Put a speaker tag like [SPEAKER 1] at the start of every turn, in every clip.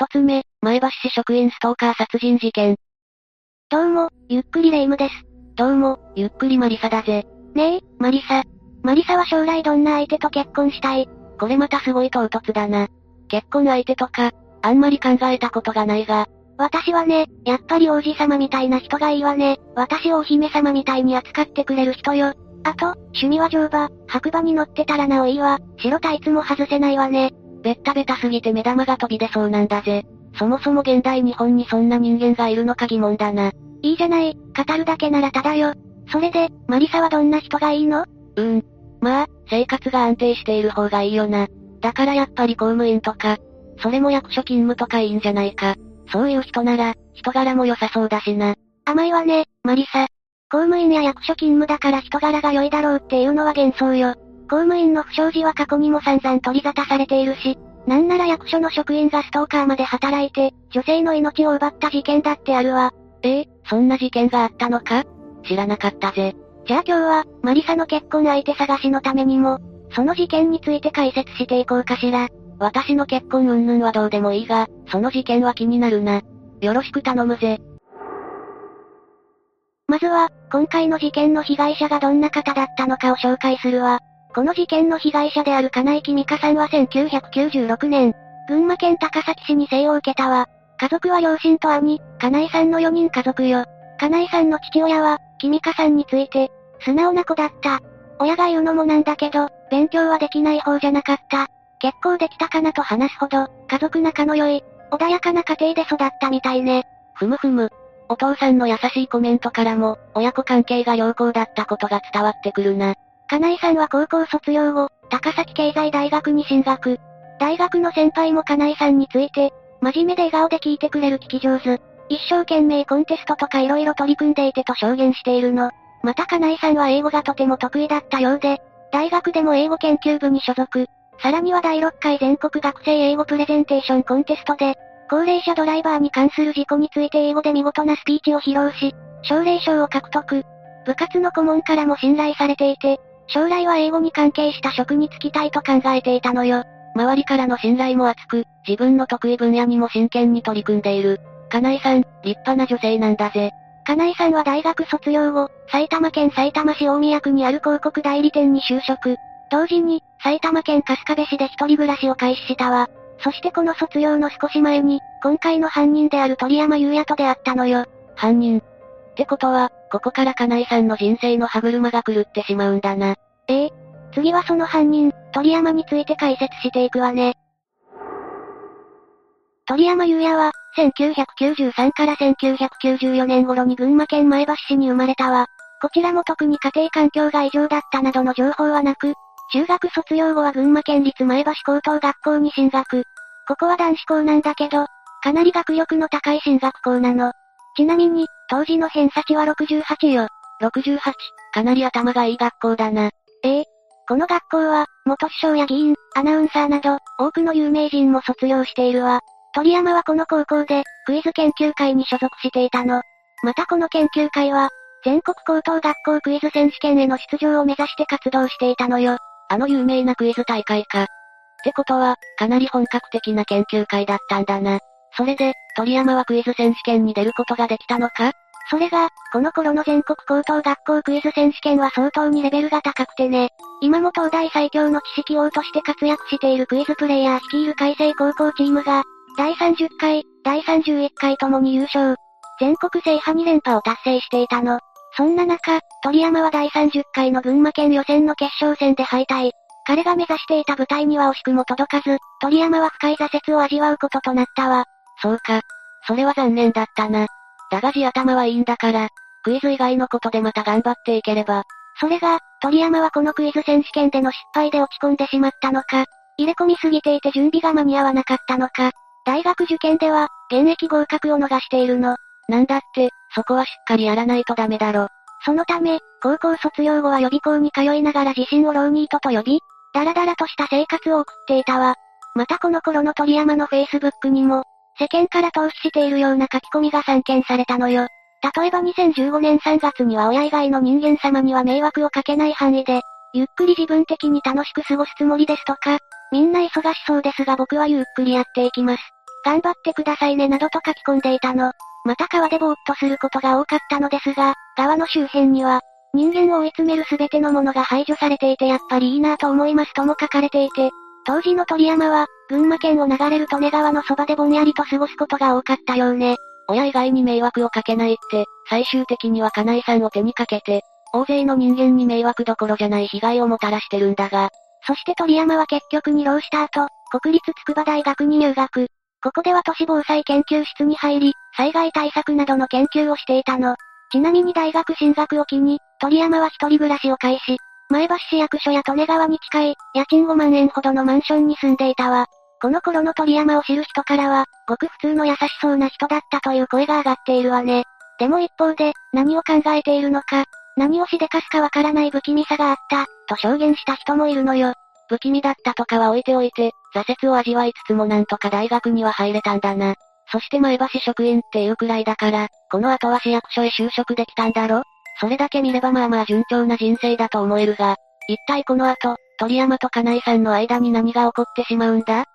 [SPEAKER 1] 一つ目、前橋市職員ストーカー殺人事件。
[SPEAKER 2] どうも、ゆっくりレ夢ムです。
[SPEAKER 1] どうも、ゆっくりマリサだぜ。
[SPEAKER 2] ねえ、マリサ。マリサは将来どんな相手と結婚したい？
[SPEAKER 1] これまたすごい唐突だな。結婚相手とか、あんまり考えたことがないが。
[SPEAKER 2] 私はね、やっぱり王子様みたいな人がいいわね。私をお姫様みたいに扱ってくれる人よ。あと、趣味は乗馬、白馬に乗ってたらなおいいわ。白タイツも外せないわね。
[SPEAKER 1] ベッタベタすぎて目玉が飛び出そうなんだぜ。そもそも現代日本にそんな人間がいるのか疑問だな。
[SPEAKER 2] いいじゃない、語るだけならただよ。それで、マリサはどんな人がいいの？
[SPEAKER 1] うーん。まあ、生活が安定している方がいいよな。だからやっぱり公務員とか、それも役所勤務とかいいんじゃないか。そういう人なら、人柄も良さそうだしな。
[SPEAKER 2] 甘いわね、マリサ。公務員や役所勤務だから人柄が良いだろうっていうのは幻想よ。公務員の不祥事は過去にも散々取り沙汰されているし、なんなら役所の職員がストーカーまで働いて、女性の命を奪った事件だってあるわ。
[SPEAKER 1] ええそんな事件があったのか？知らなかったぜ。
[SPEAKER 2] じゃあ今日は、マリサの結婚相手探しのためにも、その事件について解説していこうかしら。
[SPEAKER 1] 私の結婚云々はどうでもいいが、その事件は気になるな。よろしく頼むぜ。
[SPEAKER 2] まずは、今回の事件の被害者がどんな方だったのかを紹介するわ。この事件の被害者である金井木美香さんは1996年、群馬県高崎市に生を受けたわ。家族は両親と兄、金井さんの4人家族よ。金井さんの父親は、木美香さんについて、素直な子だった。親が言うのもなんだけど、勉強はできない方じゃなかった。結構できたかなと話すほど、家族仲の良い、穏やかな家庭で育ったみたいね。
[SPEAKER 1] ふむふむ。お父さんの優しいコメントからも、親子関係が良好だったことが伝わってくるな。
[SPEAKER 2] 金井さんは高校卒業後、高崎経済大学に進学。大学の先輩も金井さんについて、真面目で笑顔で聞いてくれる聞き上手。一生懸命コンテストとか色々取り組んでいてと証言しているの。また金井さんは英語がとても得意だったようで、大学でも英語研究部に所属。さらには第6回全国学生英語プレゼンテーションコンテストで、高齢者ドライバーに関する事故について英語で見事なスピーチを披露し、奨励賞を獲得。部活の顧問からも信頼されていて、将来は英語に関係した職に就きたいと考えていたのよ。
[SPEAKER 1] 周りからの信頼も厚く、自分の得意分野にも真剣に取り組んでいる。金井さん、立派な女性なんだぜ。
[SPEAKER 2] 金井さんは大学卒業後、埼玉県埼玉市大宮区にある広告代理店に就職。同時に、埼玉県春日部市で一人暮らしを開始したわ。そしてこの卒業の少し前に、今回の犯人である鳥山優也と出会ったのよ。
[SPEAKER 1] 犯人ってことは、ここから金井さんの人生の歯車が狂ってしまうんだな。
[SPEAKER 2] ええ。次はその犯人、鳥山について解説していくわね。鳥山優也は、1993から1994年頃に群馬県前橋市に生まれたわ。こちらも特に家庭環境が異常だったなどの情報はなく、中学卒業後は群馬県立前橋高等学校に進学。ここは男子校なんだけど、かなり学力の高い進学校なの。ちなみに、当時の偏差値は68よ。
[SPEAKER 1] 68、かなり頭がいい学校だな。
[SPEAKER 2] ええ。この学校は、元首相や議員、アナウンサーなど、多くの有名人も卒業しているわ。鳥山はこの高校で、クイズ研究会に所属していたの。またこの研究会は、全国高等学校クイズ選手権への出場を目指して活動していたのよ。
[SPEAKER 1] あの有名なクイズ大会か。ってことは、かなり本格的な研究会だったんだな。それで、鳥山はクイズ選手権に出ることができたのか？
[SPEAKER 2] それが、この頃の全国高等学校クイズ選手権は相当にレベルが高くてね。今も東大最強の知識王として活躍しているクイズプレイヤー率いる海星高校チームが、第30回、第31回ともに優勝。全国制覇2連覇を達成していたの。そんな中、鳥山は第30回の群馬県予選の決勝戦で敗退。彼が目指していた舞台には惜しくも届かず、鳥山は深い挫折を味わうこととなったわ。
[SPEAKER 1] そうか。それは残念だったな。だが地頭はいいんだから、クイズ以外のことでまた頑張っていければ。
[SPEAKER 2] それが、鳥山はこのクイズ選手権での失敗で落ち込んでしまったのか、入れ込みすぎていて準備が間に合わなかったのか、大学受験では、現役合格を逃しているの。
[SPEAKER 1] なんだって、そこはしっかりやらないとダメだろ。
[SPEAKER 2] そのため、高校卒業後は予備校に通いながら自身をローニートと呼び、ダラダラとした生活を送っていたわ。またこの頃の鳥山の Facebook にも、世間から投資しているような書き込みが散見されたのよ。例えば2015年3月には親以外の人間様には迷惑をかけない範囲で、ゆっくり自分的に楽しく過ごすつもりですとか、みんな忙しそうですが僕はゆっくりやっていきます。頑張ってくださいねなどと書き込んでいたの。また川でぼーっとすることが多かったのですが、川の周辺には、人間を追い詰めるすべてのものが排除されていてやっぱりいいなと思いますとも書かれていて、当時の鳥山は、群馬県を流れる利根川のそばでぼんやりと過ごすことが多かったようね。
[SPEAKER 1] 親以外に迷惑をかけないって、最終的には金井さんを手にかけて、大勢の人間に迷惑どころじゃない被害をもたらしてるんだが。
[SPEAKER 2] そして鳥山は結局に浪した後、国立筑波大学に入学。ここでは都市防災研究室に入り、災害対策などの研究をしていたの。ちなみに大学進学を機に、鳥山は一人暮らしを開始。前橋市役所や利根川に近い、家賃5万円ほどのマンションに住んでいたわ。この頃の鳥山を知る人からは、ごく普通の優しそうな人だったという声が上がっているわね。でも一方で、何を考えているのか、何をしでかすかわからない不気味さがあった、と証言した人もいるのよ。
[SPEAKER 1] 不気味だったとかは置いておいて、挫折を味わいつつもなんとか大学には入れたんだな。そして前橋職員っていうくらいだから、この後は市役所へ就職できたんだろ？それだけ見ればまあまあ順調な人生だと思えるが、一体この後、鳥山と金井さんの間に何が起こってしまうんだ？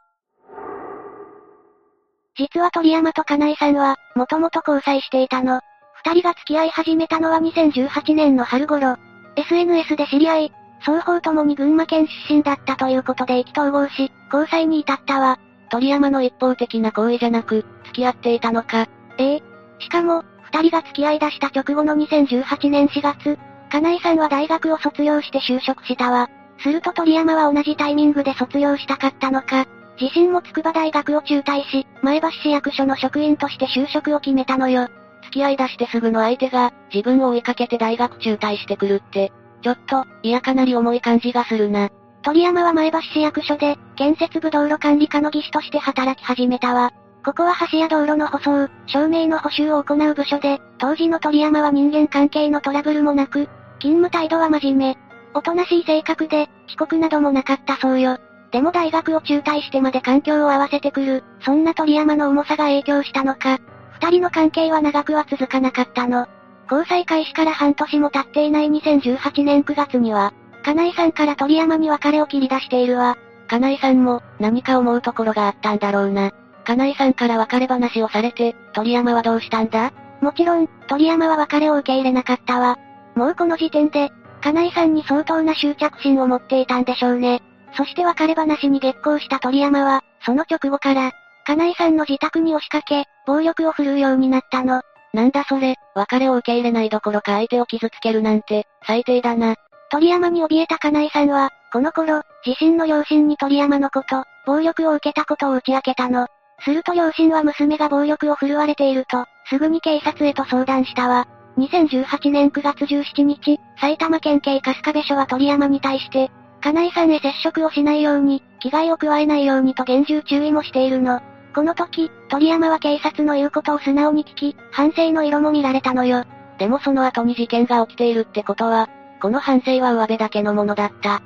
[SPEAKER 2] 実は鳥山と金井さんは、もともと交際していたの。二人が付き合い始めたのは2018年の春頃。SNS で知り合い、双方ともに群馬県出身だったということで意気投合し、交際に至ったわ。
[SPEAKER 1] 鳥山の一方的な行為じゃなく、付き合っていたのか。
[SPEAKER 2] ええ。しかも、二人が付き合い出した直後の2018年4月、金井さんは大学を卒業して就職したわ。すると鳥山は同じタイミングで卒業したかったのか、自身も筑波大学を中退し、前橋市役所の職員として就職を決めたのよ。
[SPEAKER 1] 付き合い出してすぐの相手が、自分を追いかけて大学中退してくるって、ちょっと、嫌かなり重い感じがするな。
[SPEAKER 2] 鳥山は前橋市役所で、建設部道路管理課の技師として働き始めたわ。ここは橋や道路の舗装、照明の補修を行う部署で、当時の鳥山は人間関係のトラブルもなく、勤務態度は真面目。おとなしい性格で、帰国などもなかったそうよ。でも大学を中退してまで環境を合わせてくる、そんな鳥山の重さが影響したのか、二人の関係は長くは続かなかったの。交際開始から半年も経っていない2018年9月には、金井さんから鳥山に別れを切り出しているわ。
[SPEAKER 1] 金井さんも、何か思うところがあったんだろうな。金井さんから別れ話をされて、鳥山はどうしたんだ？
[SPEAKER 2] もちろん、鳥山は別れを受け入れなかったわ。もうこの時点で、金井さんに相当な執着心を持っていたんでしょうね。そして別れ話に激高した鳥山は、その直後から、金井さんの自宅に押しかけ、暴力を振るうようになったの。
[SPEAKER 1] なんだそれ、別れを受け入れないどころか相手を傷つけるなんて、最低だな。
[SPEAKER 2] 鳥山に怯えた金井さんは、この頃、自身の両親に鳥山のこと、暴力を受けたことを打ち明けたの。すると両親は娘が暴力を振るわれていると、すぐに警察へと相談したわ。2018年9月17日、埼玉県警春日部署は鳥山に対して、金井さんへ接触をしないように、危害を加えないようにと厳重注意もしているの。この時、鳥山は警察の言うことを素直に聞き、反省の色も見られたのよ。
[SPEAKER 1] でもその後に事件が起きているってことは、この反省は上辺だけのものだった。っ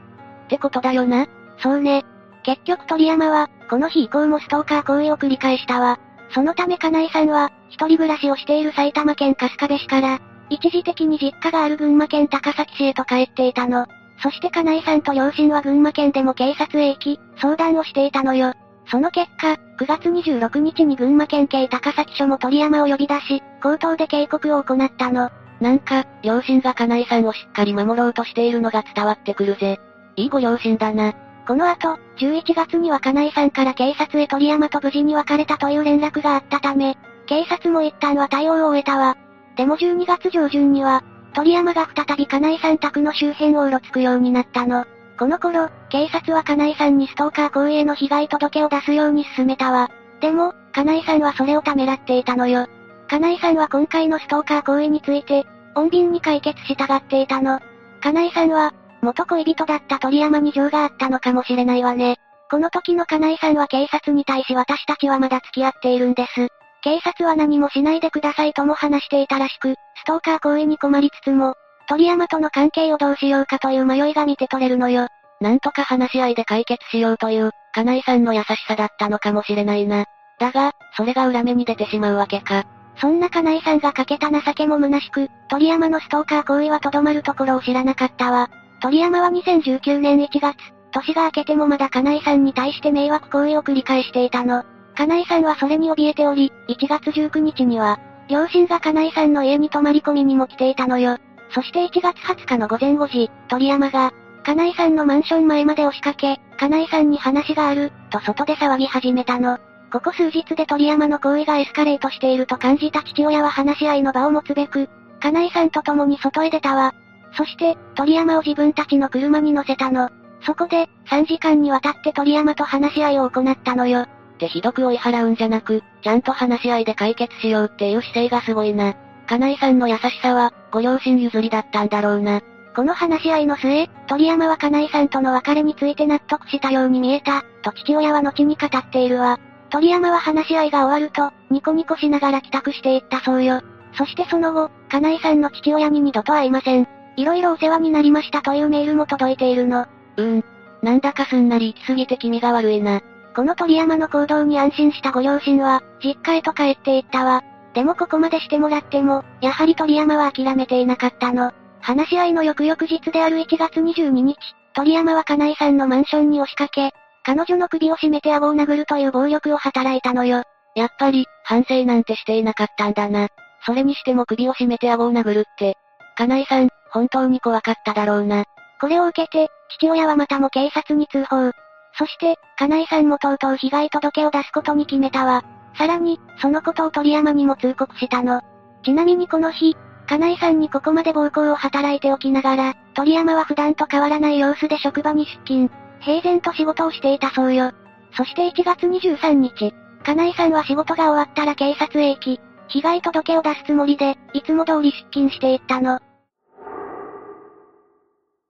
[SPEAKER 1] てことだよな。
[SPEAKER 2] そうね。結局鳥山は、この日以降もストーカー行為を繰り返したわ。そのため金井さんは、一人暮らしをしている埼玉県春日部市から、一時的に実家がある群馬県高崎市へと帰っていたの。そして金井さんと両親は群馬県でも警察へ行き、相談をしていたのよ。その結果、9月26日に群馬県警高崎署も鳥山を呼び出し、口頭で警告を行ったの。
[SPEAKER 1] なんか、両親が金井さんをしっかり守ろうとしているのが伝わってくるぜ。いいご両親だな。
[SPEAKER 2] この後、11月には金井さんから警察へ鳥山と無事に別れたという連絡があったため、警察も一旦は対応を終えたわ。でも12月上旬には、鳥山が再び金井さん宅の周辺をうろつくようになったの。この頃、警察は金井さんにストーカー行為への被害届を出すように進めたわ。でも、金井さんはそれをためらっていたのよ。金井さんは今回のストーカー行為について、穏便に解決したがっていたの。金井さんは、元恋人だった鳥山に情があったのかもしれないわね。この時の金井さんは警察に対し私たちはまだ付き合っているんです。警察は何もしないでくださいとも話していたらしく、ストーカー行為に困りつつも、鳥山との関係をどうしようかという迷いが見て取れるのよ。
[SPEAKER 1] なんとか話し合いで解決しようという、金井さんの優しさだったのかもしれないな。だが、それが裏目に出てしまうわけか。
[SPEAKER 2] そんな金井さんがかけた情けも虚しく、鳥山のストーカー行為はとどまるところを知らなかったわ。鳥山は2019年1月、年が明けてもまだ金井さんに対して迷惑行為を繰り返していたの。金井さんはそれに怯えており、1月19日には、両親が金井さんの家に泊まり込みにも来ていたのよ。そして1月20日の午前5時、鳥山が、金井さんのマンション前まで押しかけ、金井さんに話がある、と外で騒ぎ始めたの。ここ数日で鳥山の行為がエスカレートしていると感じた父親は話し合いの場を持つべく、金井さんと共に外へ出たわ。そして、鳥山を自分たちの車に乗せたの。そこで、3時間にわたって鳥山と話し合いを行ったのよ。
[SPEAKER 1] ってひどく追い払うんじゃなく、ちゃんと話し合いで解決しようっていう姿勢がすごいな。金井さんの優しさは、ご両親譲りだったんだろうな。
[SPEAKER 2] この話し合いの末、鳥山は金井さんとの別れについて納得したように見えた、と父親は後に語っているわ。鳥山は話し合いが終わると、ニコニコしながら帰宅していったそうよ。そしてその後、金井さんの父親に二度と会いません。色々お世話になりましたというメールも届いているの。
[SPEAKER 1] うーん。なんだかすんなり行き過ぎて気味が悪いな。
[SPEAKER 2] この鳥山の行動に安心したご両親は、実家へと帰っていったわ。でもここまでしてもらっても、やはり鳥山は諦めていなかったの。話し合いの翌々日である1月22日、鳥山は金井さんのマンションに押しかけ、彼女の首を絞めて顎を殴るという暴力を働いたのよ。
[SPEAKER 1] やっぱり、反省なんてしていなかったんだな。それにしても首を絞めて顎を殴るって。金井さん、本当に怖かっただろうな。
[SPEAKER 2] これを受けて、父親はまたも警察に通報。そして、金井さんもとうとう被害届を出すことに決めたわ。さらに、そのことを鳥山にも通告したの。ちなみにこの日、金井さんにここまで暴行を働いておきながら、鳥山は普段と変わらない様子で職場に出勤。平然と仕事をしていたそうよ。そして1月23日、金井さんは仕事が終わったら警察へ行き、被害届を出すつもりで、いつも通り出勤していったの。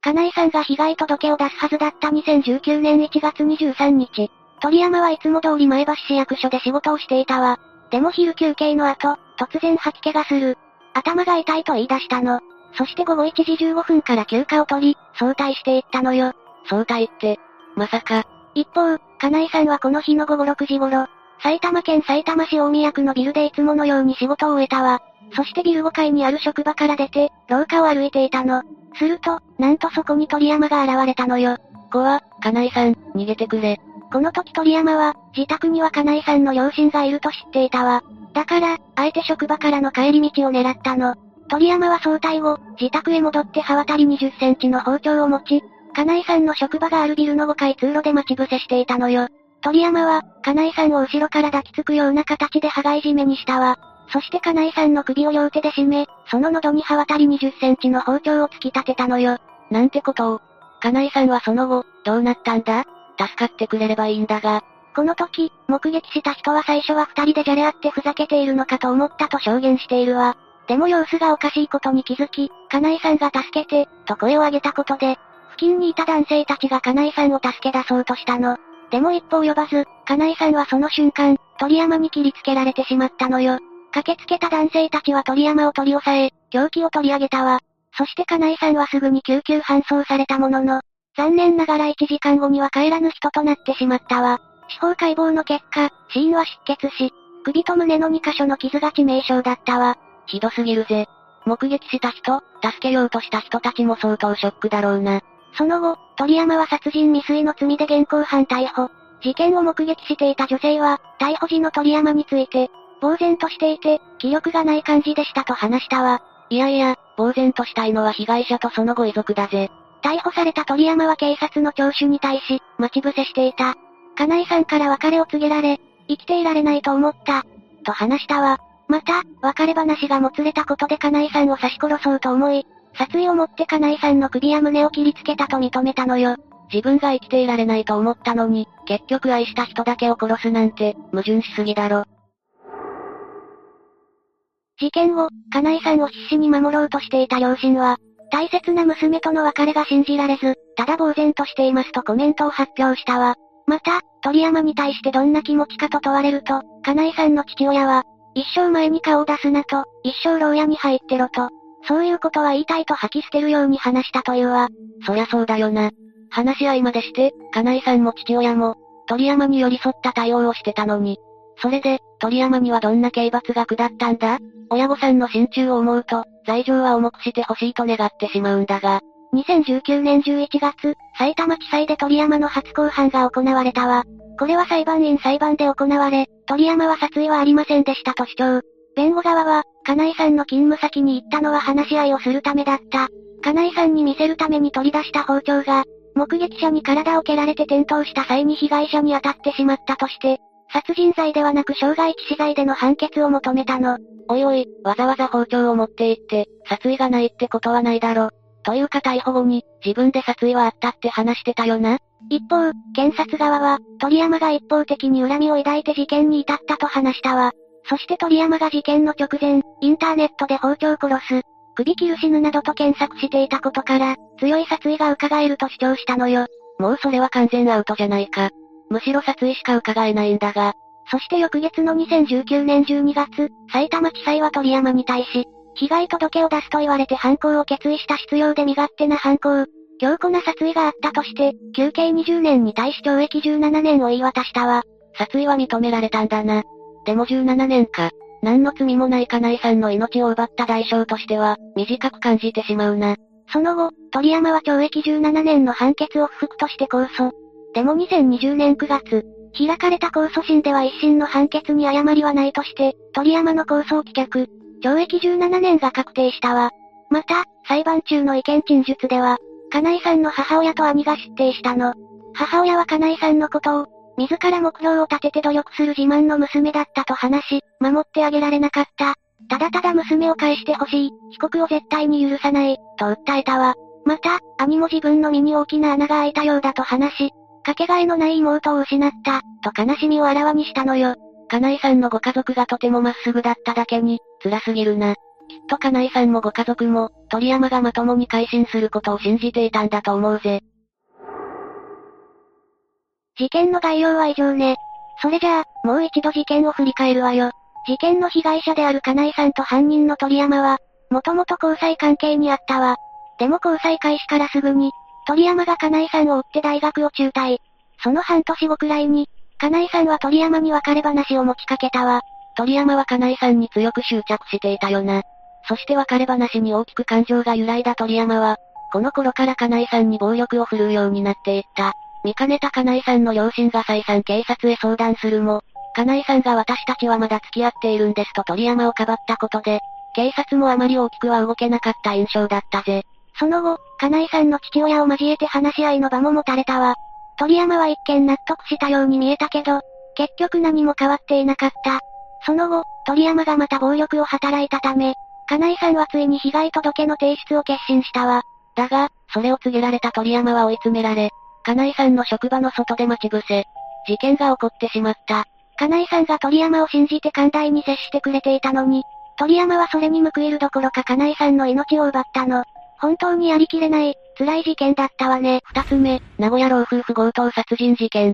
[SPEAKER 2] 金井さんが被害届を出すはずだった2019年1月23日、鳥山はいつも通り前橋市役所で仕事をしていたわ。でも昼休憩の後、突然吐き気がする。頭が痛いと言い出したの。そして午後1時15分から休暇を取り、早退していったのよ。
[SPEAKER 1] 早退って、まさか。
[SPEAKER 2] 一方、金井さんはこの日の午後6時頃、埼玉県埼玉市大宮区のビルでいつものように仕事を終えたわ。そしてビル5階にある職場から出て、廊下を歩いていたの。すると、なんとそこに鳥山が現れたのよ。
[SPEAKER 1] 怖、金井さん、逃げてくれ。
[SPEAKER 2] この時鳥山は、自宅には金井さんの両親がいると知っていたわ。だから、あえて職場からの帰り道を狙ったの。鳥山は早退後、自宅へ戻って刃渡り20センチの包丁を持ち、金井さんの職場があるビルの5階通路で待ち伏せしていたのよ。鳥山は、金井さんを後ろから抱きつくような形で羽交い締めにしたわ。そして金井さんの首を両手で締め、その喉に刃渡り20センチの包丁を突き立てたのよ。
[SPEAKER 1] なんてことを。金井さんはその後、どうなったんだ？助かってくれればいいんだが。
[SPEAKER 2] この時、目撃した人は最初は二人でじゃれ合ってふざけているのかと思ったと証言しているわ。でも様子がおかしいことに気づき、金井さんが助けて、と声を上げたことで、付近にいた男性たちが金井さんを助け出そうとしたの。でも一歩及ばず、金井さんはその瞬間、鳥山に切りつけられてしまったのよ。駆けつけた男性たちは鳥山を取り押さえ、凶器を取り上げたわ。そして金井さんはすぐに救急搬送されたものの、残念ながら1時間後には帰らぬ人となってしまったわ。司法解剖の結果、死因は失血死。首と胸の2箇所の傷が致命傷だったわ。
[SPEAKER 1] ひどすぎるぜ。目撃した人、助けようとした人たちも相当ショックだろうな。
[SPEAKER 2] その後、鳥山は殺人未遂の罪で現行犯逮捕。事件を目撃していた女性は、逮捕時の鳥山について、呆然としていて、気力がない感じでしたと話したわ。
[SPEAKER 1] いやいや、呆然としたいのは被害者とそのご遺族だぜ。
[SPEAKER 2] 逮捕された鳥山は警察の聴取に対し、待ち伏せしていた。金井さんから別れを告げられ、生きていられないと思った。と話したわ。また、別れ話がもつれたことで金井さんを刺し殺そうと思い、殺意を持って金井さんの首や胸を切りつけたと認めたのよ。
[SPEAKER 1] 自分が生きていられないと思ったのに、結局愛した人だけを殺すなんて、矛盾しすぎだろ。
[SPEAKER 2] 事件後、金井さんを必死に守ろうとしていた両親は、大切な娘との別れが信じられず、ただ呆然としていますとコメントを発表したわ。また、鳥山に対してどんな気持ちかと問われると、金井さんの父親は、一生前に顔を出すなと、一生牢屋に入ってろと、そういうことは言いたいと吐き捨てるように話したというわ。
[SPEAKER 1] そりゃそうだよな。話し合いまでして、金井さんも父親も、鳥山に寄り添った対応をしてたのに。それで、鳥山にはどんな刑罰が下ったんだ？親御さんの心中を思うと、罪状は重くしてほしいと願ってしまうんだが。
[SPEAKER 2] 2019年11月、埼玉地裁で鳥山の初公判が行われたわ。これは裁判員裁判で行われ、鳥山は殺意はありませんでしたと主張。弁護側は、金井さんの勤務先に行ったのは話し合いをするためだった。金井さんに見せるために取り出した包丁が、目撃者に体を蹴られて転倒した際に被害者に当たってしまったとして、殺人罪ではなく傷害致死罪での判決を求めたの。
[SPEAKER 1] おいおい、わざわざ包丁を持って行って、殺意がないってことはないだろ。というか逮捕後に、自分で殺意はあったって話してたよな。
[SPEAKER 2] 一方、検察側は、鳥山が一方的に恨みを抱いて事件に至ったと話したわ。そして鳥山が事件の直前、インターネットで包丁殺す、首切る死ぬなどと検索していたことから、強い殺意が伺えると主張したのよ。
[SPEAKER 1] もうそれは完全アウトじゃないか。むしろ殺意しか伺えないんだが。
[SPEAKER 2] そして翌月の2019年12月、埼玉地裁は鳥山に対し、被害届を出すと言われて犯行を決意した必要で身勝手な犯行、強固な殺意があったとして、休刑20年に対し懲役17年を言い渡したわ。
[SPEAKER 1] 殺意は認められたんだな。でも17年か。何の罪もない金井さんの命を奪った代償としては、短く感じてしまうな。
[SPEAKER 2] その後、鳥山は懲役17年の判決を不服として控訴。でも2020年9月、開かれた控訴審では一審の判決に誤りはないとして、鳥山の控訴を棄却。懲役17年が確定したわ。また、裁判中の意見陳述では、金井さんの母親と兄が出廷したの。母親は金井さんのことを、自ら目標を立てて努力する自慢の娘だったと話し、守ってあげられなかった。ただただ娘を返してほしい、被告を絶対に許さない、と訴えたわ。また、兄も自分の身に大きな穴が開いたようだと話し、かけがえのない妹を失った、と悲しみをあらわにしたのよ。
[SPEAKER 1] 金井さんのご家族がとてもまっすぐだっただけに、辛すぎるな。きっと金井さんもご家族も、鳥山がまともに改心することを信じていたんだと思うぜ。
[SPEAKER 2] 事件の概要は以上ね。それじゃあ、もう一度事件を振り返るわよ。事件の被害者である金井さんと犯人の鳥山は、もともと交際関係にあったわ。でも交際開始からすぐに、鳥山が金井さんを追って大学を中退。その半年後くらいに、金井さんは鳥山に別れ話を持ちかけたわ。
[SPEAKER 1] 鳥山は金井さんに強く執着していたよな。そして別れ話に大きく感情が揺らいだ鳥山は、この頃から金井さんに暴力を振るうようになっていった。見かねた金井さんの両親が再三警察へ相談するも、金井さんが私たちはまだ付き合っているんですと鳥山をかばったことで、警察もあまり大きくは動けなかった印象だったぜ。
[SPEAKER 2] その後、金井さんの父親を交えて話し合いの場も持たれたわ。鳥山は一見納得したように見えたけど、結局何も変わっていなかった。その後、鳥山がまた暴力を働いたため、金井さんはついに被害届の提出を決心したわ。
[SPEAKER 1] だが、それを告げられた鳥山は追い詰められ、金井さんの職場の外で待ち伏せ、事件が起こってしまった。
[SPEAKER 2] 金井さんが鳥山を信じて寛大に接してくれていたのに、鳥山はそれに報いるどころか金井さんの命を奪ったの。本当にやりきれない、辛い事件だったわね。
[SPEAKER 1] 二つ目、名古屋老夫婦強盗殺人事件。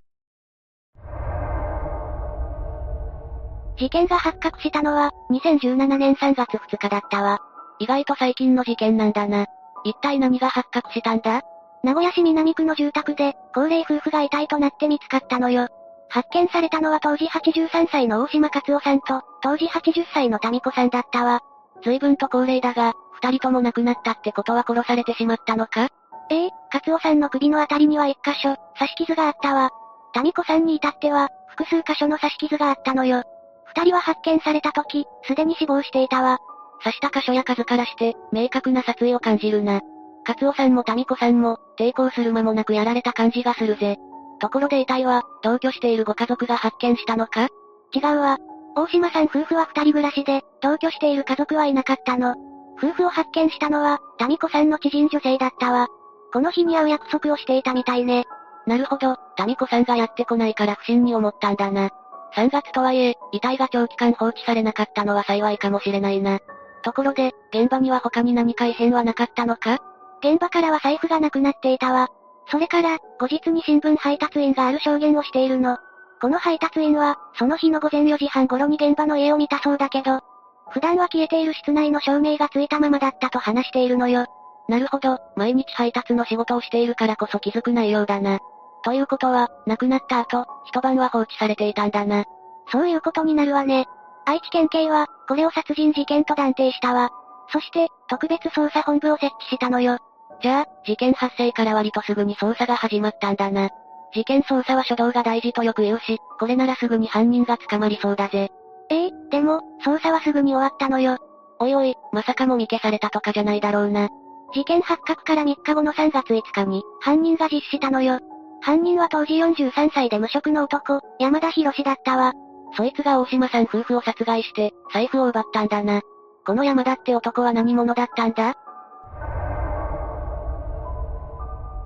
[SPEAKER 2] 事件が発覚したのは、2017年3月2日だったわ。
[SPEAKER 1] 意外と最近の事件なんだな。一体何が発覚したんだ？
[SPEAKER 2] 名古屋市南区の住宅で、高齢夫婦が遺体となって見つかったのよ。発見されたのは当時83歳の大島克夫さんと、当時80歳の民子さんだったわ。
[SPEAKER 1] 随分と高齢だが、二人とも亡くなったってことは殺されてしまったのか？
[SPEAKER 2] ええ、カツオさんの首のあたりには一箇所、刺し傷があったわ。タミコさんに至っては、複数箇所の刺し傷があったのよ。二人は発見された時、すでに死亡していたわ。
[SPEAKER 1] 刺した箇所や数からして、明確な殺意を感じるな。カツオさんもタミコさんも、抵抗する間もなくやられた感じがするぜ。ところで遺体は、同居しているご家族が発見したのか？
[SPEAKER 2] 違うわ。大島さん夫婦は二人暮らしで、同居している家族はいなかったの。夫婦を発見したのは、タミコさんの知人女性だったわ。この日に会う約束をしていたみたいね。
[SPEAKER 1] なるほど、タミコさんがやってこないから不審に思ったんだな。3月とはいえ、遺体が長期間放置されなかったのは幸いかもしれないな。ところで、現場には他に何か異変はなかったのか？
[SPEAKER 2] 現場からは財布がなくなっていたわ。それから、後日に新聞配達員がある証言をしているの。この配達員は、その日の午前4時半頃に現場の家を見たそうだけど、普段は消えている室内の照明がついたままだったと話しているのよ。
[SPEAKER 1] なるほど、毎日配達の仕事をしているからこそ気づく内容だな。ということは、亡くなった後、一晩は放置されていたんだな。
[SPEAKER 2] そういうことになるわね。愛知県警は、これを殺人事件と断定したわ。そして、特別捜査本部を設置したのよ。
[SPEAKER 1] じゃあ、事件発生から割とすぐに捜査が始まったんだな。事件捜査は初動が大事とよく言うし、これならすぐに犯人が捕まりそうだぜ。
[SPEAKER 2] ええでも、捜査はすぐに終わったのよ。
[SPEAKER 1] おいおい、まさかもみ消されたとかじゃないだろうな。
[SPEAKER 2] 事件発覚から3日後の3月5日に、犯人が実施したのよ。犯人は当時43歳で無職の男、山田博だったわ。
[SPEAKER 1] そいつが大島さん夫婦を殺害して、財布を奪ったんだな。この山田って男は何者だったんだ？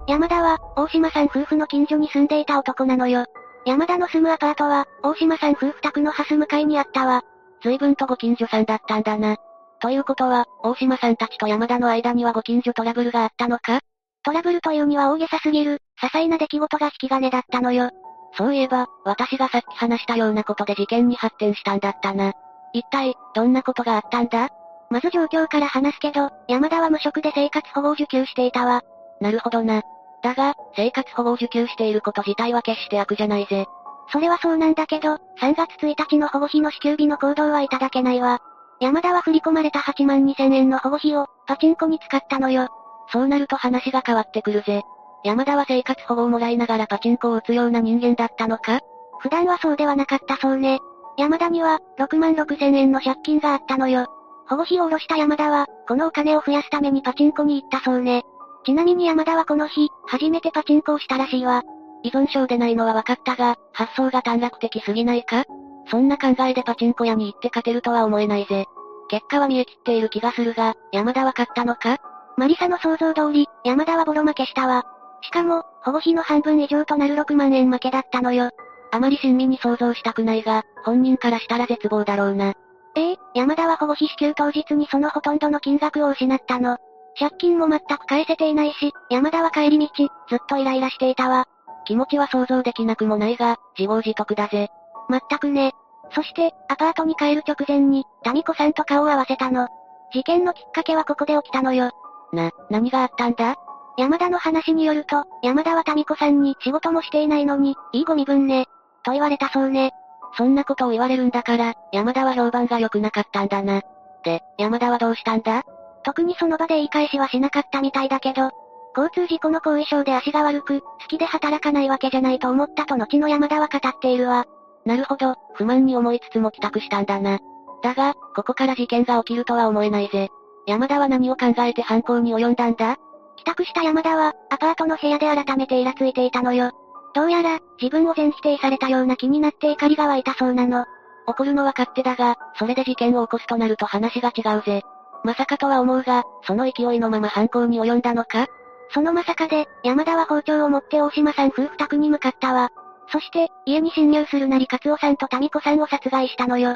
[SPEAKER 2] 山田は、大島さん夫婦の近所に住んでいた男なのよ。山田の住むアパートは、大島さん夫婦宅のハス向かいにあったわ。
[SPEAKER 1] 随分とご近所さんだったんだな。ということは、大島さんたちと山田の間にはご近所トラブルがあったのか？
[SPEAKER 2] トラブルというには大げさすぎる、些細な出来事が引き金だったのよ。
[SPEAKER 1] そういえば、私がさっき話したようなことで事件に発展したんだったな。一体、どんなことがあったんだ？
[SPEAKER 2] まず状況から話すけど、山田は無職で生活保護を受給していたわ。
[SPEAKER 1] なるほどな。だが、生活保護を受給していること自体は決して悪じゃないぜ。
[SPEAKER 2] それはそうなんだけど、3月1日の保護費の支給日の行動はいただけないわ。山田は振り込まれた8万2千円の保護費を、パチンコに使ったのよ。
[SPEAKER 1] そうなると話が変わってくるぜ。山田は生活保護をもらいながらパチンコを打つような人間だったのか？
[SPEAKER 2] 普段はそうではなかったそうね。山田には、6万6千円の借金があったのよ。保護費を下ろした山田は、このお金を増やすためにパチンコに行ったそうね。ちなみに山田はこの日、初めてパチンコをしたらしいわ。
[SPEAKER 1] 依存症でないのは分かったが、発想が短絡的すぎないか？そんな考えでパチンコ屋に行って勝てるとは思えないぜ。結果は見え切っている気がするが、山田は勝ったのか？
[SPEAKER 2] マリサの想像通り、山田はボロ負けしたわ。しかも、保護費の半分以上となる6万円負けだったのよ。
[SPEAKER 1] あまり親身に想像したくないが、本人からしたら絶望だろうな。
[SPEAKER 2] ええ山田は保護費支給当日にそのほとんどの金額を失ったの。借金も全く返せていないし、山田は帰り道、ずっとイライラしていたわ。
[SPEAKER 1] 気持ちは想像できなくもないが、自業自得だぜ。
[SPEAKER 2] まったくね。そして、アパートに帰る直前に、タミコさんと顔を合わせたの。事件のきっかけはここで起きたのよ。
[SPEAKER 1] な、何があったんだ？
[SPEAKER 2] 山田の話によると、山田はタミコさんに仕事もしていないのに、いいご身分ね。と言われたそうね。
[SPEAKER 1] そんなことを言われるんだから、山田は評判が良くなかったんだな。で、山田はどうしたんだ？
[SPEAKER 2] 特にその場で言い返しはしなかったみたいだけど、交通事故の後遺症で足が悪く、好きで働かないわけじゃないと思ったと後の山田は語っているわ。
[SPEAKER 1] なるほど、不満に思いつつも帰宅したんだな。だが、ここから事件が起きるとは思えないぜ。山田は何を考えて犯行に及んだんだ？
[SPEAKER 2] 帰宅した山田は、アパートの部屋で改めてイラついていたのよ。どうやら、自分を全否定されたような気になって怒りが湧いたそうなの。
[SPEAKER 1] 怒るのは勝手だが、それで事件を起こすとなると話が違うぜ。まさかとは思うが、その勢いのまま犯行に及んだのか？
[SPEAKER 2] そのまさかで、山田は包丁を持って大島さん夫婦宅に向かったわ。そして、家に侵入するなりカツオさんとタミコさんを殺害したのよ。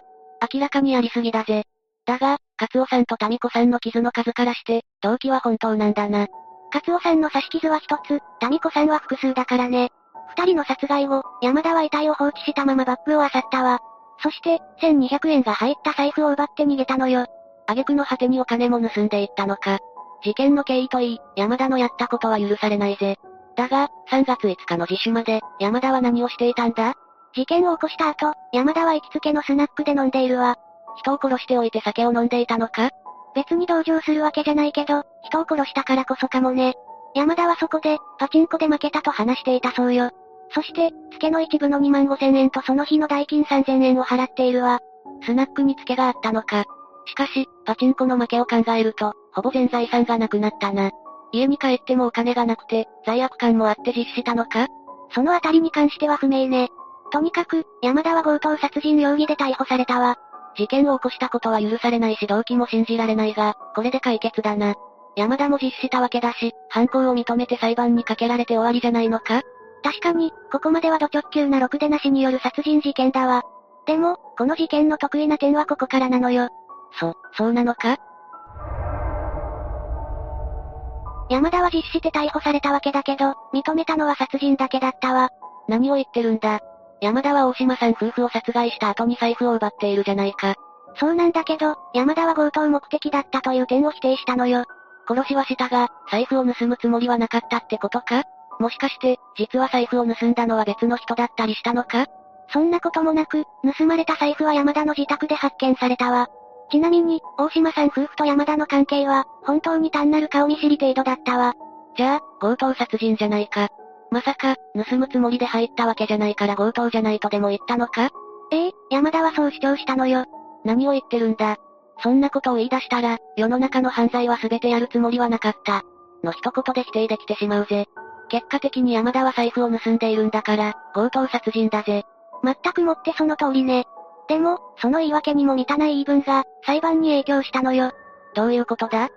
[SPEAKER 1] 明らかにやりすぎだぜ。だが、カツオさんとタミコさんの傷の数からして、動機は本当なんだな。
[SPEAKER 2] カツオさんの刺し傷は一つ、タミコさんは複数だからね。二人の殺害後、山田は遺体を放置したままバッグを漁ったわ。そして、1200円が入った財布を奪って逃げたのよ。
[SPEAKER 1] 挙句の果てにお金も盗んでいったのか。事件の経緯といい、山田のやったことは許されないぜ。だが、3月5日の自首まで、山田は何をしていたんだ？
[SPEAKER 2] 事件を起こした後、山田は行きつけのスナックで飲んでいるわ。
[SPEAKER 1] 人を殺しておいて酒を飲んでいたのか？
[SPEAKER 2] 別に同情するわけじゃないけど、人を殺したからこそかもね。山田はそこで、パチンコで負けたと話していたそうよ。そして、付けの一部の2万5千円とその日の代金3千円を払っているわ。
[SPEAKER 1] スナックに付けがあったのか？しかし、パチンコの負けを考えると、ほぼ全財産がなくなったな。家に帰ってもお金がなくて、罪悪感もあって実施したのか？
[SPEAKER 2] そのあたりに関しては不明ね。とにかく、山田は強盗殺人容疑で逮捕されたわ。
[SPEAKER 1] 事件を起こしたことは許されないし動機も信じられないが、これで解決だな。山田も実施したわけだし、犯行を認めて裁判にかけられて終わりじゃないのか？
[SPEAKER 2] 確かに、ここまではド直球なろくでなしによる殺人事件だわ。でも、この事件の得意な点はここからなのよ。
[SPEAKER 1] そ、そうなのか？
[SPEAKER 2] 山田は実施して逮捕されたわけだけど、認めたのは殺人だけだったわ。
[SPEAKER 1] 何を言ってるんだ？山田は大島さん夫婦を殺害した後に財布を奪っているじゃないか。
[SPEAKER 2] そうなんだけど、山田は強盗目的だったという点を否定したのよ。
[SPEAKER 1] 殺しはしたが、財布を盗むつもりはなかったってことか？もしかして、実は財布を盗んだのは別の人だったりしたのか？
[SPEAKER 2] そんなこともなく、盗まれた財布は山田の自宅で発見されたわ。ちなみに、大島さん夫婦と山田の関係は、本当に単なる顔見知り程度だったわ。
[SPEAKER 1] じゃあ、強盗殺人じゃないか。まさか、盗むつもりで入ったわけじゃないから強盗じゃないとでも言ったのか？
[SPEAKER 2] ええ、山田はそう主張したのよ。
[SPEAKER 1] 何を言ってるんだ？そんなことを言い出したら、世の中の犯罪は全てやるつもりはなかった。の一言で否定できてしまうぜ。結果的に山田は財布を盗んでいるんだから、強盗殺人だぜ。
[SPEAKER 2] 全くもってその通りね。でも、その言い訳にも満たない言い分が、裁判に影響したのよ。
[SPEAKER 1] どういうことだ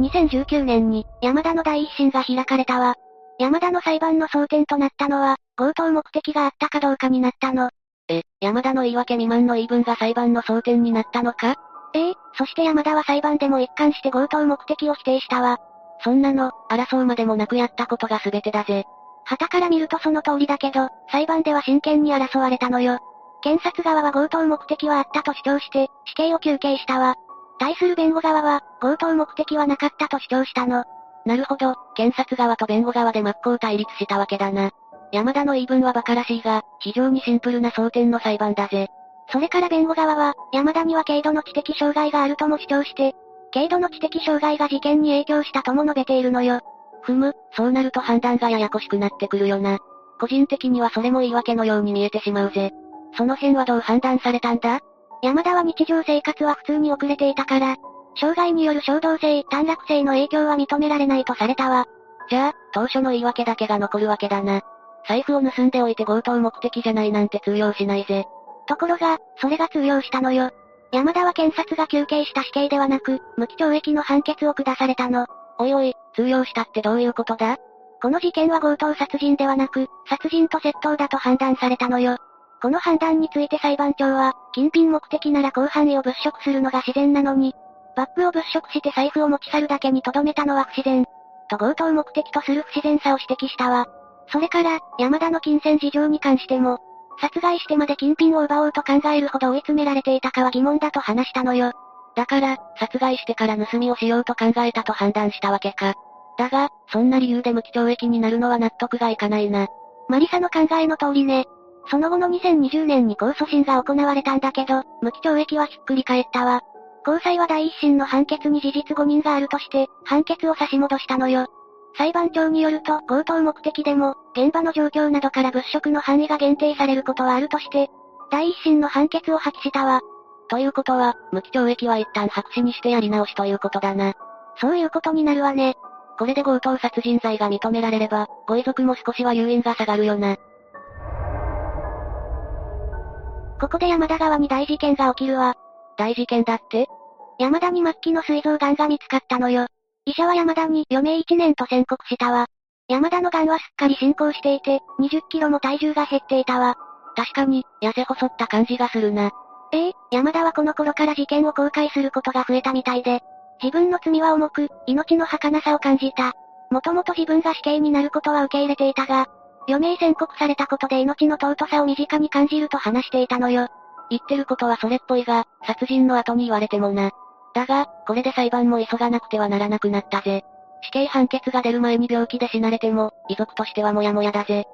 [SPEAKER 2] ？2019年に、山田の第一審が開かれたわ。山田の裁判の争点となったのは、強盗目的があったかどうかになったの。
[SPEAKER 1] え、山田の言い訳未満の言い分が裁判の争点になったのか？
[SPEAKER 2] ええ、そして山田は裁判でも一貫して強盗目的を否定したわ。
[SPEAKER 1] そんなの、争うまでもなくやったことが全てだぜ。
[SPEAKER 2] 旗から見るとその通りだけど、裁判では真剣に争われたのよ。検察側は強盗目的はあったと主張して、死刑を求刑したわ。対する弁護側は、強盗目的はなかったと主張したの。
[SPEAKER 1] なるほど、検察側と弁護側で真っ向対立したわけだな。山田の言い分は馬鹿らしいが、非常にシンプルな争点の裁判だぜ。
[SPEAKER 2] それから弁護側は、山田には軽度の知的障害があるとも主張して、軽度の知的障害が事件に影響したとも述べているのよ。
[SPEAKER 1] ふむ、そうなると判断がややこしくなってくるよな。個人的にはそれも言い訳のように見えてしまうぜ。その辺はどう判断されたんだ？
[SPEAKER 2] 山田は日常生活は普通に遅れていたから、障害による衝動性、短絡性の影響は認められないとされたわ。
[SPEAKER 1] じゃあ、当初の言い訳だけが残るわけだな。財布を盗んでおいて強盗目的じゃないなんて通用しないぜ。
[SPEAKER 2] ところが、それが通用したのよ。山田は検察が求刑した死刑ではなく、無期懲役の判決を下されたの。
[SPEAKER 1] おいおい、通用したってどういうことだ？
[SPEAKER 2] この事件は強盗殺人ではなく、殺人と窃盗だと判断されたのよ。この判断について裁判長は、金品目的なら広範囲を物色するのが自然なのに、バッグを物色して財布を持ち去るだけに留めたのは不自然。と強盗目的とする不自然さを指摘したわ。それから、山田の金銭事情に関しても、殺害してまで金品を奪おうと考えるほど追い詰められていたかは疑問だと話したのよ。
[SPEAKER 1] だから、殺害してから盗みをしようと考えたと判断したわけか。だが、そんな理由で無期懲役になるのは納得がいかないな。
[SPEAKER 2] マリサの考えの通りね。その後の2020年に控訴審が行われたんだけど、無期懲役はひっくり返ったわ。高裁は第一審の判決に事実誤認があるとして、判決を差し戻したのよ。裁判長によると、強盗目的でも、現場の状況などから物色の範囲が限定されることはあるとして、第一審の判決を破棄したわ。
[SPEAKER 1] ということは、無期懲役は一旦白紙にしてやり直しということだな。
[SPEAKER 2] そういうことになるわね。
[SPEAKER 1] これで強盗殺人罪が認められれば、ご遺族も少しは誘引が下がるよな。
[SPEAKER 2] ここで山田川に大事件が起きるわ。
[SPEAKER 1] 大事件だって？
[SPEAKER 2] 山田に末期の膵臓癌が見つかったのよ。医者は山田に余命1年と宣告したわ。山田の癌はすっかり進行していて、20キロも体重が減っていたわ。
[SPEAKER 1] 確かに、痩せ細った感じがするな。
[SPEAKER 2] ええ山田はこの頃から事件を公開することが増えたみたいで、自分の罪は重く、命の儚さを感じた。もともと自分が死刑になることは受け入れていたが、余命宣告されたことで命の尊さを身近に感じると話していたのよ。
[SPEAKER 1] 言ってることはそれっぽいが、殺人の後に言われてもな。だが、これで裁判も急がなくてはならなくなったぜ。死刑判決が出る前に病気で死なれても、遺族としてはモヤモヤだぜ。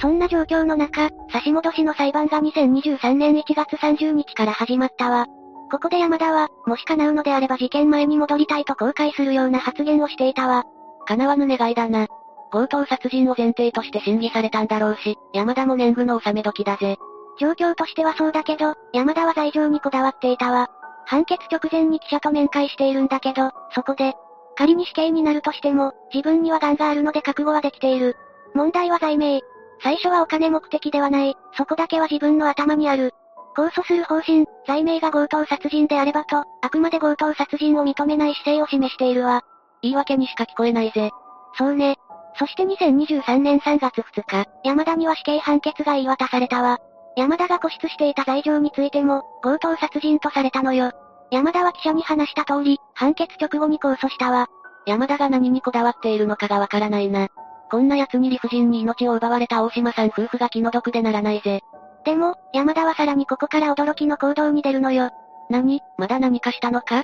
[SPEAKER 2] そんな状況の中、差し戻しの裁判が2023年1月30日から始まったわ。ここで山田は、もし叶うのであれば事件前に戻りたいと後悔するような発言をしていたわ。
[SPEAKER 1] 叶わぬ願いだな。強盗殺人を前提として審議されたんだろうし、山田も年貢の納め時だぜ。
[SPEAKER 2] 状況としてはそうだけど、山田は罪状にこだわっていたわ。判決直前に記者と面会しているんだけど、そこで、仮に死刑になるとしても、自分には癌があるので覚悟はできている。問題は罪名。最初はお金目的ではない、そこだけは自分の頭にある。控訴する方針、罪名が強盗殺人であればと、あくまで強盗殺人を認めない姿勢を示しているわ。
[SPEAKER 1] 言い訳にしか聞こえないぜ。
[SPEAKER 2] そうね。そして2023年3月2日、山田には死刑判決が言い渡されたわ。山田が固執していた罪状についても、強盗殺人とされたのよ。山田は記者に話した通り、判決直後に控訴したわ。
[SPEAKER 1] 山田が何にこだわっているのかがわからないな。こんな奴に理不尽に命を奪われた大島さん夫婦が気の毒でならないぜ。
[SPEAKER 2] でも、山田はさらにここから驚きの行動に出るのよ。
[SPEAKER 1] 何？まだ何かしたのか？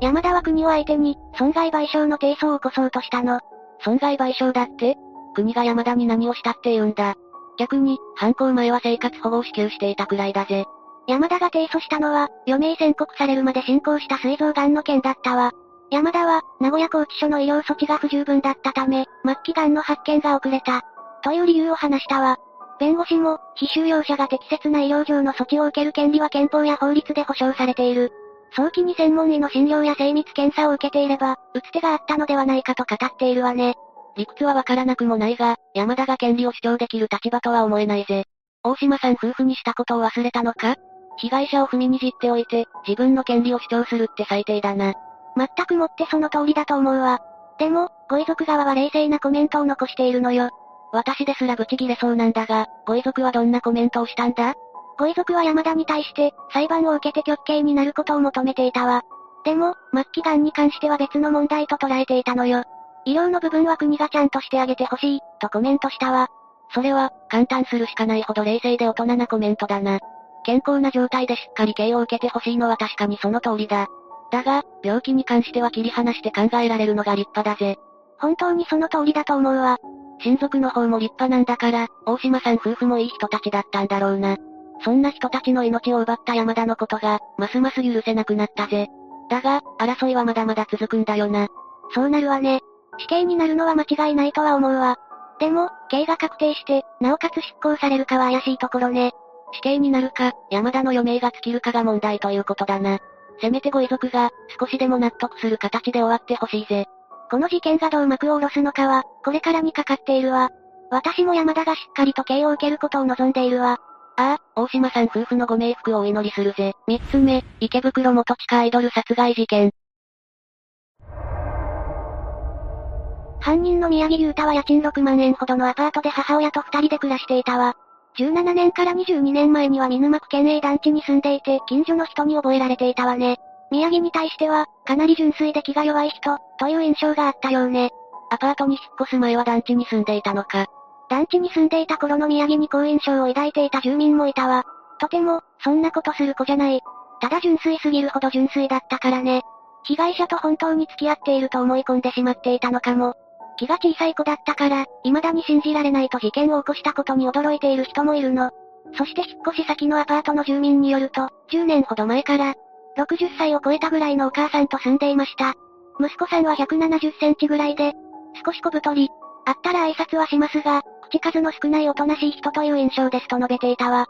[SPEAKER 2] 山田は国を相手に、損害賠償の提訴を起こそうとしたの。
[SPEAKER 1] 損害賠償だって？国が山田に何をしたって言うんだ。逆に、犯行前は生活保護を支給していたくらいだぜ。
[SPEAKER 2] 山田が提訴したのは、余命宣告されるまで進行した膵臓癌の件だったわ。山田は、名古屋拘置所の医療措置が不十分だったため、末期癌の発見が遅れた。という理由を話したわ。弁護士も、非収容者が適切な医療上の措置を受ける権利は憲法や法律で保障されている。早期に専門医の診療や精密検査を受けていれば、打つ手があったのではないかと語っているわね。
[SPEAKER 1] 理屈はわからなくもないが、山田が権利を主張できる立場とは思えないぜ。大島さん夫婦にしたことを忘れたのか？被害者を踏みにじっておいて、自分の権利を主張するって最低だな。
[SPEAKER 2] 全くもってその通りだと思うわ。でも、ご遺族側は冷静なコメントを残しているのよ。
[SPEAKER 1] 私ですらブチギレそうなんだが、ご遺族はどんなコメントをしたんだ？
[SPEAKER 2] ご遺族は山田に対して、裁判を受けて極刑になることを求めていたわ。でも、末期癌に関しては別の問題と捉えていたのよ。医療の部分は国がちゃんとしてあげてほしい、とコメントしたわ。
[SPEAKER 1] それは、簡単するしかないほど冷静で大人なコメントだな。健康な状態でしっかり刑を受けてほしいのは確かにその通りだ。だが、病気に関しては切り離して考えられるのが立派だぜ。
[SPEAKER 2] 本当にその通りだと思うわ。
[SPEAKER 1] 親族の方も立派なんだから、大島さん夫婦もいい人たちだったんだろうな。そんな人たちの命を奪った山田のことが、ますます許せなくなったぜ。だが、争いはまだまだ続くんだよな。
[SPEAKER 2] そうなるわね。死刑になるのは間違いないとは思うわ。でも、刑が確定して、なおかつ執行されるかは怪しいところね。
[SPEAKER 1] 死刑になるか、山田の余命が尽きるかが問題ということだな。せめてご遺族が、少しでも納得する形で終わってほしいぜ。
[SPEAKER 2] この事件がどう幕を下ろすのかは、これからにかかっているわ。私も山田がしっかりと刑を受けることを望んでいるわ。
[SPEAKER 1] ああ、大島さん夫婦のご冥福をお祈りするぜ。三つ目、池袋元地下アイドル殺害事件。
[SPEAKER 2] 犯人の宮城優太は家賃6万円ほどのアパートで母親と二人で暮らしていたわ。17年から22年前には見沼区県営団地に住んでいて、近所の人に覚えられていたわね。宮城に対しては、かなり純粋で気が弱い人、という印象があったようね。
[SPEAKER 1] アパートに引っ越す前は団地に住んでいたのか。
[SPEAKER 2] 団地に住んでいた頃の宮城に好印象を抱いていた住民もいたわ。とても、そんなことする子じゃない。ただ純粋すぎるほど純粋だったからね。被害者と本当に付き合っていると思い込んでしまっていたのかも。気が小さい子だったから、未だに信じられないと事件を起こしたことに驚いている人もいるの。そして引っ越し先のアパートの住民によると、10年ほど前から、60歳を超えたぐらいのお母さんと住んでいました。息子さんは170センチぐらいで、少し小太り。会ったら挨拶はしますが、口数の少ないおとなしい人という印象ですと述べていたわ。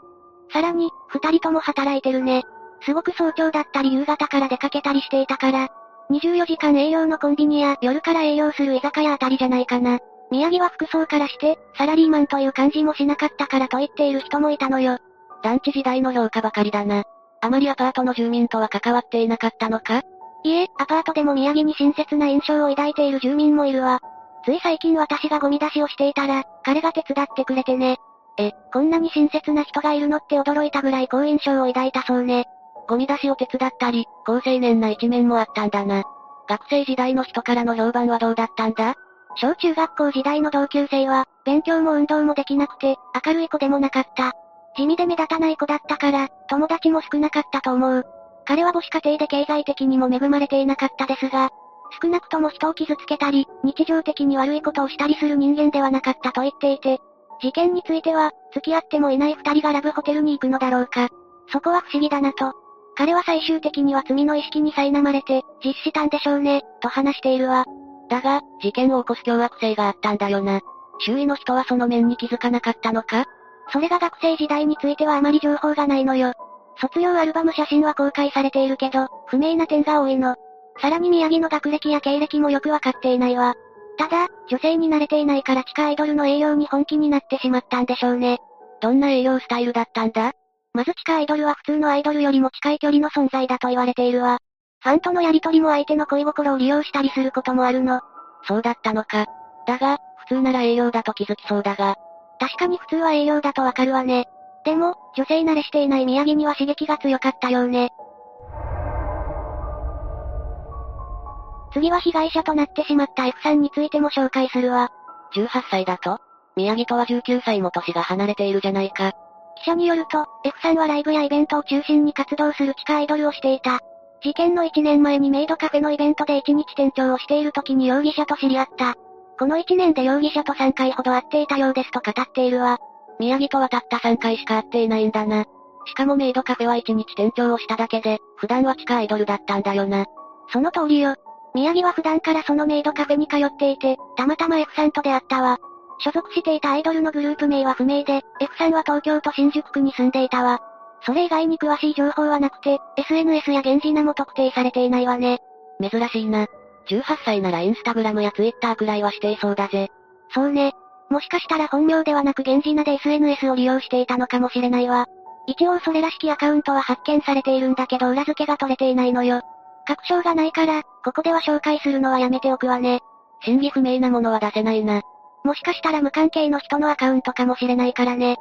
[SPEAKER 2] さらに、二人とも働いてるね。すごく早朝だったり夕方から出かけたりしていたから、24時間営業のコンビニや夜から営業する居酒屋あたりじゃないかな。宮城は服装からして、サラリーマンという感じもしなかったからと言っている人もいたのよ。
[SPEAKER 1] 団地時代の評価ばかりだな。あまりアパートの住民とは関わっていなかったのか？
[SPEAKER 2] いえ、アパートでも宮城に親切な印象を抱いている住民もいるわ。つい最近私がゴミ出しをしていたら、彼が手伝ってくれてね。え、こんなに親切な人がいるのって驚いたぐらい好印象を抱いたそうね。
[SPEAKER 1] ゴミ出しを手伝ったり、高青年な一面もあったんだな。学生時代の人からの評判はどうだったんだ？
[SPEAKER 2] 小中学校時代の同級生は、勉強も運動もできなくて、明るい子でもなかった。地味で目立たない子だったから、友達も少なかったと思う。彼は母子家庭で経済的にも恵まれていなかったですが、少なくとも人を傷つけたり、日常的に悪いことをしたりする人間ではなかったと言っていて、事件については、付き合ってもいない二人がラブホテルに行くのだろうか。そこは不思議だなと。彼は最終的には罪の意識に苛まれて、実施したんでしょうね、と話しているわ。
[SPEAKER 1] だが、事件を起こす凶悪性があったんだよな。周囲の人はその面に気づかなかったのか？
[SPEAKER 2] それが学生時代についてはあまり情報がないのよ。卒業アルバム写真は公開されているけど、不明な点が多いの。さらに宮城の学歴や経歴もよくわかっていないわ。ただ、女性に慣れていないから地下アイドルの営業に本気になってしまったんでしょうね。
[SPEAKER 1] どんな営業スタイルだったんだ？
[SPEAKER 2] まず地下アイドルは普通のアイドルよりも近い距離の存在だと言われているわ。ファンとのやりとりも相手の恋心を利用したりすることもあるの。
[SPEAKER 1] そうだったのか。だが、普通なら営業だと気づきそうだが。
[SPEAKER 2] 確かに普通は営業だとわかるわね。でも、女性慣れしていない宮城には刺激が強かったようね。次は被害者となってしまった F さんについても紹介するわ。
[SPEAKER 1] 18歳だと宮城とは19歳も年が離れているじゃないか。
[SPEAKER 2] 記者によると、F さんはライブやイベントを中心に活動する地下アイドルをしていた。事件の1年前にメイドカフェのイベントで1日店長をしている時に容疑者と知り合った。この1年で容疑者と3回ほど会っていたようですと語っているわ。
[SPEAKER 1] 宮城とはたった3回しか会っていないんだな。しかもメイドカフェは1日店長をしただけで、普段は地下アイドルだったんだよな。
[SPEAKER 2] その通りよ。宮城は普段からそのメイドカフェに通っていて、たまたま F さんと出会ったわ。所属していたアイドルのグループ名は不明で、F さんは東京都新宿区に住んでいたわ。それ以外に詳しい情報はなくて、SNS や現地名も特定されていないわね。
[SPEAKER 1] 珍しいな。18歳ならインスタグラムやツイッターくらいはしていそうだぜ。
[SPEAKER 2] そうね。もしかしたら本名ではなく現地名で SNS を利用していたのかもしれないわ。一応それらしきアカウントは発見されているんだけど裏付けが取れていないのよ。確証がないから、ここでは紹介するのはやめておくわね。
[SPEAKER 1] 真偽不明なものは出せないな。
[SPEAKER 2] もしかしたら無関係の人のアカウントかもしれないからね。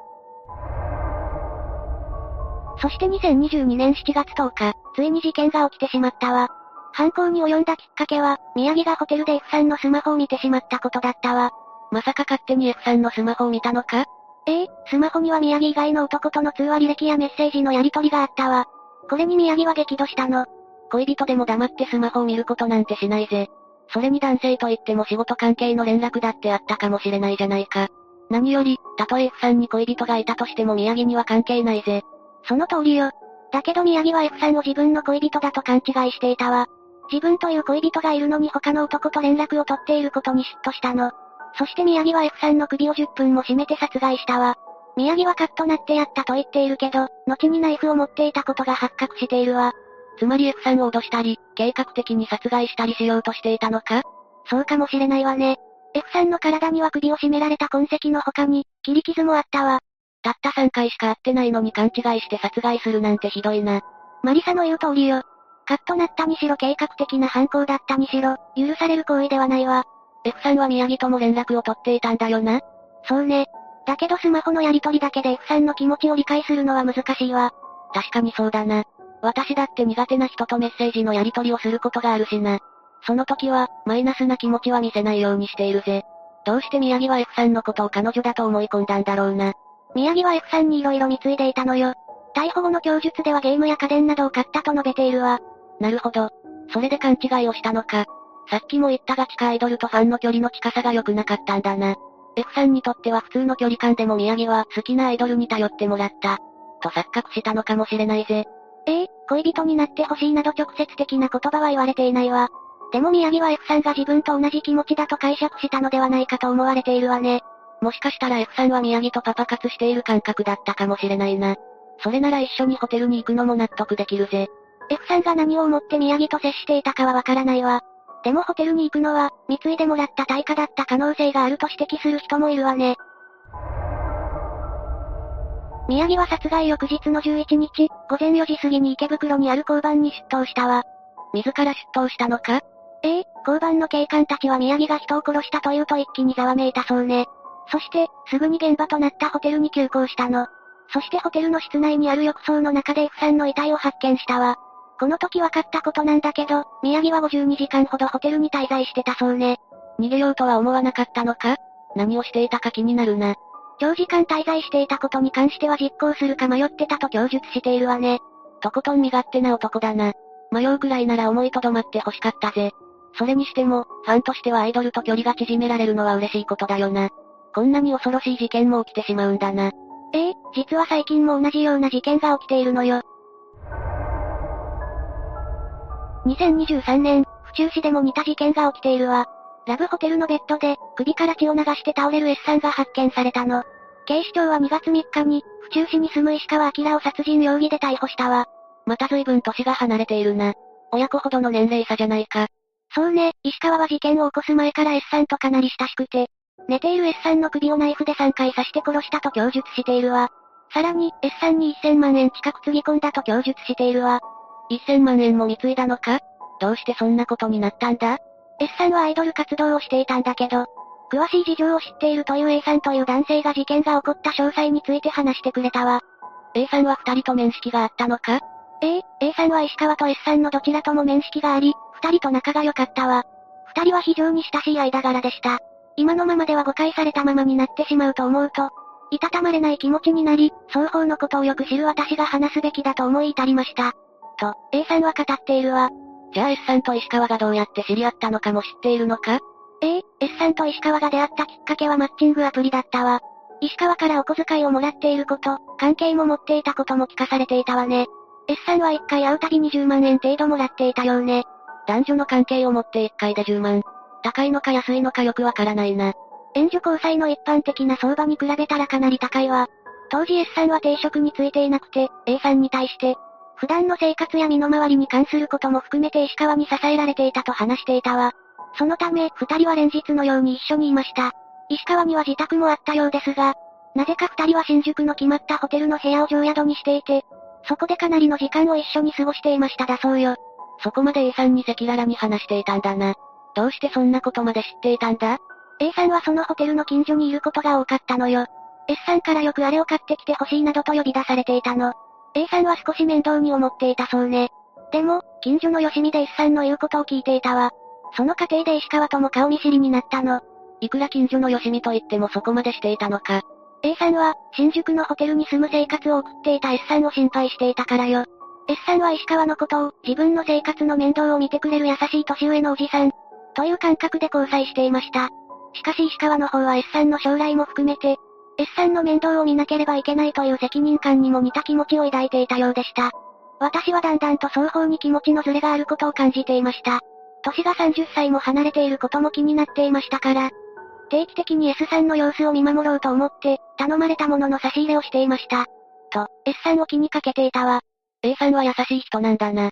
[SPEAKER 2] そして2022年7月10日、ついに事件が起きてしまったわ。犯行に及んだきっかけは、宮城がホテルで F さんのスマホを見てしまったことだったわ。
[SPEAKER 1] まさか勝手に F さんのスマホを見たのか？
[SPEAKER 2] ええ、スマホには宮城以外の男との通話履歴やメッセージのやり取りがあったわ。これに宮城は激怒したの。
[SPEAKER 1] 恋人でも黙ってスマホを見ることなんてしないぜ。それに男性と言っても仕事関係の連絡だってあったかもしれないじゃないか。何より、たとえ F さんに恋人がいたとしても宮城には関係ないぜ。
[SPEAKER 2] その通りよ。だけど宮城は F さんを自分の恋人だと勘違いしていたわ。自分という恋人がいるのに他の男と連絡を取っていることに嫉妬したの。そして宮城は F さんの首を10分も絞めて殺害したわ。宮城はカッとなってやったと言っているけど、後にナイフを持っていたことが発覚しているわ。
[SPEAKER 1] つまり F さんを脅したり、計画的に殺害したりしようとしていたのか？
[SPEAKER 2] そうかもしれないわね。F さんの体には首を絞められた痕跡の他に、切り傷もあったわ。
[SPEAKER 1] たった3回しか会ってないのに勘違いして殺害するなんてひどいな。
[SPEAKER 2] マリサの言う通りよ。カッとなったにしろ計画的な犯行だったにしろ、許される行為ではないわ。
[SPEAKER 1] F さんは宮城とも連絡を取っていたんだよな。
[SPEAKER 2] そうね。だけどスマホのやり取りだけで F さんの気持ちを理解するのは難しいわ。
[SPEAKER 1] 確かにそうだな。私だって苦手な人とメッセージのやり取りをすることがあるしな。その時は、マイナスな気持ちは見せないようにしているぜ。どうして宮城は F さんのことを彼女だと思い込んだんだろうな。
[SPEAKER 2] 宮城は F さんに色々貢いでいたのよ。逮捕後の供述ではゲームや家電などを買ったと述べているわ。
[SPEAKER 1] なるほど。それで勘違いをしたのか。さっきも言ったが地下アイドルとファンの距離の近さが良くなかったんだな。F さんにとっては普通の距離感でも宮城は好きなアイドルに頼ってもらった。と錯覚したのかもしれないぜ。
[SPEAKER 2] ええ恋人になってほしいなど直接的な言葉は言われていないわ。でも宮城は F さんが自分と同じ気持ちだと解釈したのではないかと思われているわね。
[SPEAKER 1] もしかしたら F さんは宮城とパパ活している感覚だったかもしれないな。それなら一緒にホテルに行くのも納得できるぜ。
[SPEAKER 2] F さんが何を思って宮城と接していたかはわからないわ。でもホテルに行くのは、貢いでもらった対価だった可能性があると指摘する人もいるわね。宮城は殺害翌日の11日、午前4時過ぎに池袋にある交番に出頭したわ。
[SPEAKER 1] 自ら出頭したのか？
[SPEAKER 2] ええ交番の警官たちは宮城が人を殺したというと一気にざわめいたそうね。そして、すぐに現場となったホテルに急行したの。そしてホテルの室内にある浴槽の中で F さんの遺体を発見したわ。この時分かったことなんだけど、宮城は52時間ほどホテルに滞在してたそうね。
[SPEAKER 1] 逃げようとは思わなかったのか？何をしていたか気になるな。
[SPEAKER 2] 長時間滞在していたことに関しては実行するか迷ってたと供述しているわね。
[SPEAKER 1] とことん身勝手な男だな。迷うくらいなら思いとどまって欲しかったぜ。それにしても、ファンとしてはアイドルと距離が縮められるのは嬉しいことだよな。こんなに恐ろしい事件も起きてしまうんだな。
[SPEAKER 2] ええ実は最近も同じような事件が起きているのよ。2023年、府中市でも似た事件が起きているわ。ラブホテルのベッドで、首から血を流して倒れる S さんが発見されたの。警視庁は2月3日に、府中市に住む石川明を殺人容疑で逮捕したわ。
[SPEAKER 1] また随分年が離れているな。親子ほどの年齢差じゃないか。
[SPEAKER 2] そうね、石川は事件を起こす前から S さんとかなり親しくて、寝ている S さんの首をナイフで3回刺して殺したと供述しているわ。さらに、S さんに1000万円近くつぎ込んだと供述しているわ。
[SPEAKER 1] 1000万円も貢いだのか？どうしてそんなことになったんだ？
[SPEAKER 2] ?S さんはアイドル活動をしていたんだけど、詳しい事情を知っているという A さんという男性が事件が起こった詳細について話してくれたわ。
[SPEAKER 1] A さんは二人と面識があったのか？
[SPEAKER 2] ええ、A さんは石川と S さんのどちらとも面識があり、二人と仲が良かったわ。二人は非常に親しい間柄でした。今のままでは誤解されたままになってしまうと思うと、いたたまれない気持ちになり、双方のことをよく知る私が話すべきだと思い至りました。と、A さんは語っているわ。
[SPEAKER 1] じゃあ S さんと石川がどうやって知り合ったのかも知っているのか？
[SPEAKER 2] ええ、S さんと石川が出会ったきっかけはマッチングアプリだったわ。石川からお小遣いをもらっていること、関係も持っていたことも聞かされていたわね。S さんは1回会うたび20万円程度もらっていたようね。
[SPEAKER 1] 男女の関係を持って1回で10万。高いのか安いのかよくわからないな。
[SPEAKER 2] 援助交際の一般的な相場に比べたらかなり高いわ。当時 S さんは定職についていなくて、A さんに対して、普段の生活や身の回りに関することも含めて石川に支えられていたと話していたわ。そのため、二人は連日のように一緒にいました。石川には自宅もあったようですが、なぜか二人は新宿の決まったホテルの部屋を常宿にしていて、そこでかなりの時間を一緒に過ごしていましただそうよ。
[SPEAKER 1] そこまで A さんに赤裸々に話していたんだな。どうしてそんなことまで知っていたんだ
[SPEAKER 2] ?A さんはそのホテルの近所にいることが多かったのよ。S さんからよくあれを買ってきてほしいなどと呼び出されていたの。A さんは少し面倒に思っていたそうね。でも、近所のよしみで S さんの言うことを聞いていたわ。その過程で石川とも顔見知りになったの。
[SPEAKER 1] いくら近所のよしみと言ってもそこまでしていたのか。
[SPEAKER 2] A さんは、新宿のホテルに住む生活を送っていた S さんを心配していたからよ。S さんは石川のことを、自分の生活の面倒を見てくれる優しい年上のおじさん、という感覚で交際していました。しかし石川の方は S さんの将来も含めて、S さんの面倒を見なければいけないという責任感にも似た気持ちを抱いていたようでした。私はだんだんと双方に気持ちのズレがあることを感じていました。年が30歳も離れていることも気になっていましたから、定期的に S さんの様子を見守ろうと思って、頼まれたものの差し入れをしていました。と、S さんを気にかけていたわ。
[SPEAKER 1] A さんは優しい人なんだな。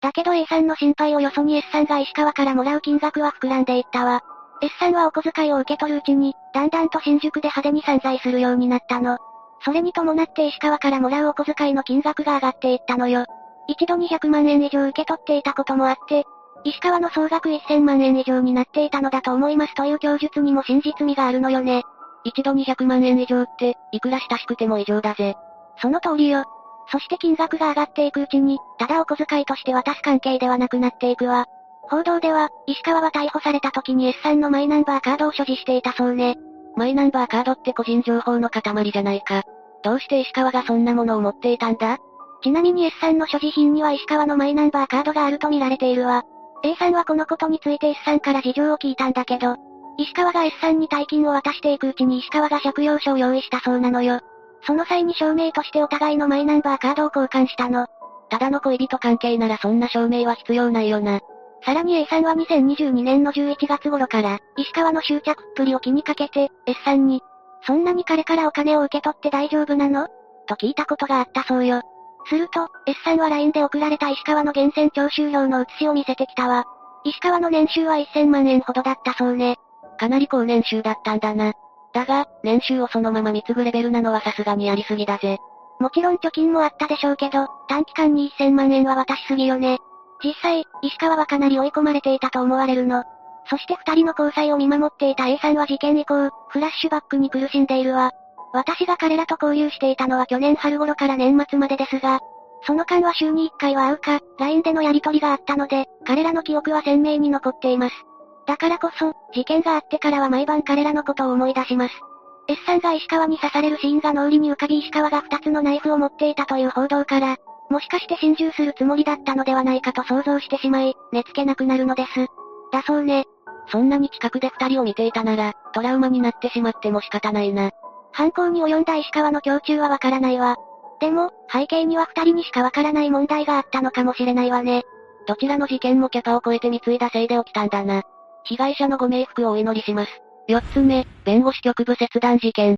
[SPEAKER 2] だけど A さんの心配をよそに S さんが石川からもらう金額は膨らんでいったわ。S さんはお小遣いを受け取るうちに、だんだんと新宿で派手に散財するようになったの。それに伴って石川からもらうお小遣いの金額が上がっていったのよ。一度200万円以上受け取っていたこともあって、石川の総額1000万円以上になっていたのだと思いますという供述にも真実味があるのよね。
[SPEAKER 1] 一度200万円以上って、いくら親しくても異常だぜ。
[SPEAKER 2] その通りよ。そして金額が上がっていくうちに、ただお小遣いとして渡す関係ではなくなっていくわ。報道では、石川は逮捕された時に S さんのマイナンバーカードを所持していたそうね。
[SPEAKER 1] マイナンバーカードって個人情報の塊じゃないか。どうして石川がそんなものを持っていたんだ？
[SPEAKER 2] ちなみに S さんの所持品には石川のマイナンバーカードがあると見られているわ。A さんはこのことについて S さんから事情を聞いたんだけど、石川が S さんに大金を渡していくうちに石川が借用書を用意したそうなのよ。その際に証明としてお互いのマイナンバーカードを交換したの。
[SPEAKER 1] ただの恋人関係ならそんな証明は必要ないよな。
[SPEAKER 2] さらに A さんは2022年の11月頃から、石川の執着っぷりを気にかけて、S さんに、そんなに彼からお金を受け取って大丈夫なの？と聞いたことがあったそうよ。すると、S さんは LINE で送られた石川の源泉徴収料の写しを見せてきたわ。石川の年収は1000万円ほどだったそうね。
[SPEAKER 1] かなり高年収だったんだな。だが、年収をそのまま貢ぐレベルなのはさすがにやりすぎだぜ。
[SPEAKER 2] もちろん貯金もあったでしょうけど、短期間に1000万円は渡しすぎよね。実際、石川はかなり追い込まれていたと思われるの。そして二人の交際を見守っていた A さんは事件以降、フラッシュバックに苦しんでいるわ。私が彼らと交流していたのは去年春頃から年末までですが、その間は週に1回は会うか、LINE でのやり取りがあったので、彼らの記憶は鮮明に残っています。だからこそ、事件があってからは毎晩彼らのことを思い出します。S さんが石川に刺されるシーンが脳裏に浮かび石川が2つのナイフを持っていたという報道から、もしかして心中するつもりだったのではないかと想像してしまい、寝つけなくなるのです。だそうね。
[SPEAKER 1] そんなに近くで二人を見ていたなら、トラウマになってしまっても仕方ないな。
[SPEAKER 2] 犯行に及んだ石川の胸中はわからないわ。でも、背景には二人にしかわからない問題があったのかもしれないわね。
[SPEAKER 1] どちらの事件もキャパを超えて貢いだせいで起きたんだな。被害者のご冥福をお祈りします。四つ目、弁護士局部切断事件。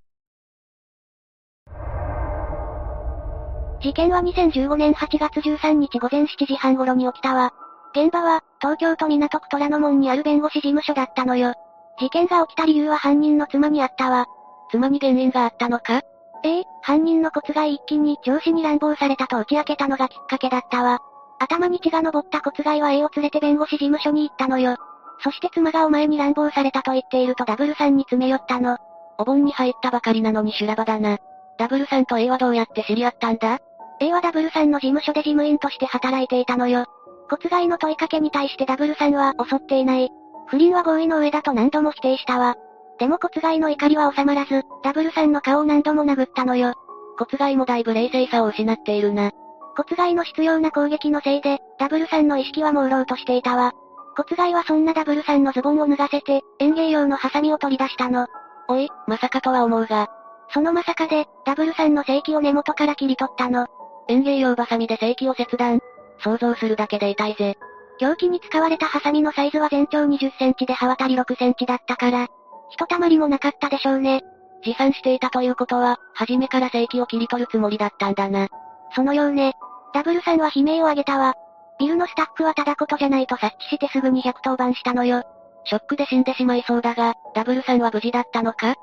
[SPEAKER 2] 事件は2015年8月13日午前7時半頃に起きたわ。現場は、東京都港区虎ノ門にある弁護士事務所だったのよ。事件が起きた理由は犯人の妻にあったわ。
[SPEAKER 1] 妻に原因があったのか？
[SPEAKER 2] ええ、犯人の骨骸一気に上司に乱暴されたと打ち明けたのがきっかけだったわ。頭に血が昇った骨骸は A を連れて弁護士事務所に行ったのよ。そして妻がお前に乱暴されたと言っているとダブルさんに詰め寄ったの。
[SPEAKER 1] お盆に入ったばかりなのに修羅場だな。ダブルさんと A はどうやって知り合ったんだ？
[SPEAKER 2] A はダブルさんの事務所で事務員として働いていたのよ。骨骸の問いかけに対してダブルさんは襲っていない。不倫は合意の上だと何度も否定したわ。でも骨骸の怒りは収まらず、ダブルさんの顔を何度も殴ったのよ。
[SPEAKER 1] 骨骸もだいぶ冷静さを失っているな。
[SPEAKER 2] 骨骸の執拗な攻撃のせいで、ダブルさんの意識は朦朧としていたわ。骨骸はそんなダブルさんのズボンを脱がせて、園芸用のハサミを取り出したの。
[SPEAKER 1] おい、まさかとは思うが、
[SPEAKER 2] そのまさかで、ダブルさんの正規を根元から切り取ったの。
[SPEAKER 1] 園芸用バサミで正規を切断。想像するだけで痛いぜ。
[SPEAKER 2] 凶器に使われたハサミのサイズは全長20センチで刃渡り6センチだったから、ひとたまりもなかったでしょうね。
[SPEAKER 1] 持参していたということは、初めから正規を切り取るつもりだったんだな。
[SPEAKER 2] そのようね。ダブルさんは悲鳴を上げたわ。ビルのスタッフはただことじゃないと察知してすぐに110番したのよ。
[SPEAKER 1] ショックで死んでしまいそうだが、ダブルさんは無事だったのか？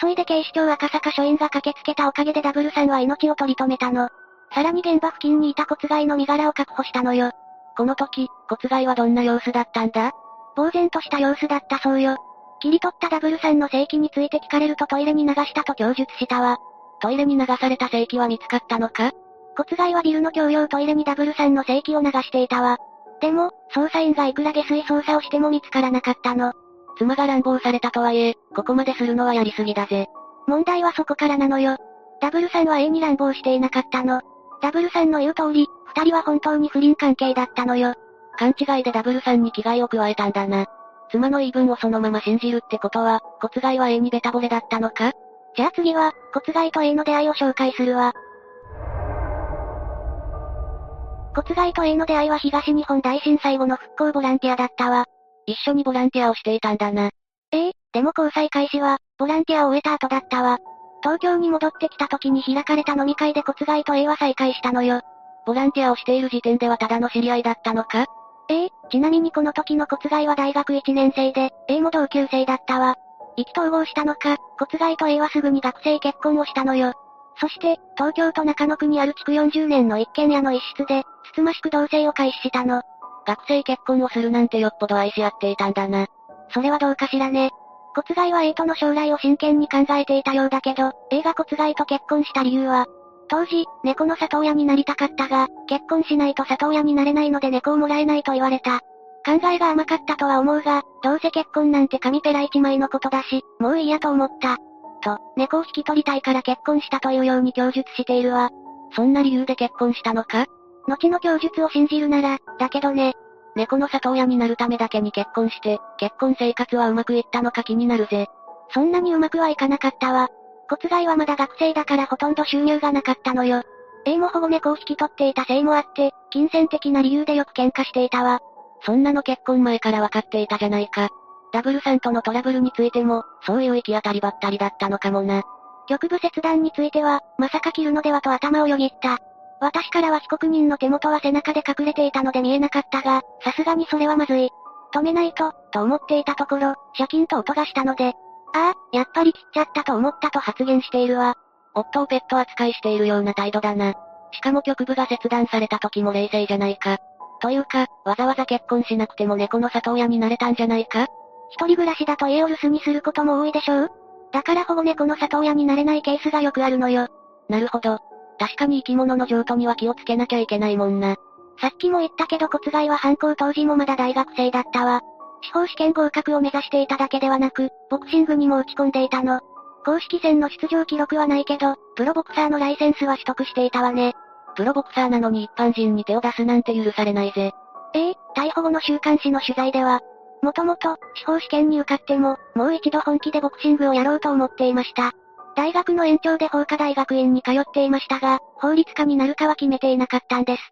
[SPEAKER 2] 急いで警視庁赤坂署員が駆けつけたおかげでダブルさんは命を取り留めたの。さらに現場付近にいた骨骸の身柄を確保したのよ。
[SPEAKER 1] この時、骨骸はどんな様子だったんだ？
[SPEAKER 2] 呆然とした様子だったそうよ。切り取ったダブルさんの正規について聞かれるとトイレに流したと供述したわ。
[SPEAKER 1] トイレに流された正規は見つかったのか？
[SPEAKER 2] 骨骸はビルの共用トイレにダブルさんの正規を流していたわ。でも、捜査員がいくら下水捜査をしても見つからなかったの。
[SPEAKER 1] 妻が乱暴されたとはいえ、ここまでするのはやりすぎだぜ。
[SPEAKER 2] 問題はそこからなのよ。ダブルさんは A に乱暴していなかったの。ダブルさんの言う通り、二人は本当に不倫関係だったのよ。
[SPEAKER 1] 勘違いでダブルさんに危害を加えたんだな。妻の言い分をそのまま信じるってことは、骨骸は A にベタ惚れだったのか？
[SPEAKER 2] じゃあ次は、骨骸と A の出会いを紹介するわ。骨骸と A の出会いは東日本大震災後の復興ボランティアだったわ。
[SPEAKER 1] 一緒にボランティアをしていたんだな。
[SPEAKER 2] ええでも交際開始は、ボランティアを終えた後だったわ。東京に戻ってきた時に開かれた飲み会で骨骸と A は再会したのよ。
[SPEAKER 1] ボランティアをしている時点ではただの知り合いだったのか？
[SPEAKER 2] ええちなみにこの時の骨骸は大学1年生で、A も同級生だったわ。意気投合したのか、骨骸と A はすぐに学生結婚をしたのよ。そして、東京都中野区にある築40年の一軒家の一室で、つつましく同棲を開始したの。
[SPEAKER 1] 学生結婚をするなんてよっぽど愛し合っていたんだな。
[SPEAKER 2] それはどうかしらね。骨骸は A との将来を真剣に考えていたようだけど、A が骨骸と結婚した理由は、当時、猫の里親になりたかったが、結婚しないと里親になれないので猫をもらえないと言われた。考えが甘かったとは思うが、どうせ結婚なんて紙ペラ一枚のことだし、もういいやと思った。と、猫を引き取りたいから結婚したというように供述しているわ。
[SPEAKER 1] そんな理由で結婚したのか？
[SPEAKER 2] 後の供述を信じるなら、だけどね。
[SPEAKER 1] 猫の里親になるためだけに結婚して、結婚生活はうまくいったのか気になるぜ。
[SPEAKER 2] そんなにうまくはいかなかったわ。骨骸はまだ学生だからほとんど収入がなかったのよ。A も保護猫を引き取っていたせいもあって、金銭的な理由でよく喧嘩していたわ。
[SPEAKER 1] そんなの結婚前から分かっていたじゃないか。ダブルさんとのトラブルについても、そういう行き当たりばったりだったのかもな。
[SPEAKER 2] 局部切断については、まさか切るのではと頭をよぎった。私からは被告人の手元は背中で隠れていたので見えなかったが、さすがにそれはまずい。止めないと、と思っていたところ、シャキンと音がしたので、ああ、やっぱり切っちゃったと思ったと発言しているわ。
[SPEAKER 1] 夫をペット扱いしているような態度だな。しかも局部が切断された時も冷静じゃないか。というか、わざわざ結婚しなくても猫の里親になれたんじゃないか
[SPEAKER 2] 一人暮らしだと家を留守にすることも多いでしょうだから保護猫の里親になれないケースがよくあるのよ。
[SPEAKER 1] なるほど。確かに生き物の譲渡には気をつけなきゃいけないもんな。
[SPEAKER 2] さっきも言ったけど骨骸は犯行当時もまだ大学生だったわ。司法試験合格を目指していただけではなく、ボクシングにも打ち込んでいたの。公式戦の出場記録はないけど、プロボクサーのライセンスは取得していたわね。
[SPEAKER 1] プロボクサーなのに一般人に手を出すなんて許されないぜ。
[SPEAKER 2] ええ逮捕後の週刊誌の取材では、もともと、司法試験に受かっても、もう一度本気でボクシングをやろうと思っていました。大学の延長で法科大学院に通っていましたが、法律家になるかは決めていなかったんです。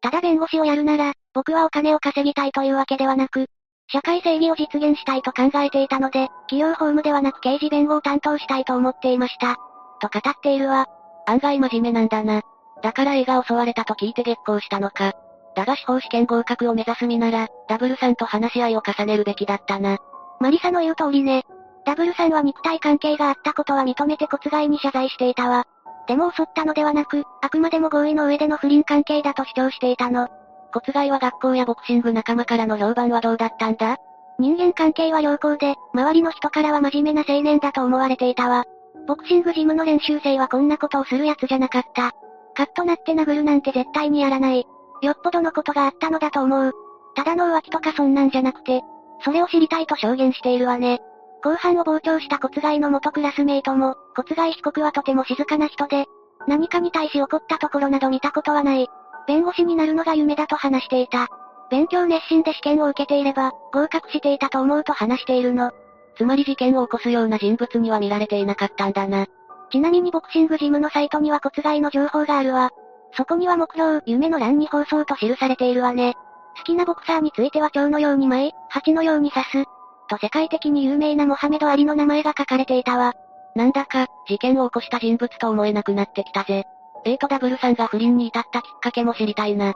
[SPEAKER 2] ただ弁護士をやるなら、僕はお金を稼ぎたいというわけではなく、社会正義を実現したいと考えていたので、企業法務ではなく刑事弁護を担当したいと思っていました。と語っているわ。
[SPEAKER 1] 案外真面目なんだな。だから映画襲われたと聞いて激高したのか。だが司法試験合格を目指す身なら、ダブルさんと話し合いを重ねるべきだったな。
[SPEAKER 2] マリサの言う通りね。ダブルさんは肉体関係があったことは認めて骨骸に謝罪していたわ。でも襲ったのではなく、あくまでも合意の上での不倫関係だと主張していたの。
[SPEAKER 1] 骨骸は学校やボクシング仲間からの評判はどうだったんだ？
[SPEAKER 2] 人間関係は良好で、周りの人からは真面目な青年だと思われていたわ。ボクシングジムの練習生はこんなことをする奴じゃなかった。カッとなって殴るなんて絶対にやらない。よっぽどのことがあったのだと思う。ただの浮気とかそんなんじゃなくて、それを知りたいと証言しているわね。後半を傍聴した骨骸の元クラスメイトも、骨骸被告はとても静かな人で、何かに対し怒ったところなど見たことはない。弁護士になるのが夢だと話していた。勉強熱心で試験を受けていれば、合格していたと思うと話しているの。
[SPEAKER 1] つまり事件を起こすような人物には見られていなかったんだな。
[SPEAKER 2] ちなみにボクシングジムのサイトには骨骸の情報があるわ。そこには目標、夢の欄に放送と記されているわね。好きなボクサーについては蝶のように舞、蜂のように刺す。と世界的に有名なモハメド・アリの名前が書かれていたわ。
[SPEAKER 1] なんだか、事件を起こした人物と思えなくなってきたぜ。A とダブルさんが不倫に至ったきっかけも知りたいな。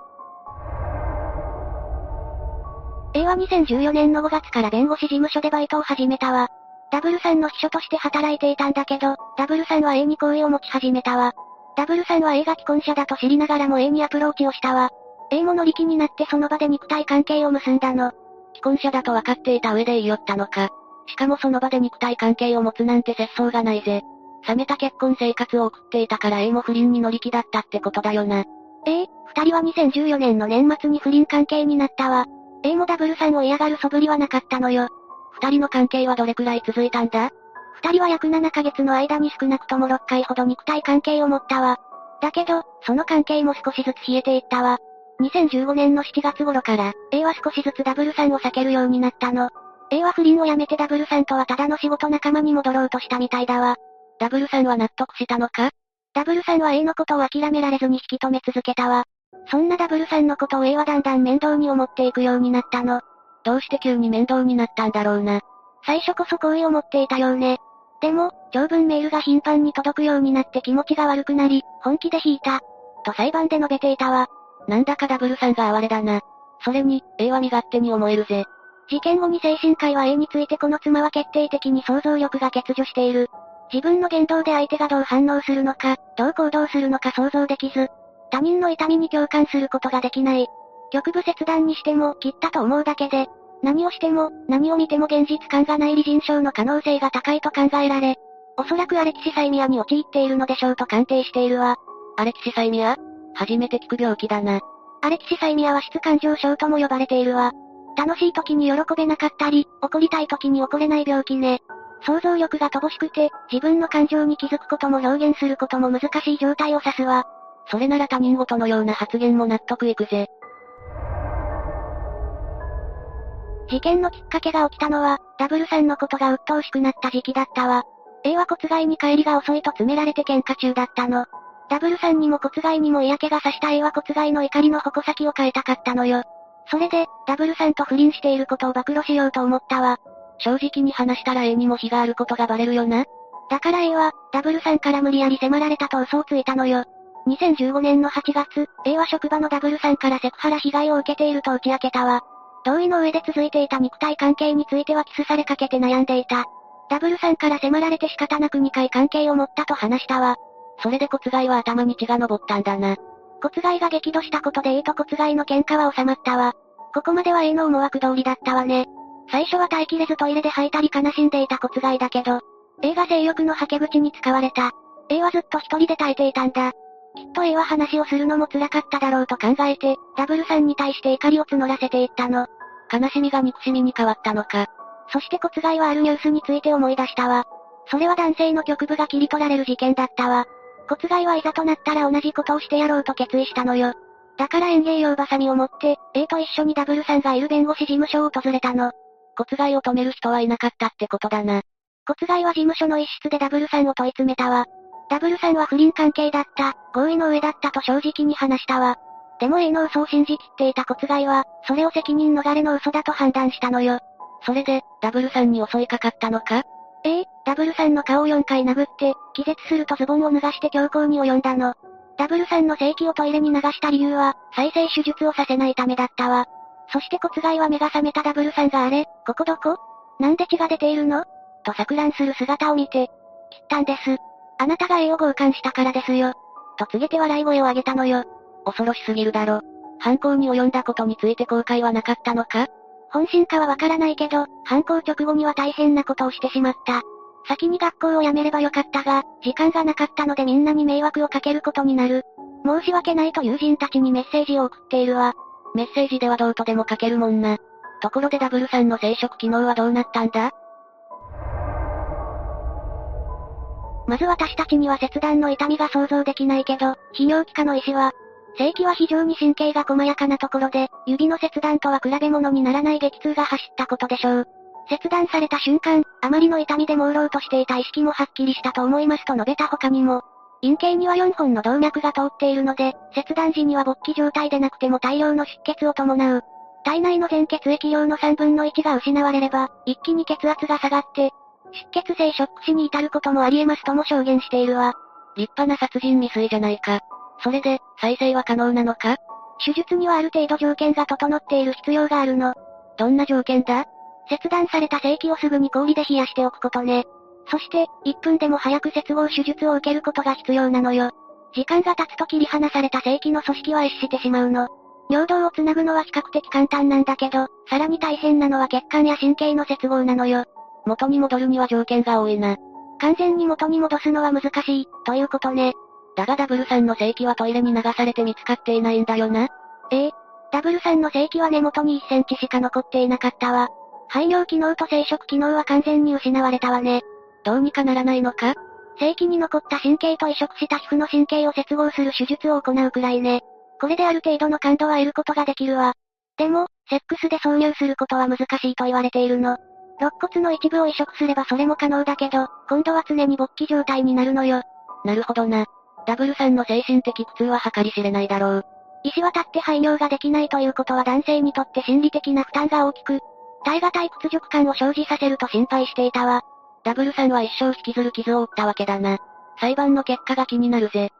[SPEAKER 2] A は2014年の5月から弁護士事務所でバイトを始めたわ。ダブルさんの秘書として働いていたんだけど、ダブルさんは A に好意を持ち始めたわ。ダブルさんは A が既婚者だと知りながらも A にアプローチをしたわ。A も乗り気になってその場で肉体関係を結んだの。
[SPEAKER 1] 既婚者だと分かっていた上で言い寄ったのか。しかもその場で肉体関係を持つなんて節操がないぜ。冷めた結婚生活を送っていたから A も不倫に乗り気だったってことだよな。
[SPEAKER 2] ええ、二人は2014年の年末に不倫関係になったわ。A もダブルさんを嫌がる素振りはなかったのよ。
[SPEAKER 1] 二人の関係はどれくらい続いたんだ？
[SPEAKER 2] 二人は約7ヶ月の間に少なくとも6回ほど肉体関係を持ったわ。だけど、その関係も少しずつ冷えていったわ。2015年の7月頃から、A は少しずつダブルさんを避けるようになったの。A は不倫をやめてダブルさんとはただの仕事仲間に戻ろうとしたみたいだわ。
[SPEAKER 1] ダブルさんは納得したのか？
[SPEAKER 2] ダブルさんは A のことを諦められずに引き止め続けたわ。そんなダブルさんのことを A はだんだん面倒に思っていくようになったの。
[SPEAKER 1] どうして急に面倒になったんだろうな。
[SPEAKER 2] 最初こそ好意を持っていたようね。でも、長文メールが頻繁に届くようになって気持ちが悪くなり、本気で引いた。と裁判で述べていたわ。
[SPEAKER 1] なんだかダブルさんが哀れだな。それに、A は身勝手に思えるぜ。
[SPEAKER 2] 事件後に精神科医は A についてこの妻は決定的に想像力が欠如している。自分の言動で相手がどう反応するのか、どう行動するのか想像できず、他人の痛みに共感することができない。局部切断にしても、切ったと思うだけで、何をしても、何を見ても現実感がない理人症の可能性が高いと考えられ、おそらくアレキシサイミアに陥っているのでしょうと鑑定しているわ。
[SPEAKER 1] アレキシサイミア？初めて聞く病気だな。
[SPEAKER 2] アレキシサイミアは質感情症とも呼ばれているわ。楽しい時に喜べなかったり、怒りたい時に怒れない病気ね。想像力が乏しくて、自分の感情に気づくことも表現することも難しい状態を指すわ。
[SPEAKER 1] それなら他人事のような発言も納得いくぜ。
[SPEAKER 2] 事件のきっかけが起きたのは、ダブルさんのことが鬱陶しくなった時期だったわ。A は骨骸に帰りが遅いと詰められて喧嘩中だったの。ダブルさんにも骨骸にも嫌気がさした A は骨骸の怒りの矛先を変えたかったのよ。それで、ダブルさんと不倫していることを暴露しようと思ったわ。
[SPEAKER 1] 正直に話したら A にも非があることがバレるよな。
[SPEAKER 2] だから A は、ダブルさんから無理やり迫られたと嘘をついたのよ。2015年の8月、A は職場のダブルさんからセクハラ被害を受けていると打ち明けたわ。同意の上で続いていた肉体関係についてはキスされかけて悩んでいた。ダブルさんから迫られて仕方なく2回関係を持ったと話したわ。
[SPEAKER 1] それで骨骸は頭に血が昇ったんだな。
[SPEAKER 2] 骨骸が激怒したことで A と骨骸の喧嘩は収まったわ。ここまでは A の思惑通りだったわね。最初は耐えきれずトイレで吐いたり悲しんでいた骨骸だけど、A が性欲のはけ口に使われた。A はずっと一人で耐えていたんだ。きっと A は話をするのも辛かっただろうと考えて、ダブルさんに対して怒りを募らせていったの。
[SPEAKER 1] 悲しみが憎しみに変わったのか。
[SPEAKER 2] そして骨骸はあるニュースについて思い出したわ。それは男性の局部が切り取られる事件だったわ。骨骸はいざとなったら同じことをしてやろうと決意したのよ。だから園芸用バサミを持って、A と一緒にダブルさんがいる弁護士事務所を訪れたの。
[SPEAKER 1] 骨骸を止める人はいなかったってことだな。
[SPEAKER 2] 骨骸は事務所の一室でダブルさんを問い詰めたわ。ダブルさんは不倫関係だった、合意の上だったと正直に話したわ。でも A の嘘を信じきっていた骨骸は、それを責任逃れの嘘だと判断したのよ。
[SPEAKER 1] それで、ダブルさんに襲いかかったのか？
[SPEAKER 2] ええ、ダブルさんの顔を4回殴って、気絶するとズボンを脱がして強行に及んだの。ダブルさんの正規をトイレに流した理由は、再生手術をさせないためだったわ。そして骨骸は目が覚めたダブルさんがあれ、ここどこ？なんで血が出ているの？と錯乱する姿を見て、切ったんです。あなたが A を強姦したからですよ。と告げて笑い声を上げたのよ。
[SPEAKER 1] 恐ろしすぎるだろ。犯行に及んだことについて後悔はなかったのか？
[SPEAKER 2] 本心かはわからないけど、犯行直後には大変なことをしてしまった。先に学校を辞めればよかったが、時間がなかったのでみんなに迷惑をかけることになる。申し訳ないと友人たちにメッセージを送っているわ。
[SPEAKER 1] メッセージではどうとでも書けるもんな。ところでダブルさんの生殖機能はどうなったんだ？
[SPEAKER 2] まず私たちには切断の痛みが想像できないけど、泌尿器科の医師は、正規は非常に神経が細やかなところで、指の切断とは比べ物にならない激痛が走ったことでしょう。切断された瞬間、あまりの痛みで朦朧としていた意識もはっきりしたと思いますと述べた他にも、陰茎には4本の動脈が通っているので、切断時には勃起状態でなくても大量の出血を伴う。体内の全血液量の3分の1が失われれば、一気に血圧が下がって、出血性ショック死に至ることもあり得ますとも証言しているわ。
[SPEAKER 1] 立派な殺人未遂じゃないか。それで、再生は可能なのか？
[SPEAKER 2] 手術にはある程度条件が整っている必要があるの。
[SPEAKER 1] どんな条件だ？
[SPEAKER 2] 切断された性器をすぐに氷で冷やしておくことね。そして、1分でも早く接合手術を受けることが必要なのよ。時間が経つと切り離された性器の組織は壊死してしまうの。尿道をつなぐのは比較的簡単なんだけど、さらに大変なのは血管や神経の接合なのよ。
[SPEAKER 1] 元に戻るには条件が多いな。
[SPEAKER 2] 完全に元に戻すのは難しい、ということね。
[SPEAKER 1] だがダブルさんの性器はトイレに流されて見つかっていないんだよな？
[SPEAKER 2] ええ。ダブルさんの性器は根元に1センチしか残っていなかったわ。排尿機能と生殖機能は完全に失われたわね。
[SPEAKER 1] どうにかならないのか？
[SPEAKER 2] 正規に残った神経と移植した皮膚の神経を接合する手術を行うくらいね。これである程度の感度は得ることができるわ。でも、セックスで挿入することは難しいと言われているの。肋骨の一部を移植すればそれも可能だけど、今度は常に勃起状態になるのよ。
[SPEAKER 1] なるほどな。ダブルさんの精神的苦痛は計り知れないだろう。
[SPEAKER 2] 石渡って排尿ができないということは男性にとって心理的な負担が大きく、耐え難い屈辱感を生じさせると心配していたわ。
[SPEAKER 1] ダブルさんは一生引きずる傷を負ったわけだな。裁判の結果が気になるぜ。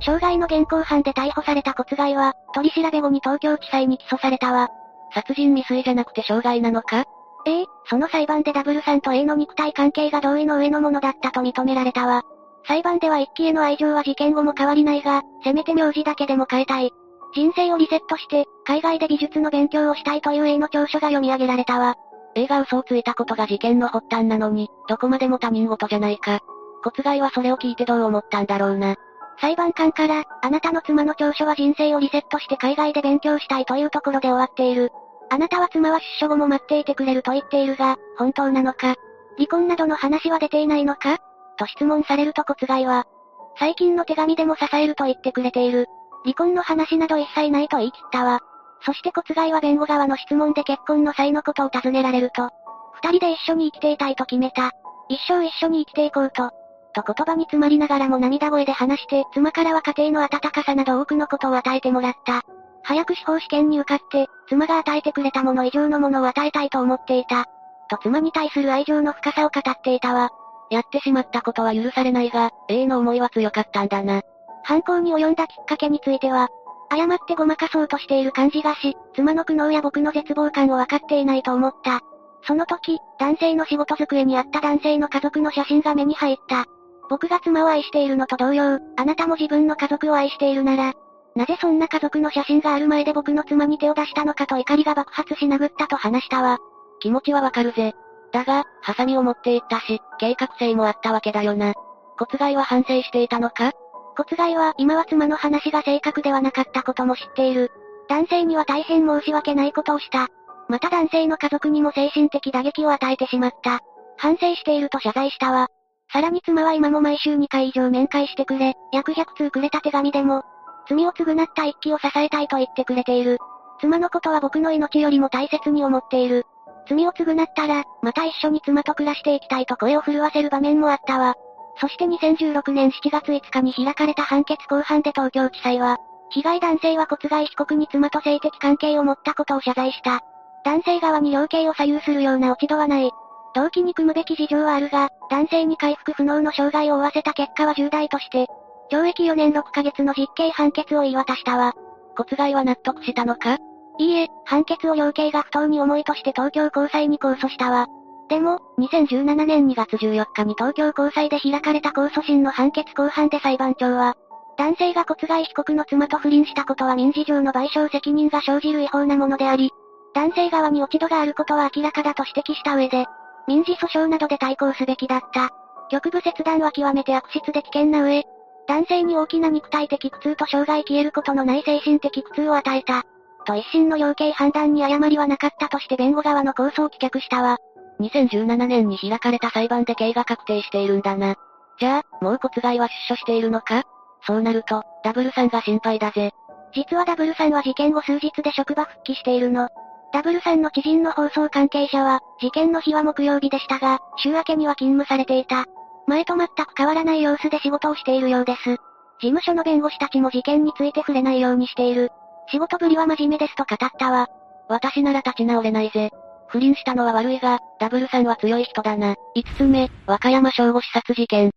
[SPEAKER 2] 傷害の現行犯で逮捕された骨害は、取り調べ後に東京地裁に起訴されたわ。
[SPEAKER 1] 殺人未遂じゃなくて傷害なのか？
[SPEAKER 2] ええ、その裁判でダブルさんと A の肉体関係が同意の上のものだったと認められたわ。裁判では一期への愛情は事件後も変わりないが、せめて名字だけでも変えたい。人生をリセットして、海外で美術の勉強をしたいという A の調書が読み上げられたわ。
[SPEAKER 1] A が嘘をついたことが事件の発端なのに、どこまでも他人事じゃないか。骨害はそれを聞いてどう思ったんだろうな。
[SPEAKER 2] 裁判官から、あなたの妻の調書は人生をリセットして海外で勉強したいというところで終わっている。あなたは妻は出所後も待っていてくれると言っているが、本当なのか？離婚などの話は出ていないのか？と質問されると骨害は、最近の手紙でも支えると言ってくれている。離婚の話など一切ないと言い切ったわ。そして骨害は弁護側の質問で結婚の際のことを尋ねられると、二人で一緒に生きていたいと決めた。一生一緒に生きていこうと。と言葉に詰まりながらも涙声で話して、妻からは家庭の温かさなど多くのことを与えてもらった。早く司法試験に受かって、妻が与えてくれたもの以上のものを与えたいと思っていた。と妻に対する愛情の深さを語っていたわ。
[SPEAKER 1] やってしまったことは許されないが、A の思いは強かったんだな。
[SPEAKER 2] 犯行に及んだきっかけについては、誤ってごまかそうとしている感じがし、妻の苦悩や僕の絶望感を分かっていないと思った。その時、男性の仕事机にあった男性の家族の写真が目に入った。僕が妻を愛しているのと同様、あなたも自分の家族を愛しているなら、なぜそんな家族の写真がある前で僕の妻に手を出したのかと怒りが爆発し殴ったと話したわ。
[SPEAKER 1] 気持ちはわかるぜ。だが、ハサミを持っていったし、計画性もあったわけだよな。骨害は反省していたのか？
[SPEAKER 2] 骨害は今は妻の話が正確ではなかったことも知っている。男性には大変申し訳ないことをした。また男性の家族にも精神的打撃を与えてしまった。反省していると謝罪したわ。さらに妻は今も毎週2回以上面会してくれ、約100通くれた手紙でも、罪を償った一揆を支えたいと言ってくれている。妻のことは僕の命よりも大切に思っている。罪を償ったら、また一緒に妻と暮らしていきたいと声を震わせる場面もあったわ。そして2016年7月5日に開かれた判決公判で東京地裁は、被害男性は骨害被告に妻と性的関係を持ったことを謝罪した。男性側に量刑を左右するような落ち度はない。動機に組むべき事情はあるが、男性に回復不能の傷害を負わせた結果は重大として、懲役4年6ヶ月の実刑判決を言い渡したわ。
[SPEAKER 1] 骨害は納得したのか？
[SPEAKER 2] いいえ、判決を量刑が不当に重いとして東京高裁に控訴したわ。でも、2017年2月14日に東京高裁で開かれた控訴審の判決公判で裁判長は、男性が骨害被告の妻と不倫したことは民事上の賠償責任が生じる違法なものであり、男性側に落ち度があることは明らかだと指摘した上で、民事訴訟などで対抗すべきだった。局部切断は極めて悪質で危険な上、男性に大きな肉体的苦痛と障害消えることのない精神的苦痛を与えた。と一審の量刑判断に誤りはなかったとして弁護側の控訴を棄却したわ。
[SPEAKER 1] 2017年に開かれた裁判で刑が確定しているんだな。じゃあ、もう骨害は出所しているのか？そうなると、ダブルさんが心配だぜ。
[SPEAKER 2] 実はダブルさんは事件後数日で職場復帰しているの。ダブルさんの知人の放送関係者は、事件の日は木曜日でしたが、週明けには勤務されていた。前と全く変わらない様子で仕事をしているようです。事務所の弁護士たちも事件について触れないようにしている。仕事ぶりは真面目ですと語ったわ。
[SPEAKER 1] 私なら立ち直れないぜ。不倫したのは悪いが、ダブルさんは強い人だな。5つ目、和歌山正午視察事件。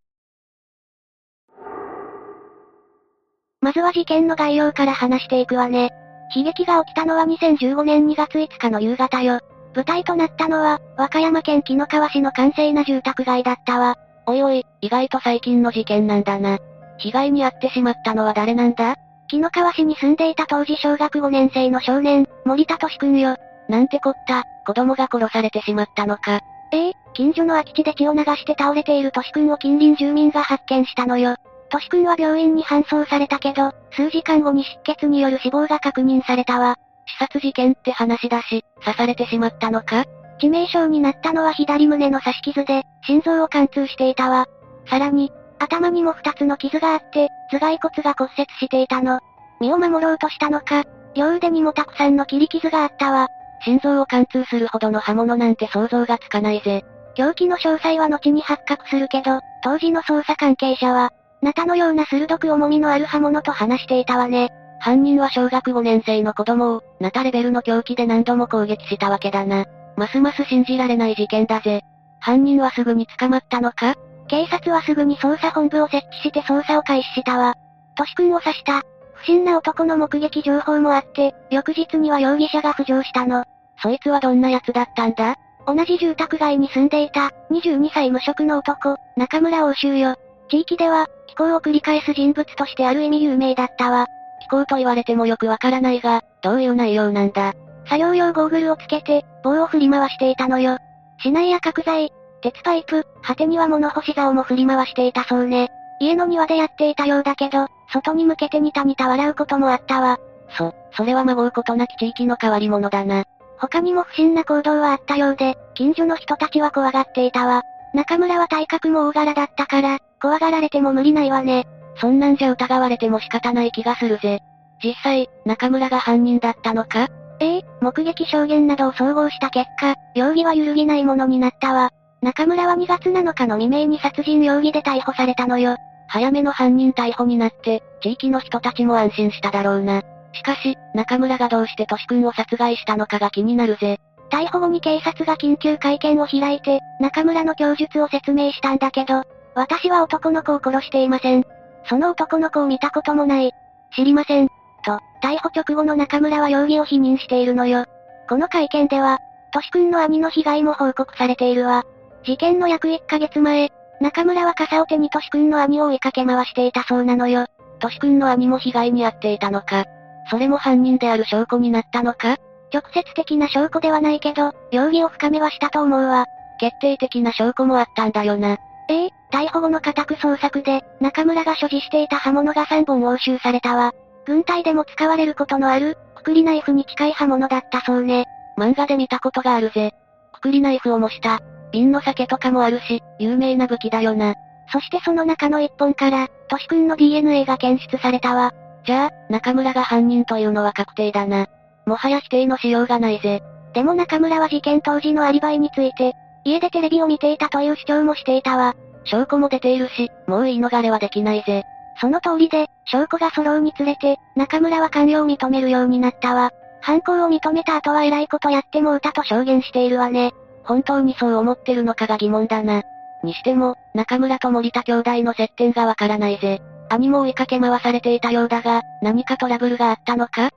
[SPEAKER 2] まずは事件の概要から話していくわね。悲劇が起きたのは2015年2月5日の夕方よ。舞台となったのは、和歌山県紀の川市の閑静な住宅街だったわ。
[SPEAKER 1] おいおい、意外と最近の事件なんだな。被害に遭ってしまったのは誰なんだ？
[SPEAKER 2] 紀の川市に住んでいた当時小学5年生の少年、森田敏くんよ。
[SPEAKER 1] なんてこった、子供が殺されてしまったのか。
[SPEAKER 2] ええ近所の空き地で血を流して倒れている敏くんを近隣住民が発見したのよ。トシ君は病院に搬送されたけど、数時間後に失血による死亡が確認されたわ。
[SPEAKER 1] 刺殺事件って話だし、刺されてしまったのか？
[SPEAKER 2] 致命傷になったのは左胸の刺し傷で、心臓を貫通していたわ。さらに、頭にも二つの傷があって、頭蓋骨が骨折していたの。身を守ろうとしたのか、両腕にもたくさんの切り傷があったわ。
[SPEAKER 1] 心臓を貫通するほどの刃物なんて想像がつかないぜ。
[SPEAKER 2] 凶器の詳細は後に発覚するけど、当時の捜査関係者は、ナタのような鋭く重みのある刃物と話していたわね。
[SPEAKER 1] 犯人は小学5年生の子供を、ナタレベルの凶器で何度も攻撃したわけだな。ますます信じられない事件だぜ。犯人はすぐに捕まったのか？
[SPEAKER 2] 警察はすぐに捜査本部を設置して捜査を開始したわ。トシ君を刺した。不審な男の目撃情報もあって、翌日には容疑者が浮上したの。
[SPEAKER 1] そいつはどんな奴だったんだ？
[SPEAKER 2] 同じ住宅街に住んでいた、22歳無職の男、中村欧州よ。地域では、気候を繰り返す人物としてある意味有名だったわ。
[SPEAKER 1] 気候と言われてもよくわからないが、どういう内容なんだ？
[SPEAKER 2] 作業用ゴーグルをつけて、棒を振り回していたのよ。市内や角材、鉄パイプ、果てには物干し竿も振り回していたそうね。家の庭でやっていたようだけど、外に向けてニタニタ笑うこともあったわ。
[SPEAKER 1] そ、それはまごうことなき地域の変わり者だな。
[SPEAKER 2] 他にも不審な行動はあったようで、近所の人たちは怖がっていたわ。中村は体格も大柄だったから、怖がられても無理ないわね。
[SPEAKER 1] そんなんじゃ疑われても仕方ない気がするぜ。実際、中村が犯人だったのか？
[SPEAKER 2] ええ目撃証言などを総合した結果、容疑は揺るぎないものになったわ。中村は2月7日の未明に殺人容疑で逮捕されたのよ。
[SPEAKER 1] 早めの犯人逮捕になって、地域の人たちも安心しただろうな。しかし、中村がどうしてトシ君を殺害したのかが気になるぜ。
[SPEAKER 2] 逮捕後に警察が緊急会見を開いて、中村の供述を説明したんだけど、私は男の子を殺していません。その男の子を見たこともない。知りません。と、逮捕直後の中村は容疑を否認しているのよ。この会見では、トシ君の兄の被害も報告されているわ。事件の約1ヶ月前、中村は傘を手にトシ君の兄を追いかけ回していたそうなのよ。
[SPEAKER 1] トシ君の兄も被害に遭っていたのか。それも犯人である証拠になったのか
[SPEAKER 2] 直接的な証拠ではないけど、容疑を深めはしたと思うわ。
[SPEAKER 1] 決定的な証拠もあったんだよな。
[SPEAKER 2] ええ逮捕後の家宅捜索で、中村が所持していた刃物が3本押収されたわ。軍隊でも使われることのある、くくりナイフに近い刃物だったそうね。
[SPEAKER 1] 漫画で見たことがあるぜ。くくりナイフを模した、瓶の酒とかもあるし、有名な武器だよな。
[SPEAKER 2] そしてその中の一本から、トシ君の DNA が検出されたわ。
[SPEAKER 1] じゃあ、中村が犯人というのは確定だな。もはや否定のしようがないぜ。
[SPEAKER 2] でも中村は事件当時のアリバイについて、家でテレビを見ていたという主張もしていたわ。
[SPEAKER 1] 証拠も出ているし、もう言い逃れはできないぜ。
[SPEAKER 2] その通りで、証拠が揃うにつれて、中村は関与を認めるようになったわ。犯行を認めた後は偉いことやってもうたと証言しているわね。
[SPEAKER 1] 本当にそう思ってるのかが疑問だな。にしても、中村と森田兄弟の接点がわからないぜ。兄も追いかけ回されていたようだが、何かトラブルがあったのか？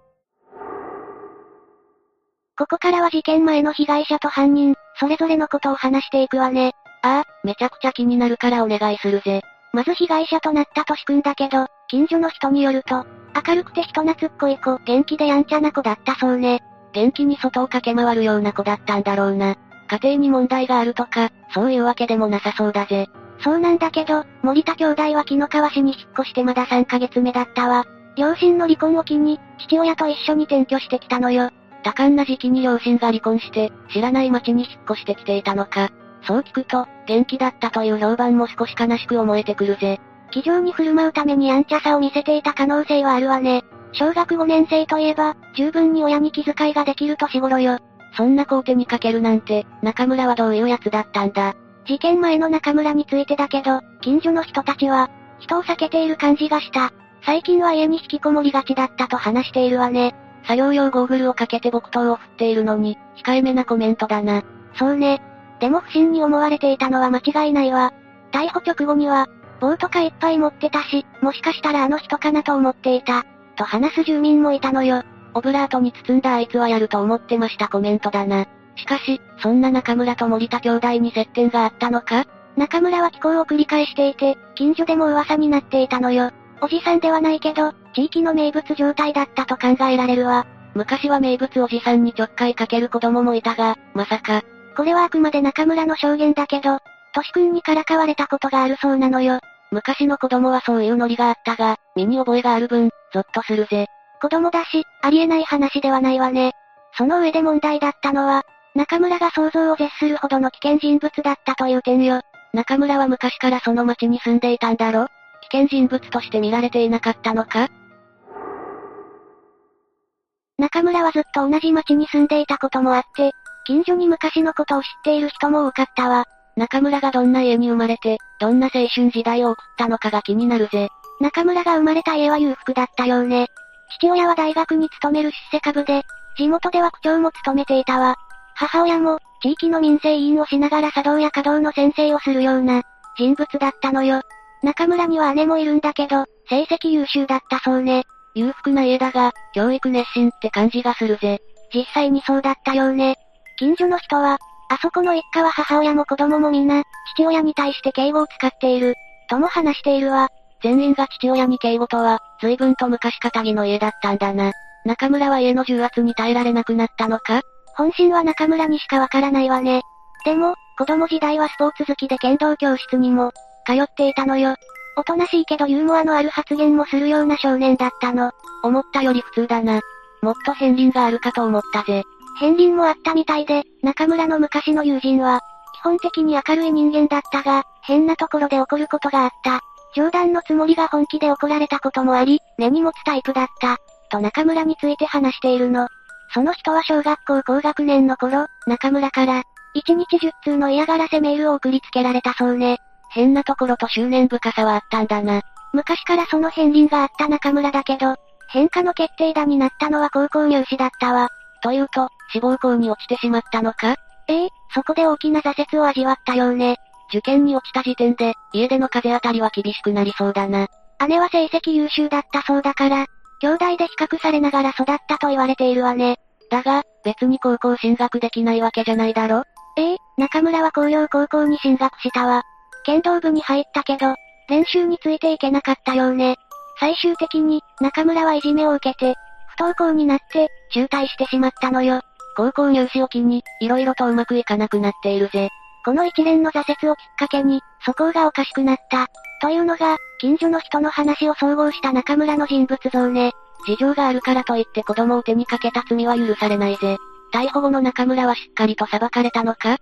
[SPEAKER 2] ここからは事件前の被害者と犯人、それぞれのことを話していくわね。
[SPEAKER 1] ああ、めちゃくちゃ気になるからお願いするぜ。
[SPEAKER 2] まず被害者となったとしくんだけど、近所の人によると、明るくて人懐っこい子、元気でやんちゃな子だったそうね。
[SPEAKER 1] 元気に外を駆け回るような子だったんだろうな。家庭に問題があるとか、そういうわけでもなさそうだぜ。
[SPEAKER 2] そうなんだけど、森田兄弟は木の川市に引っ越してまだ3ヶ月目だったわ。両親の離婚を機に、父親と一緒に転居してきたのよ。
[SPEAKER 1] 多感な時期に両親が離婚して、知らない町に引っ越してきていたのか。そう聞くと、元気だったという評判も少し悲しく思えてくるぜ。
[SPEAKER 2] 気丈に振る舞うためにやんちゃさを見せていた可能性はあるわね。小学5年生といえば、十分に親に気遣いができる年頃よ。
[SPEAKER 1] そんな子を手にかけるなんて、中村はどういう奴だったんだ。
[SPEAKER 2] 事件前の中村についてだけど、近所の人たちは、人を避けている感じがした。最近は家に引きこもりがちだったと話しているわね。
[SPEAKER 1] 作業用ゴーグルをかけて木刀を振っているのに、控えめなコメントだな。
[SPEAKER 2] そうね。でも不審に思われていたのは間違いないわ。逮捕直後には、棒とかいっぱい持ってたし、もしかしたらあの人かなと思っていた。と話す住民もいたのよ。
[SPEAKER 1] オブラートに包んだあいつはやると思ってましたコメントだな。しかし、そんな中村と森田兄弟に接点があったのか？
[SPEAKER 2] 中村は気候を繰り返していて、近所でも噂になっていたのよ。おじさんではないけど、地域の名物状態だったと考えられるわ。
[SPEAKER 1] 昔は名物おじさんにちょっかいかける子供もいたが、まさか。
[SPEAKER 2] これはあくまで中村の証言だけど、としくんにからかわれたことがあるそうなのよ。
[SPEAKER 1] 昔の子供はそういうノリがあったが、身に覚えがある分、ゾッとするぜ。
[SPEAKER 2] 子供だし、ありえない話ではないわね。その上で問題だったのは、中村が想像を絶するほどの危険人物だったという点よ。
[SPEAKER 1] 中村は昔からその町に住んでいたんだろ？危険人物として見られていなかったのか？
[SPEAKER 2] 中村はずっと同じ町に住んでいたこともあって、近所に昔のことを知っている人も多かったわ。
[SPEAKER 1] 中村がどんな家に生まれて、どんな青春時代を送ったのかが気になるぜ。
[SPEAKER 2] 中村が生まれた家は裕福だったようね。父親は大学に勤める出世株で、地元では区長も務めていたわ。母親も、地域の民生委員をしながら茶道や華道の先生をするような、人物だったのよ。中村には姉もいるんだけど、成績優秀だったそうね。
[SPEAKER 1] 裕福な家だが、教育熱心って感じがするぜ。
[SPEAKER 2] 実際にそうだったようね。近所の人は、あそこの一家は母親も子供もみんな、父親に対して敬語を使っている、とも話しているわ。
[SPEAKER 1] 全員が父親に敬語とは、随分と昔語りの家だったんだな。中村は家の重圧に耐えられなくなったのか？
[SPEAKER 2] 本心は中村にしかわからないわね。でも、子供時代はスポーツ好きで剣道教室にも、通っていたのよ。おとなしいけどユーモアのある発言もするような少年だったの。
[SPEAKER 1] 思ったより普通だな。もっと片鱗があるかと思ったぜ。
[SPEAKER 2] 片鱗もあったみたいで、中村の昔の友人は、基本的に明るい人間だったが、変なところで怒ることがあった。冗談のつもりが本気で怒られたこともあり、根に持つタイプだった。と中村について話しているの。その人は小学校高学年の頃、中村から、1日10通の嫌がらせメールを送りつけられたそうね。
[SPEAKER 1] 変なところと執念深さはあったんだな。
[SPEAKER 2] 昔からその片鱗があった中村だけど、変化の決定打になったのは高校入試だったわ。
[SPEAKER 1] というと、志望校に落ちてしまったのか？
[SPEAKER 2] ええそこで大きな挫折を味わったようね。
[SPEAKER 1] 受験に落ちた時点で、家での風当たりは厳しくなりそうだな。
[SPEAKER 2] 姉は成績優秀だったそうだから、兄弟で比較されながら育ったと言われているわね。
[SPEAKER 1] だが、別に高校進学できないわけじゃないだろ？
[SPEAKER 2] ええ中村は紅葉高校に進学したわ。剣道部に入ったけど、練習についていけなかったようね。最終的に、中村はいじめを受けて、不登校になって、中退してしまったのよ。
[SPEAKER 1] 高校入試を機に、色々とうまくいかなくなっているぜ。
[SPEAKER 2] この一連の挫折をきっかけに、素行がおかしくなった。というのが、近所の人の話を総合した中村の人物像ね。
[SPEAKER 1] 事情があるからといって子供を手にかけた罪は許されないぜ。逮捕後の中村はしっかりと裁かれたのか？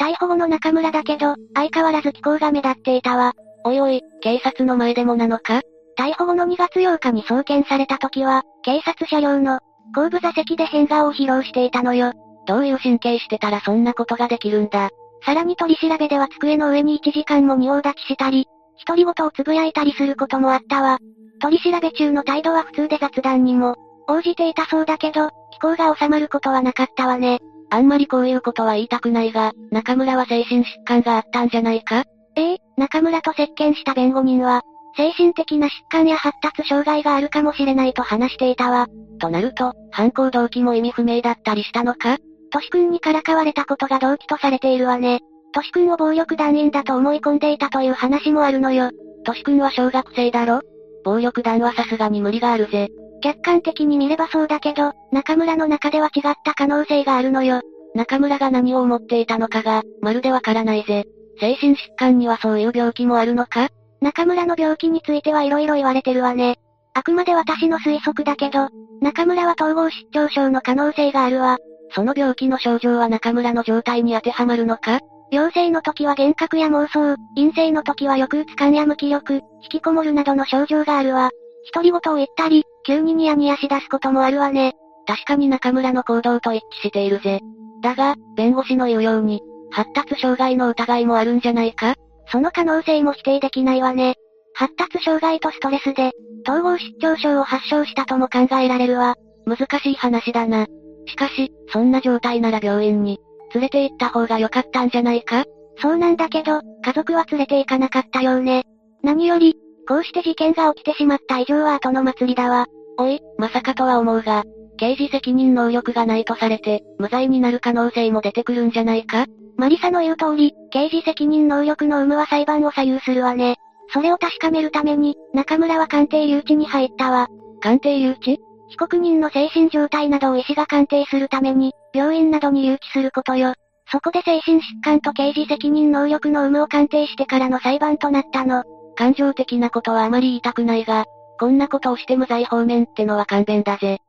[SPEAKER 2] 逮捕後の中村だけど、相変わらず気候が目立っていたわ。
[SPEAKER 1] おいおい、警察の前でもなのか？
[SPEAKER 2] 逮捕後の2月8日に送検された時は、警察車両の、後部座席で変顔を披露していたのよ。
[SPEAKER 1] どういう神経してたらそんなことができるんだ。
[SPEAKER 2] さらに取り調べでは机の上に1時間も仁王立ちしたり、独り言をつぶやいたりすることもあったわ。取り調べ中の態度は普通で雑談にも、応じていたそうだけど、気候が収まることはなかったわね。
[SPEAKER 1] あんまりこういうことは言いたくないが、中村は精神疾患があったんじゃないか？
[SPEAKER 2] ええ中村と接見した弁護人は、精神的な疾患や発達障害があるかもしれないと話していたわ。
[SPEAKER 1] となると、犯行動機も意味不明だったりしたのか？
[SPEAKER 2] トシ君にからかわれたことが動機とされているわね。トシ君を暴力団員だと思い込んでいたという話もあるのよ。
[SPEAKER 1] トシ君は小学生だろ？暴力団はさすがに無理があるぜ。
[SPEAKER 2] 客観的に見ればそうだけど、中村の中では違った可能性があるのよ。
[SPEAKER 1] 中村が何を思っていたのかが、まるでわからないぜ。精神疾患にはそういう病気もあるのか？
[SPEAKER 2] 中村の病気については色々言われてるわね。あくまで私の推測だけど、中村は統合失調症の可能性があるわ。
[SPEAKER 1] その病気の症状は中村の状態に当てはまるのか？
[SPEAKER 2] 陽性の時は幻覚や妄想、陰性の時は抑うつ感や無気力、引きこもるなどの症状があるわ。独り言を言ったり、急にニヤニヤし出すこともあるわね。
[SPEAKER 1] 確かに中村の行動と一致しているぜ。だが、弁護士の言うように、発達障害の疑いもあるんじゃないか？
[SPEAKER 2] その可能性も否定できないわね。発達障害とストレスで、統合失調症を発症したとも考えられるわ。
[SPEAKER 1] 難しい話だな。しかし、そんな状態なら病院に、連れて行った方が良かったんじゃないか？
[SPEAKER 2] そうなんだけど、家族は連れて行かなかったようね。何より、こうして事件が起きてしまった以上は後の祭りだわ。
[SPEAKER 1] おい、まさかとは思うが、刑事責任能力がないとされて、無罪になる可能性も出てくるんじゃないか？
[SPEAKER 2] マリサの言う通り、刑事責任能力の有無は裁判を左右するわね。それを確かめるために、中村は鑑定留置に入ったわ。
[SPEAKER 1] 鑑定留置？
[SPEAKER 2] 被告人の精神状態などを医師が鑑定するために、病院などに留置することよ。そこで精神疾患と刑事責任能力の有無を鑑定してからの裁判となったの。
[SPEAKER 1] 感情的なことはあまり言いたくないが、こんなことをして無罪方面ってのは勘弁だぜ。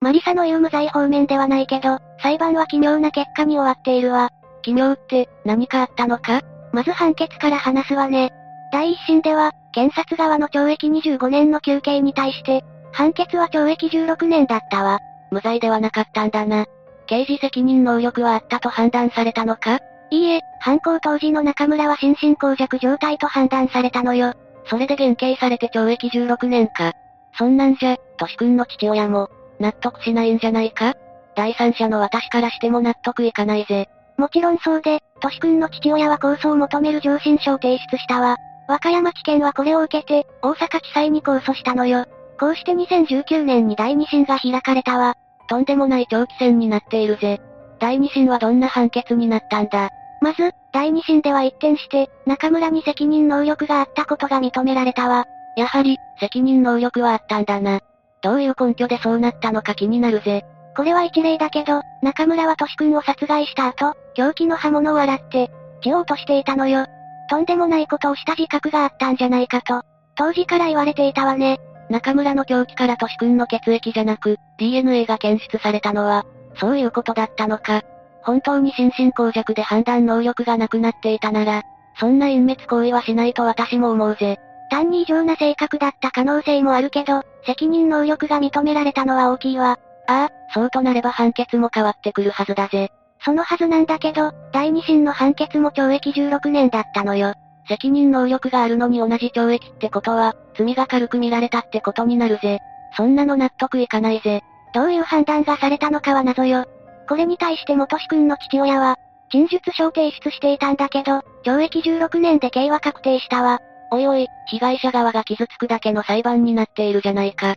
[SPEAKER 2] マリサの言う無罪方面ではないけど、裁判は奇妙な結果に終わっているわ。
[SPEAKER 1] 奇妙って、何かあったのか？
[SPEAKER 2] まず判決から話すわね。第一審では、検察側の懲役25年の求刑に対して、判決は懲役16年だったわ。
[SPEAKER 1] 無罪ではなかったんだな。刑事責任能力はあったと判断されたのか？
[SPEAKER 2] いいえ、犯行当時の中村は心神耗弱状態と判断されたのよ。
[SPEAKER 1] それで減刑されて懲役16年か。そんなんじゃ、としくんの父親も、納得しないんじゃないか？第三者の私からしても納得いかないぜ。
[SPEAKER 2] もちろんそうで、としくんの父親は控訴を求める上申書を提出したわ。和歌山地検はこれを受けて、大阪地裁に控訴したのよ。こうして2019年に第二審が開かれたわ。
[SPEAKER 1] とんでもない長期戦になっているぜ。第二審はどんな判決になったんだ？
[SPEAKER 2] まず、第二審では一転して、中村に責任能力があったことが認められたわ。
[SPEAKER 1] やはり、責任能力はあったんだな。どういう根拠でそうなったのか気になるぜ。
[SPEAKER 2] これは一例だけど、中村はトシ君を殺害した後、凶器の刃物を洗って、血を落としていたのよ。とんでもないことをした自覚があったんじゃないかと、当時から言われていたわね。
[SPEAKER 1] 中村の凶器からトシ君の血液じゃなく、DNA が検出されたのは、そういうことだったのか。本当に心神耗弱で判断能力がなくなっていたなら、そんな隠滅行為はしないと私も思うぜ。
[SPEAKER 2] 単に異常な性格だった可能性もあるけど、責任能力が認められたのは大きいわ。
[SPEAKER 1] ああ、そうとなれば判決も変わってくるはずだぜ。
[SPEAKER 2] そのはずなんだけど、第二審の判決も懲役16年だったのよ。
[SPEAKER 1] 責任能力があるのに同じ懲役ってことは、罪が軽く見られたってことになるぜ。そんなの納得いかないぜ。
[SPEAKER 2] どういう判断がされたのかは謎よ。これに対して元志くんの父親は、陳述書を提出していたんだけど、懲役16年で刑は確定したわ。
[SPEAKER 1] おいおい、被害者側が傷つくだけの裁判になっているじゃないか。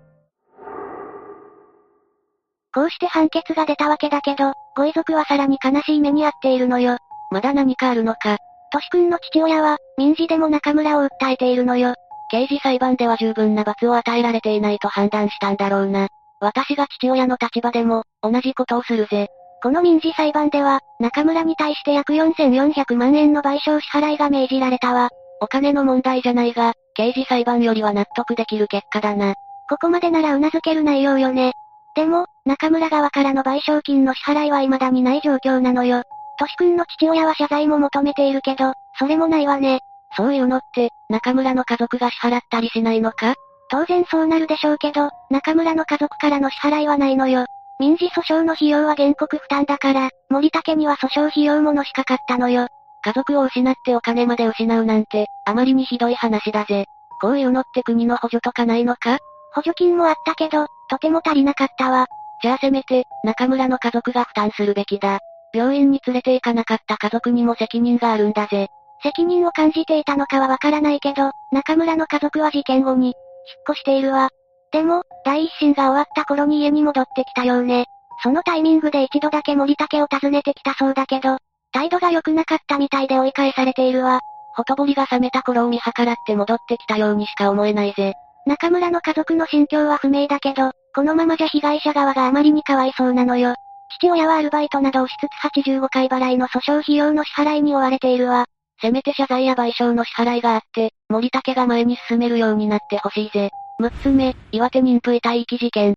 [SPEAKER 2] こうして判決が出たわけだけど、ご遺族はさらに悲しい目に遭っているのよ。
[SPEAKER 1] まだ何かあるのか。
[SPEAKER 2] としくんの父親は、民事でも中村を訴えているのよ。
[SPEAKER 1] 刑事裁判では十分な罰を与えられていないと判断したんだろうな。私が父親の立場でも、同じことをするぜ。
[SPEAKER 2] この民事裁判では、中村に対して約4400万円の賠償支払いが命じられたわ。
[SPEAKER 1] お金の問題じゃないが、刑事裁判よりは納得できる結果だな。
[SPEAKER 2] ここまでなら頷ける内容よね。でも、中村側からの賠償金の支払いは未だにない状況なのよ。としくんの父親は謝罪も求めているけど、それもないわね。
[SPEAKER 1] そういうのって、中村の家族が支払ったりしないのか？
[SPEAKER 2] 当然そうなるでしょうけど、中村の家族からの支払いはないのよ。民事訴訟の費用は原告負担だから、森竹には訴訟費用ものしかかったのよ。
[SPEAKER 1] 家族を失ってお金まで失うなんて、あまりにひどい話だぜ。こういうのって国の補助とかないのか？
[SPEAKER 2] 補助金もあったけど、とても足りなかったわ。
[SPEAKER 1] じゃあせめて、中村の家族が負担するべきだ。病院に連れて行かなかった家族にも責任があるんだぜ。
[SPEAKER 2] 責任を感じていたのかはわからないけど、中村の家族は事件後に、引っ越しているわ。でも、第一審が終わった頃に家に戻ってきたようね。そのタイミングで一度だけ森竹を訪ねてきたそうだけど、態度が良くなかったみたいで追い返されているわ。
[SPEAKER 1] ほとぼりが冷めた頃を見計らって戻ってきたようにしか思えないぜ。
[SPEAKER 2] 中村の家族の心境は不明だけど、このままじゃ被害者側があまりにかわいそうなのよ。父親はアルバイトなどをしつつ85回払いの訴訟費用の支払いに追われているわ。
[SPEAKER 1] せめて謝罪や賠償の支払いがあって、森竹が前に進めるようになってほしいぜ。6つ目、岩手妊婦遺体遺棄事件。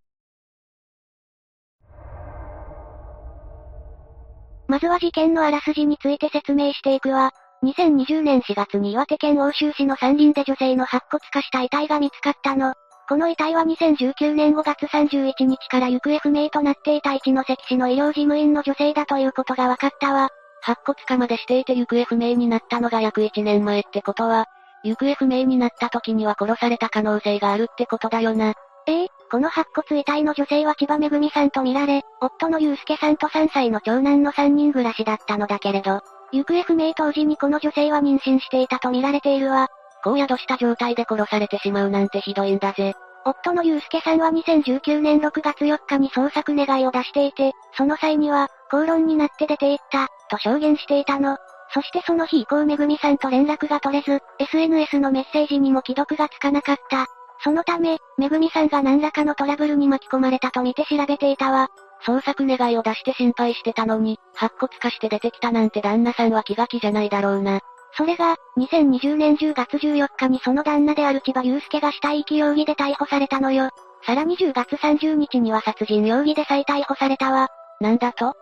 [SPEAKER 2] まずは事件のあらすじについて説明していくわ。2020年4月に岩手県奥州市の山林で女性の白骨化した遺体が見つかったの。この遺体は2019年5月31日から行方不明となっていた一関市の医療事務員の女性だということが分かったわ。
[SPEAKER 1] 白骨化までしていて行方不明になったのが約1年前ってことは、行方不明になった時には殺された可能性があるってことだよな。
[SPEAKER 2] ええ？この白骨遺体の女性は千葉めぐみさんと見られ、夫の祐介さんと3歳の長男の3人暮らしだったのだけれど、行方不明当時にこの女性は妊娠していたと見られているわ。
[SPEAKER 1] 荒野とした状態で殺されてしまうなんてひどいんだぜ。
[SPEAKER 2] 夫の祐介さんは2019年6月4日に捜索願いを出していて、その際には、口論になって出て行った、と証言していたの。そしてその日以降めぐみさんと連絡が取れず、SNS のメッセージにも既読がつかなかった。そのため、めぐみさんが何らかのトラブルに巻き込まれたと見て調べていたわ。
[SPEAKER 1] 捜索願いを出して心配してたのに、白骨化して出てきたなんて旦那さんは気が気じゃないだろうな。
[SPEAKER 2] それが、2020年10月14日にその旦那である千葉祐介が死体遺棄容疑で逮捕されたのよ。さらに10月30日には殺人容疑で再逮捕されたわ。
[SPEAKER 1] なんだと？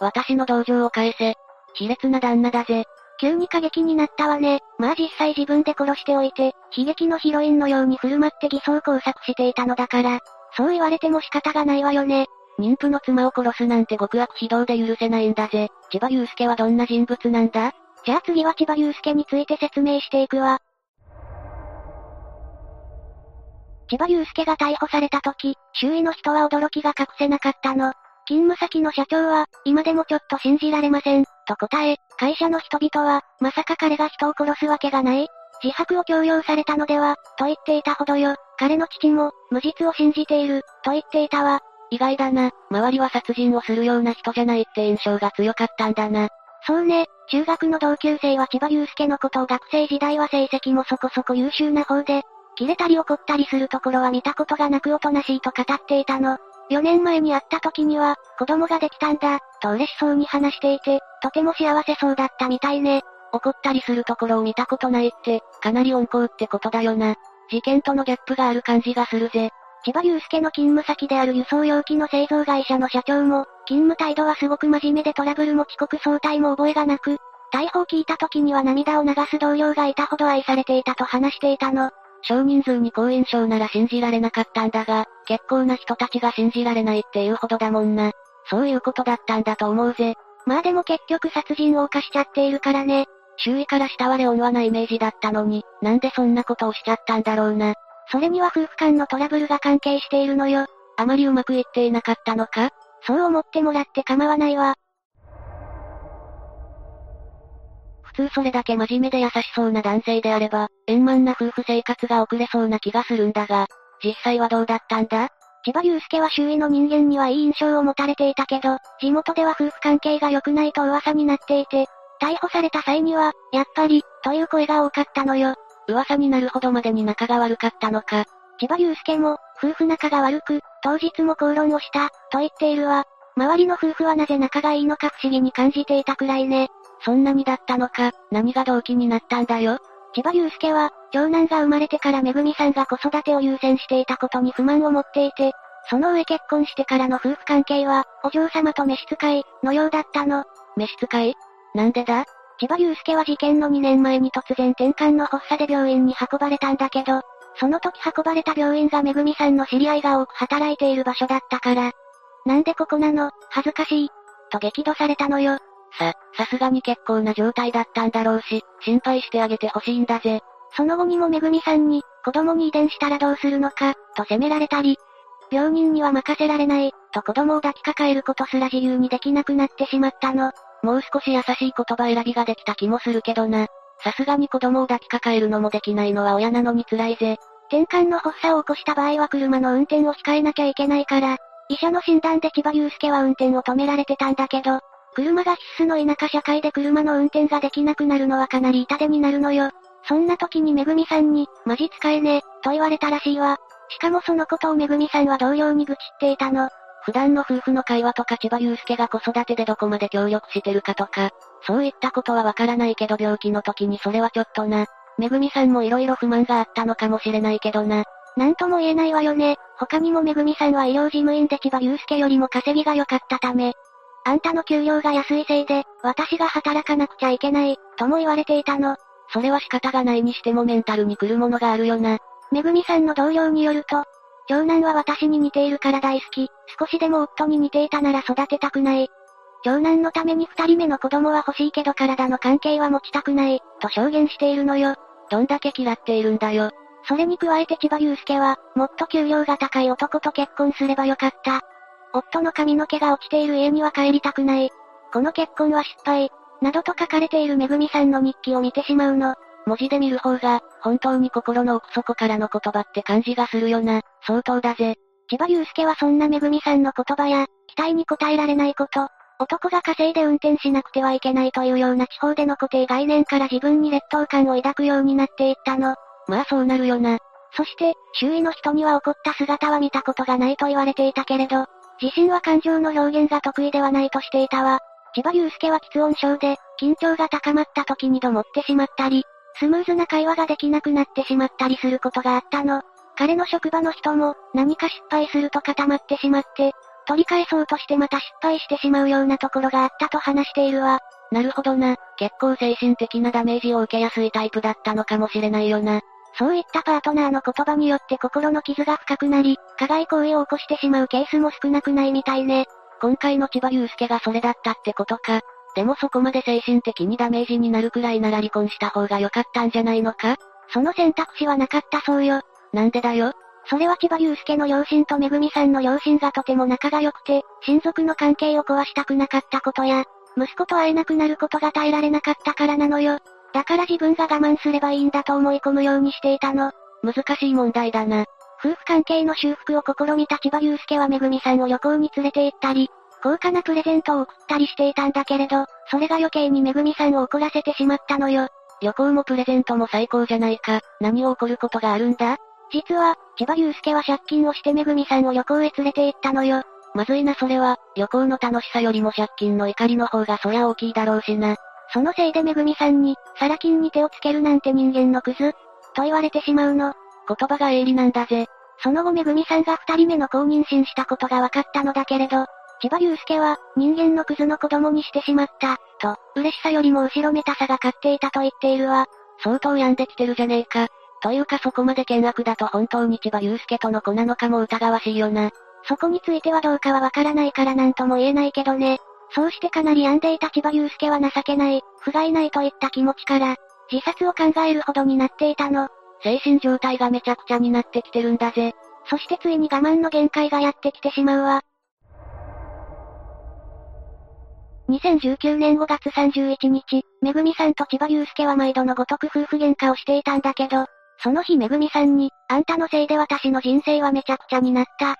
[SPEAKER 1] 私の同情を返せ。卑劣な旦那だぜ。
[SPEAKER 2] 急に過激になったわね。まあ実際自分で殺しておいて、悲劇のヒロインのように振る舞って偽装工作していたのだから、そう言われても仕方がないわよね。
[SPEAKER 1] 妊婦の妻を殺すなんて極悪非道で許せないんだぜ。千葉祐介はどんな人物なんだ？
[SPEAKER 2] じゃあ次は千葉祐介について説明していくわ。千葉祐介が逮捕された時、周囲の人は驚きが隠せなかったの。勤務先の社長は、今でもちょっと信じられません、と答え、会社の人々は、まさか彼が人を殺すわけがない。自白を強要されたのでは、と言っていたほどよ。彼の父も、無実を信じている、と言っていたわ。
[SPEAKER 1] 意外だな、周りは殺人をするような人じゃないって印象が強かったんだな。
[SPEAKER 2] そうね、中学の同級生は千葉祐介のことを学生時代は成績もそこそこ優秀な方で、切れたり怒ったりするところは見たことがなくおとなしいと語っていたの。4年前に会った時には、子供ができたんだ、と嬉しそうに話していて、とても幸せそうだったみたいね。
[SPEAKER 1] 怒ったりするところを見たことないって、かなり温厚ってことだよな。事件とのギャップがある感じがするぜ。
[SPEAKER 2] 千葉祐介の勤務先である輸送容器の製造会社の社長も、勤務態度はすごく真面目でトラブルも遅刻相対も覚えがなく、逮捕を聞いた時には涙を流す同僚がいたほど愛されていたと話していたの。
[SPEAKER 1] 少人数に好印象なら信じられなかったんだが、結構な人たちが信じられないっていうほどだもんな。そういうことだったんだと思うぜ。
[SPEAKER 2] まあでも結局殺人を犯しちゃっているからね。
[SPEAKER 1] 周囲から慕われ恩はなイメージだったのに、なんでそんなことをしちゃったんだろうな。
[SPEAKER 2] それには夫婦間のトラブルが関係しているのよ。
[SPEAKER 1] あまりうまくいっていなかったのか？
[SPEAKER 2] そう思ってもらって構わないわ。
[SPEAKER 1] 通それだけ真面目で優しそうな男性であれば、円満な夫婦生活が送れそうな気がするんだが、実際はどうだったんだ？
[SPEAKER 2] 千葉祐介は周囲の人間にはいい印象を持たれていたけど、地元では夫婦関係が良くないと噂になっていて、逮捕された際には、やっぱり、という声が多かったのよ。
[SPEAKER 1] 噂になるほどまでに仲が悪かったのか。
[SPEAKER 2] 千葉祐介も、夫婦仲が悪く、当日も口論をした、と言っているわ。周りの夫婦はなぜ仲がいいのか不思議に感じていたくらいね。
[SPEAKER 1] そんなにだったのか、何が動機になったんだよ。
[SPEAKER 2] 千葉祐介は、長男が生まれてからめぐみさんが子育てを優先していたことに不満を持っていて、その上結婚してからの夫婦関係は、お嬢様と召使い、のようだったの。
[SPEAKER 1] 召使いなんでだ？
[SPEAKER 2] 千葉祐介は事件の2年前に突然転換の発作で病院に運ばれたんだけど、その時運ばれた病院がめぐみさんの知り合いが多く働いている場所だったから。なんでここなの？恥ずかしい。と激怒されたのよ。
[SPEAKER 1] さ、さすがに結構な状態だったんだろうし、心配してあげてほしいんだぜ。
[SPEAKER 2] その後にもめぐみさんに、子供に遺伝したらどうするのか、と責められたり、病人には任せられない、と子供を抱きかかえることすら自由にできなくなってしまったの。
[SPEAKER 1] もう少し優しい言葉選びができた気もするけどな。さすがに子供を抱きかかえるのもできないのは親なのに辛いぜ。
[SPEAKER 2] 転換の発作を起こした場合は車の運転を控えなきゃいけないから、医者の診断で千葉祐介は運転を止められてたんだけど、車が必須の田舎社会で車の運転ができなくなるのはかなり痛手になるのよ。そんな時にめぐみさんに、マジ使えね、と言われたらしいわ。しかもそのことをめぐみさんは同僚に愚痴っていたの。
[SPEAKER 1] 普段の夫婦の会話とか千葉祐介が子育てでどこまで協力してるかとか、そういったことはわからないけど病気の時にそれはちょっとな。めぐみさんも色々不満があったのかもしれないけどな。
[SPEAKER 2] なんとも言えないわよね。他にもめぐみさんは医療事務員で千葉祐介よりも稼ぎが良かったため、あんたの給料が安いせいで、私が働かなくちゃいけない、とも言われていたの。
[SPEAKER 1] それは仕方がないにしてもメンタルに来るものがあるよな。
[SPEAKER 2] めぐみさんの同僚によると、長男は私に似ているから大好き、少しでも夫に似ていたなら育てたくない。長男のために二人目の子供は欲しいけど体の関係は持ちたくない、と証言しているのよ。
[SPEAKER 1] どんだけ嫌っているんだよ。
[SPEAKER 2] それに加えて千葉祐介は、もっと給料が高い男と結婚すればよかった。夫の髪の毛が落ちている家には帰りたくない。この結婚は失敗。などと書かれているめぐみさんの日記を見てしまうの。
[SPEAKER 1] 文字で見る方が、本当に心の奥底からの言葉って感じがするよな。相当だぜ。
[SPEAKER 2] 千葉祐介はそんなめぐみさんの言葉や、期待に応えられないこと、男が稼いで運転しなくてはいけないというような地方での固定概念から自分に劣等感を抱くようになっていったの。
[SPEAKER 1] まあそうなるよな。
[SPEAKER 2] そして、周囲の人には怒った姿は見たことがないと言われていたけれど、自身は感情の表現が得意ではないとしていたわ。千葉祐介は喫音症で、緊張が高まった時にどもってしまったり、スムーズな会話ができなくなってしまったりすることがあったの。彼の職場の人も、何か失敗すると固まってしまって、取り返そうとしてまた失敗してしまうようなところがあったと話しているわ。
[SPEAKER 1] なるほどな、結構精神的なダメージを受けやすいタイプだったのかもしれないよな。
[SPEAKER 2] そういったパートナーの言葉によって心の傷が深くなり、加害行為を起こしてしまうケースも少なくないみたいね。
[SPEAKER 1] 今回の千葉祐介がそれだったってことか。でもそこまで精神的にダメージになるくらいなら離婚した方が良かったんじゃないのか？
[SPEAKER 2] その選択肢はなかったそうよ。
[SPEAKER 1] なんでだよ？
[SPEAKER 2] それは千葉祐介の両親とめぐみさんの両親がとても仲が良くて、親族の関係を壊したくなかったことや、息子と会えなくなることが耐えられなかったからなのよ。だから自分が我慢すればいいんだと思い込むようにしていたの。
[SPEAKER 1] 難しい問題だな。
[SPEAKER 2] 夫婦関係の修復を試みた千葉祐介はめぐみさんを旅行に連れて行ったり、高価なプレゼントを送ったりしていたんだけれど、それが余計にめぐみさんを怒らせてしまったのよ。
[SPEAKER 1] 旅行もプレゼントも最高じゃないか。何を怒ることがあるんだ？
[SPEAKER 2] 実は、千葉祐介は借金をしてめぐみさんを旅行へ連れて行ったのよ。
[SPEAKER 1] まずいなそれは、旅行の楽しさよりも借金の怒りの方がそりゃ大きいだろうしな。
[SPEAKER 2] そのせいでめぐみさんに、サラ金に手をつけるなんて人間のクズ、と言われてしまうの。
[SPEAKER 1] 言葉が鋭利なんだぜ。
[SPEAKER 2] その後めぐみさんが二人目の子を妊娠したことが分かったのだけれど、千葉祐介は、人間のクズの子供にしてしまった、と、嬉しさよりも後ろめたさが勝っていたと言っているわ。
[SPEAKER 1] 相当病んできてるじゃねえか。というかそこまで険悪だと本当に千葉祐介との子なのかも疑わしいよな。
[SPEAKER 2] そこについてはどうかはわからないからなんとも言えないけどね。そうしてかなり病んでいた千葉祐介は情けない、不甲斐ないといった気持ちから、自殺を考えるほどになっていたの。
[SPEAKER 1] 精神状態がめちゃくちゃになってきてるんだぜ。
[SPEAKER 2] そしてついに我慢の限界がやってきてしまうわ。2019年5月31日、めぐみさんと千葉祐介は毎度のごとく夫婦喧嘩をしていたんだけど、その日めぐみさんに、あんたのせいで私の人生はめちゃくちゃになった。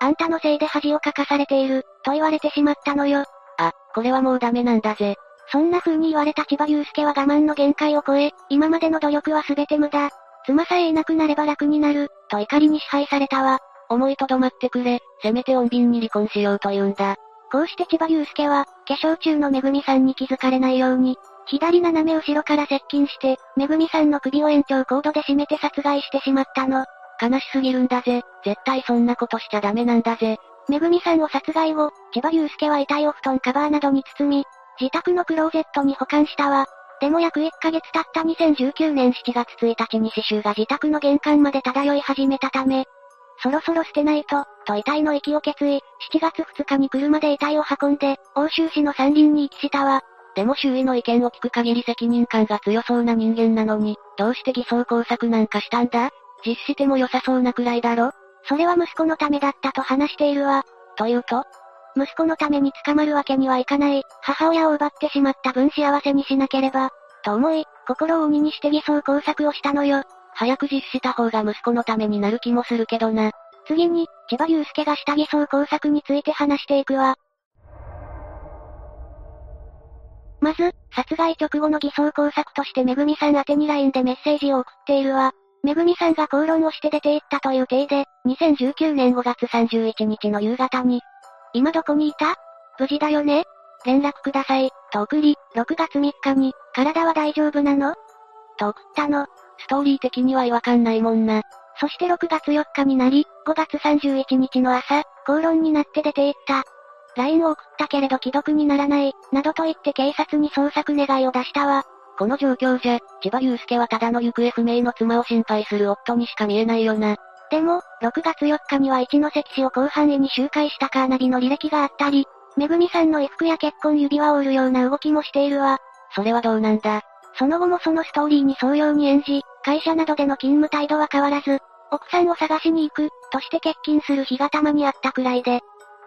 [SPEAKER 2] あんたのせいで恥をかかされている、と言われてしまったのよ。
[SPEAKER 1] あ、これはもうダメなんだぜ。
[SPEAKER 2] そんな風に言われた千葉祐介は我慢の限界を超え、今までの努力は全て無駄。妻さえいなくなれば楽になる、と怒りに支配されたわ。
[SPEAKER 1] 思いとどまってくれ、せめて穏便に離婚しようと言うんだ。
[SPEAKER 2] こうして千葉祐介は、化粧中のめぐみさんに気づかれないように、左斜め後ろから接近して、めぐみさんの首を延長コードで締めて殺害してしまったの。
[SPEAKER 1] 悲しすぎるんだぜ。絶対そんなことしちゃダメなんだぜ。
[SPEAKER 2] めぐみさんを殺害後、千葉祐介は遺体を布団カバーなどに包み、自宅のクローゼットに保管したわ。でも約1ヶ月経った2019年7月1日に死臭が自宅の玄関まで漂い始めたため、そろそろ捨てないと、と遺体の息を決意、7月2日に車で遺体を運んで、欧州市の山林に遺棄したわ。
[SPEAKER 1] でも周囲の意見を聞く限り責任感が強そうな人間なのに、どうして偽装工作なんかしたんだ？実しても良さそうなくらいだろ？
[SPEAKER 2] それは息子のためだったと話しているわ。
[SPEAKER 1] というと
[SPEAKER 2] 息子のために捕まるわけにはいかない、母親を奪ってしまった分幸せにしなければ、と思い、心を鬼にして偽装工作をしたのよ。
[SPEAKER 1] 早く実施した方が息子のためになる気もするけどな。
[SPEAKER 2] 次に、千葉祐介がした偽装工作について話していくわ。まず、殺害直後の偽装工作としてめぐみさん宛てに LINE でメッセージを送っているわ。めぐみさんが口論をして出て行ったという体で、2019年5月31日の夕方に、今どこにいた？無事だよね？連絡ください、と送り、6月3日に、体は大丈夫なの？と送ったの。
[SPEAKER 1] ストーリー的には違和感ないもんな。
[SPEAKER 2] そして6月4日になり、5月31日の朝、口論になって出て行った。LINE を送ったけれど既読にならない、などと言って警察に捜索願いを出したわ。
[SPEAKER 1] この状況じゃ、千葉祐介はただの行方不明の妻を心配する夫にしか見えないよな。
[SPEAKER 2] でも、6月4日には一ノ関市を広範囲に周回したカーナビの履歴があったり、めぐみさんの衣服や結婚指輪を売るような動きもしているわ。
[SPEAKER 1] それはどうなんだ？
[SPEAKER 2] その後もそのストーリーに沿うように演じ、会社などでの勤務態度は変わらず、奥さんを探しに行く、として欠勤する日がたまにあったくらいで、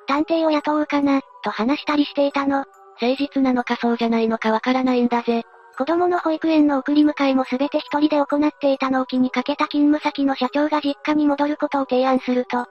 [SPEAKER 2] 探偵を雇うかな、と話したりしていたの。
[SPEAKER 1] 誠実なのかそうじゃないのかわからないんだぜ。
[SPEAKER 2] 子供の保育園の送り迎えもすべて一人で行っていたのを気にかけた勤務先の社長が実家に戻ることを提案すると、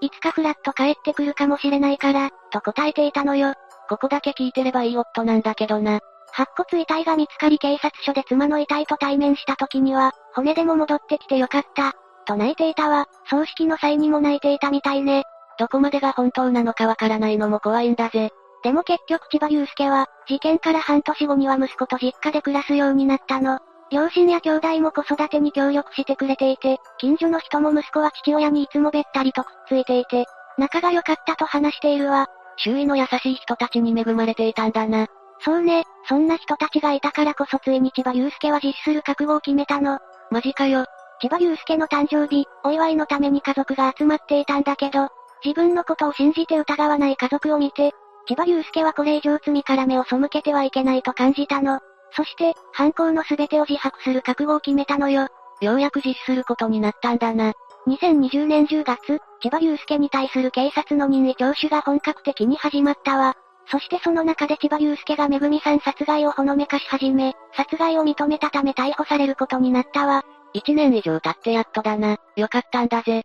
[SPEAKER 2] いつかフラッと帰ってくるかもしれないから、と答えていたのよ。
[SPEAKER 1] ここだけ聞いてればいい夫なんだけどな。
[SPEAKER 2] 白骨遺体が見つかり警察署で妻の遺体と対面した時には、骨でも戻ってきてよかった、と泣いていたわ。葬式の際にも泣いていたみたいね。
[SPEAKER 1] どこまでが本当なのかわからないのも怖いんだぜ。
[SPEAKER 2] でも結局千葉祐介は、事件から半年後には息子と実家で暮らすようになったの。両親や兄弟も子育てに協力してくれていて、近所の人も息子は父親にいつもべったりとくっついていて、仲が良かったと話しているわ。
[SPEAKER 1] 周囲の優しい人たちに恵まれていたんだな。
[SPEAKER 2] そうね、そんな人たちがいたからこそついに千葉祐介は実施する覚悟を決めたの。
[SPEAKER 1] マジかよ。
[SPEAKER 2] 千葉祐介の誕生日、お祝いのために家族が集まっていたんだけど、自分のことを信じて疑わない家族を見て、千葉祐介はこれ以上罪から目を背けてはいけないと感じたの。そして、犯行の全てを自白する覚悟を決めたのよ。
[SPEAKER 1] ようやく実施することになったんだな。
[SPEAKER 2] 2020年10月、千葉祐介に対する警察の任意聴取が本格的に始まったわ。そしてその中で千葉祐介がめぐみさん殺害をほのめかし始め、殺害を認めたため逮捕されることになったわ。
[SPEAKER 1] 1年以上経ってやっとだな。よかったんだぜ。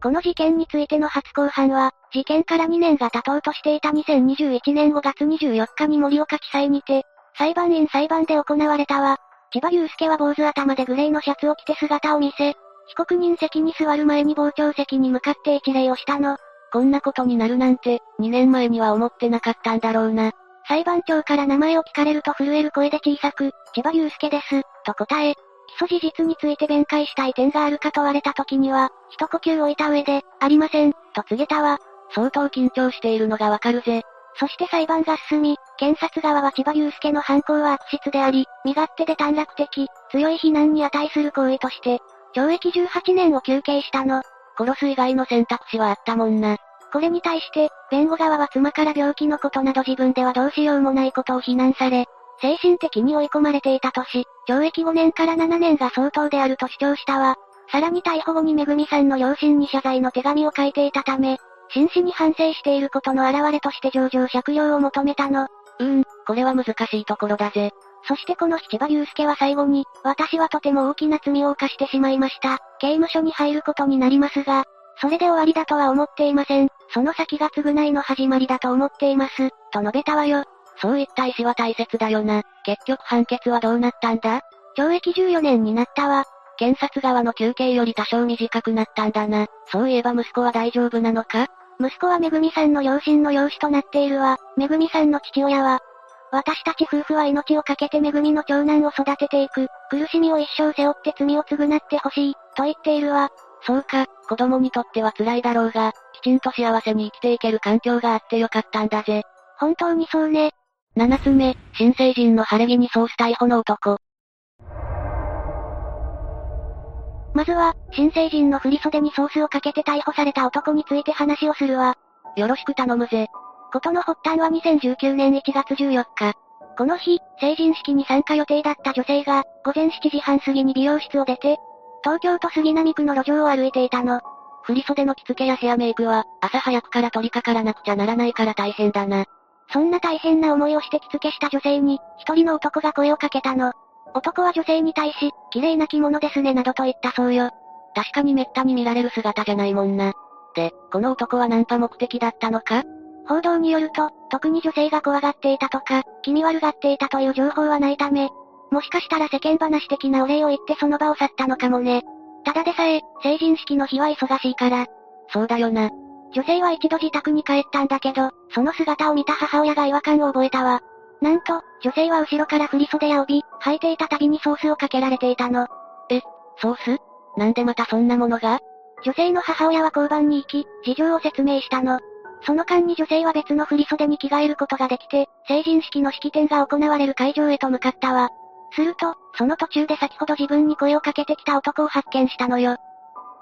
[SPEAKER 2] この事件についての初公判は、事件から2年が経とうとしていた2021年5月24日に盛岡地裁にて、裁判員裁判で行われたわ。千葉祐介は坊主頭でグレーのシャツを着て姿を見せ、被告人席に座る前に傍聴席に向かって一礼をしたの。
[SPEAKER 1] こんなことになるなんて、2年前には思ってなかったんだろうな。
[SPEAKER 2] 裁判長から名前を聞かれると震える声で小さく、千葉祐介です、と答え、基礎事実について弁解したい点があるか問われた時には、一呼吸置いた上で、ありません、と告げたわ。
[SPEAKER 1] 相当緊張しているのがわかるぜ。
[SPEAKER 2] そして裁判が進み、検察側は千葉祐介の犯行は悪質であり、身勝手で短絡的、強い非難に値する行為として、懲役18年を求刑したの。
[SPEAKER 1] 殺す以外の選択肢はあったもんな。
[SPEAKER 2] これに対して、弁護側は妻から病気のことなど自分ではどうしようもないことを非難され、精神的に追い込まれていたとし、懲役5年から7年が相当であると主張したわ。さらに逮捕後にめぐみさんの両親に謝罪の手紙を書いていたため、真摯に反省していることの表れとして上場借用を求めたの。
[SPEAKER 1] うーん、これは難しいところだぜ。
[SPEAKER 2] そしてこの七葉祐介は最後に、私はとても大きな罪を犯してしまいました。刑務所に入ることになりますが、それで終わりだとは思っていません。その先が償いの始まりだと思っています、と述べたわよ。
[SPEAKER 1] そういった意思は大切だよな。結局判決はどうなったんだ
[SPEAKER 2] 懲役14年になったわ。
[SPEAKER 1] 検察側の休刑より多少短くなったんだな。そういえば息子は大丈夫なのか
[SPEAKER 2] 息子はめぐみさんの両親の養子となっているわ。めぐみさんの父親は、私たち夫婦は命を懸けてめぐみの長男を育てていく。苦しみを一生背負って罪を償ってほしい、と言っているわ。
[SPEAKER 1] そうか、子供にとっては辛いだろうが、きちんと幸せに生きていける環境があってよかったんだぜ。
[SPEAKER 2] 本当にそうね。
[SPEAKER 1] 7つ目、新成人の晴れ着にソース逮捕の男。
[SPEAKER 2] まずは、新成人の振袖にソースをかけて逮捕された男について話をするわ。
[SPEAKER 1] よろしく頼むぜ。
[SPEAKER 2] ことの発端は2019年1月14日。この日、成人式に参加予定だった女性が、午前7時半過ぎに美容室を出て、東京都杉並区の路上を歩いていたの。
[SPEAKER 1] 振袖の着付けやヘアメイクは、朝早くから取り掛からなくちゃならないから大変だな。
[SPEAKER 2] そんな大変な思いをして着付けした女性に、一人の男が声をかけたの。男は女性に対し、綺麗な着物ですねなどと言ったそうよ。
[SPEAKER 1] 確かに滅多に見られる姿じゃないもんな。で、この男はナンパ目的だったのか？
[SPEAKER 2] 報道によると、特に女性が怖がっていたとか、気味悪がっていたという情報はないため、もしかしたら世間話的なお礼を言ってその場を去ったのかもね。ただでさえ、成人式の日は忙しいから。
[SPEAKER 1] そうだよな。
[SPEAKER 2] 女性は一度自宅に帰ったんだけど、その姿を見た母親が違和感を覚えたわ。なんと、女性は後ろから振袖や帯、履いていたたびにソースをかけられていたの。
[SPEAKER 1] え、ソース？なんでまたそんなものが？
[SPEAKER 2] 女性の母親は交番に行き、事情を説明したの。その間に女性は別の振袖に着替えることができて、成人式の式典が行われる会場へと向かったわ。すると、その途中で先ほど自分に声をかけてきた男を発見したのよ。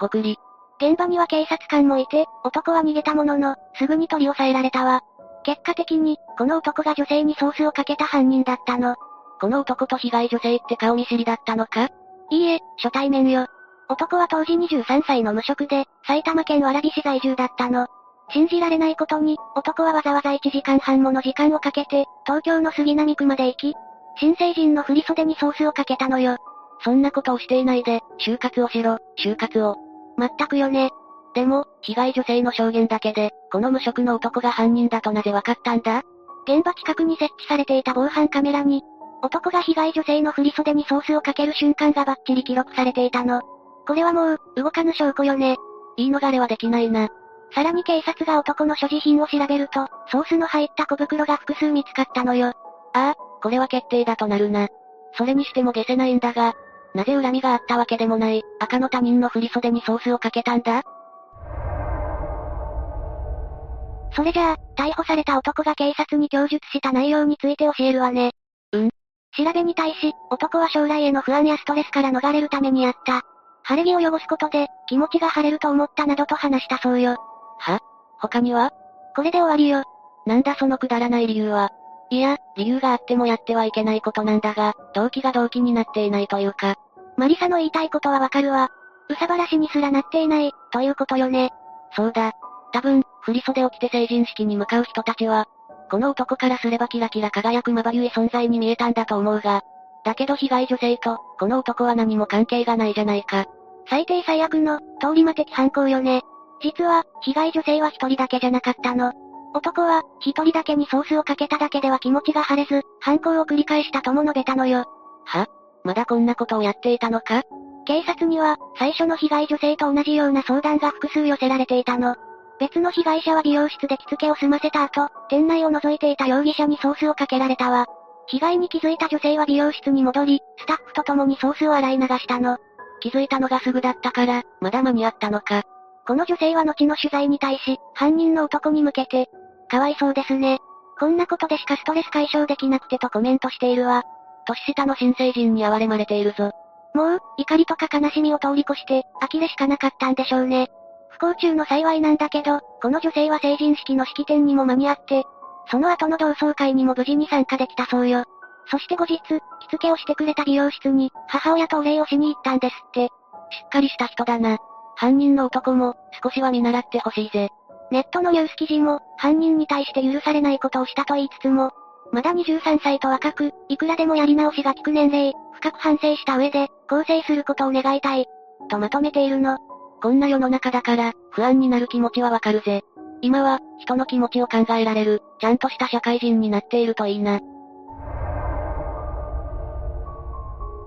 [SPEAKER 1] ごくり。
[SPEAKER 2] 現場には警察官もいて、男は逃げたものの、すぐに取り押さえられたわ。結果的に、この男が女性にソースをかけた犯人だったの。
[SPEAKER 1] この男と被害女性って顔見知りだったのか？
[SPEAKER 2] いいえ、初対面よ。男は当時23歳の無職で、埼玉県蕨市在住だったの。信じられないことに、男はわざわざ1時間半もの時間をかけて、東京の杉並区まで行き、新成人の振袖にソースをかけたのよ。
[SPEAKER 1] そんなことをしていないで、就活をしろ、就活を。
[SPEAKER 2] まったくよね。
[SPEAKER 1] でも、被害女性の証言だけで、この無職の男が犯人だとなぜわかったんだ？
[SPEAKER 2] 現場近くに設置されていた防犯カメラに、男が被害女性の振り袖にソースをかける瞬間がバッチリ記録されていたの。これはもう、動かぬ証拠よね。
[SPEAKER 1] 言い逃れはできないな。
[SPEAKER 2] さらに警察が男の所持品を調べると、ソースの入った小袋が複数見つかったのよ。
[SPEAKER 1] ああ、これは決定だとなるな。それにしても消せないんだが、なぜ恨みがあったわけでもない、赤の他人の振り袖にソースをかけたんだ？
[SPEAKER 2] それじゃあ、逮捕された男が警察に供述した内容について教えるわね。
[SPEAKER 1] うん
[SPEAKER 2] 調べに対し、男は将来への不安やストレスから逃れるためにやった。晴れ着を汚すことで、気持ちが晴れると思ったなどと話したそうよ。
[SPEAKER 1] は？他には？
[SPEAKER 2] これで終わりよ。
[SPEAKER 1] なんだそのくだらない理由は。いや、理由があってもやってはいけないことなんだが、動機が動機になっていないというか。
[SPEAKER 2] マリサの言いたいことはわかるわ。うさばらしにすらなっていない、ということよね。
[SPEAKER 1] そうだ。多分、振り袖を着て成人式に向かう人たちは、この男からすればキラキラ輝くまばゆい存在に見えたんだと思うが、だけど被害女性と、この男は何も関係がないじゃないか。
[SPEAKER 2] 最低最悪の、通り魔的犯行よね。実は、被害女性は一人だけじゃなかったの。男は、一人だけにソースをかけただけでは気持ちが晴れず、犯行を繰り返したとも述べたのよ。
[SPEAKER 1] は？まだこんなことをやっていたのか？
[SPEAKER 2] 警察には、最初の被害女性と同じような相談が複数寄せられていたの。別の被害者は美容室で着付けを済ませた後、店内を覗いていた容疑者にソースをかけられたわ。被害に気づいた女性は美容室に戻り、スタッフと共にソースを洗い流したの。
[SPEAKER 1] 気づいたのがすぐだったから、まだ間に合ったのか。
[SPEAKER 2] この女性は後の取材に対し、犯人の男に向けて、かわいそうですね。こんなことでしかストレス解消できなくてとコメントしているわ。
[SPEAKER 1] 年下の新成人に哀れまれているぞ。
[SPEAKER 2] もう、怒りとか悲しみを通り越して、呆れしかなかったんでしょうね。不幸中の幸いなんだけど、この女性は成人式の式典にも間に合って、その後の同窓会にも無事に参加できたそうよ。そして後日、着付けをしてくれた美容室に、母親とお礼をしに行ったんですって。し
[SPEAKER 1] っかりした人だな。犯人の男も、少しは見習ってほしいぜ。
[SPEAKER 2] ネットのニュース記事も、犯人に対して許されないことをしたと言いつつも、まだ23歳と若く、いくらでもやり直しが効く年齢、深く反省した上で、更生することを願いたい。とまとめているの。
[SPEAKER 1] こんな世の中だから、不安になる気持ちはわかるぜ。今は、人の気持ちを考えられる、ちゃんとした社会人になっているといいな。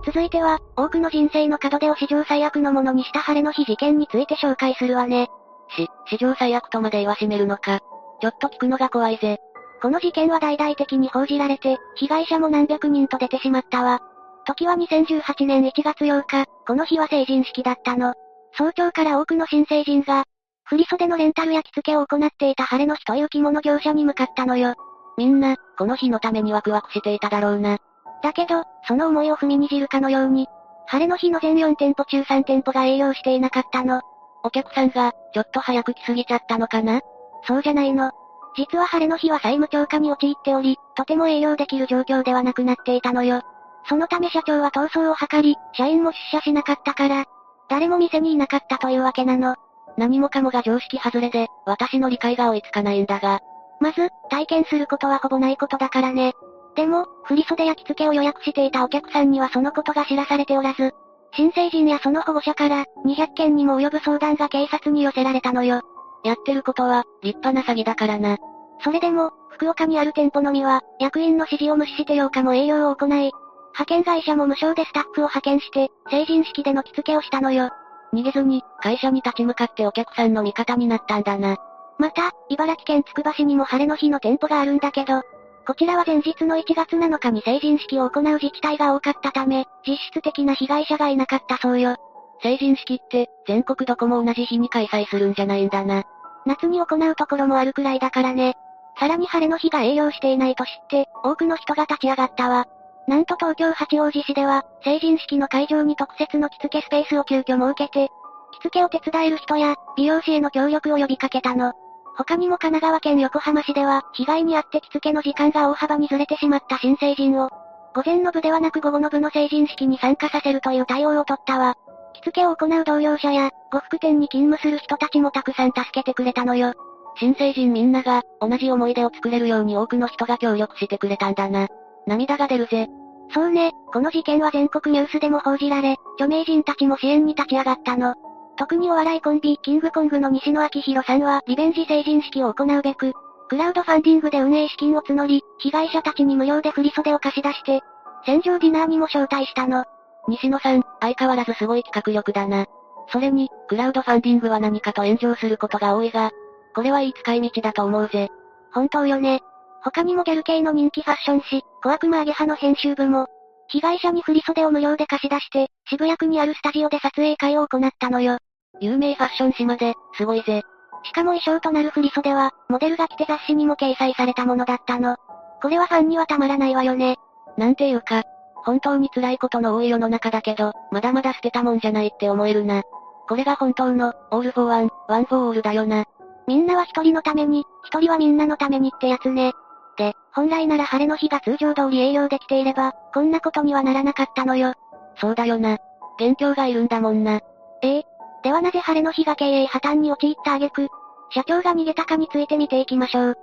[SPEAKER 2] 続いては、多くの人生の門出を史上最悪のものにした晴れの日事件について紹介するわね。
[SPEAKER 1] し、史上最悪とまで言わしめるのか。ちょっと聞くのが怖いぜ。
[SPEAKER 2] この事件は大々的に報じられて、被害者も何百人と出てしまったわ。時は2018年1月8日、この日は成人式だったの。早朝から多くの新成人が、振袖のレンタルや着付けを行っていた晴れの日という着物業者に向かったのよ。
[SPEAKER 1] みんな、この日のためにワクワクしていただろうな。
[SPEAKER 2] だけど、その思いを踏みにじるかのように、晴れの日の全4店舗中3店舗が営業していなかったの。
[SPEAKER 1] お客さんが、ちょっと早く来すぎちゃったのかな
[SPEAKER 2] そうじゃないの。実は晴れの日は債務超過に陥っており、とても営業できる状況ではなくなっていたのよ。そのため社長は逃走を図り、社員も出社しなかったから、誰も店にいなかったというわけなの。
[SPEAKER 1] 何もかもが常識外れで、私の理解が追いつかないんだが。
[SPEAKER 2] まず、体験することはほぼないことだからね。でも、振袖や着付けを予約していたお客さんにはそのことが知らされておらず、新成人やその保護者から、200件にも及ぶ相談が警察に寄せられたのよ。
[SPEAKER 1] やってることは、立派な詐欺だからな。
[SPEAKER 2] それでも、福岡にある店舗のみは、役員の指示を無視して8日も営業を行い、派遣会社も無償でスタッフを派遣して、成人式での着付けをしたのよ。
[SPEAKER 1] 逃げずに、会社に立ち向かってお客さんの味方になったんだな。
[SPEAKER 2] また、茨城県つくば市にも晴れの日の店舗があるんだけど、こちらは前日の1月7日に成人式を行う自治体が多かったため、実質的な被害者がいなかったそうよ。
[SPEAKER 1] 成人式って、全国どこも同じ日に開催するんじゃないんだな。
[SPEAKER 2] 夏に行うところもあるくらいだからね。さらに晴れの日が営業していないと知って、多くの人が立ち上がったわ。なんと東京八王子市では、成人式の会場に特設の着付けスペースを急遽設けて、着付けを手伝える人や、美容師への協力を呼びかけたの。他にも神奈川県横浜市では、被害に遭って着付けの時間が大幅にずれてしまった新成人を、午前の部ではなく午後の部の成人式に参加させるという対応を取ったわ。着付けを行う同業者や、呉服店に勤務する人たちもたくさん助けてくれたのよ。
[SPEAKER 1] 新成人みんなが、同じ思い出を作れるように多くの人が協力してくれたんだな。涙が出るぜ。
[SPEAKER 2] そうね、この事件は全国ニュースでも報じられ、著名人たちも支援に立ち上がったの。特にお笑いコンビ、キングコングの西野昭弘さんは、リベンジ成人式を行うべく、クラウドファンディングで運営資金を募り、被害者たちに無料で振り袖を貸し出して、戦場ディナーにも招待したの。
[SPEAKER 1] 西野さん、相変わらずすごい企画力だな。それに、クラウドファンディングは何かと炎上することが多いが、これはいい使い道だと思うぜ。
[SPEAKER 2] 本当よね。他にもギャル系の人気ファッション誌、小悪魔アゲハの編集部も、被害者に振袖を無料で貸し出して、渋谷区にあるスタジオで撮影会を行ったのよ。
[SPEAKER 1] 有名ファッション誌まで、すごいぜ。
[SPEAKER 2] しかも衣装となる振袖は、モデルが着て雑誌にも掲載されたものだったの。これはファンにはたまらないわよね。
[SPEAKER 1] なんていうか、本当に辛いことの多い世の中だけど、まだまだ捨てたもんじゃないって思えるな。これが本当の、 all for one、one for all だよな。
[SPEAKER 2] みんなは一人のために、一人はみんなのためにってやつね。で、本来なら晴れの日が通常通り営業できていれば、こんなことにはならなかったのよ。
[SPEAKER 1] そうだよな。元凶がいるんだもんな。
[SPEAKER 2] ええ。ではなぜ晴れの日が経営破綻に陥った挙句、社長が逃げたかについて見ていきましょう。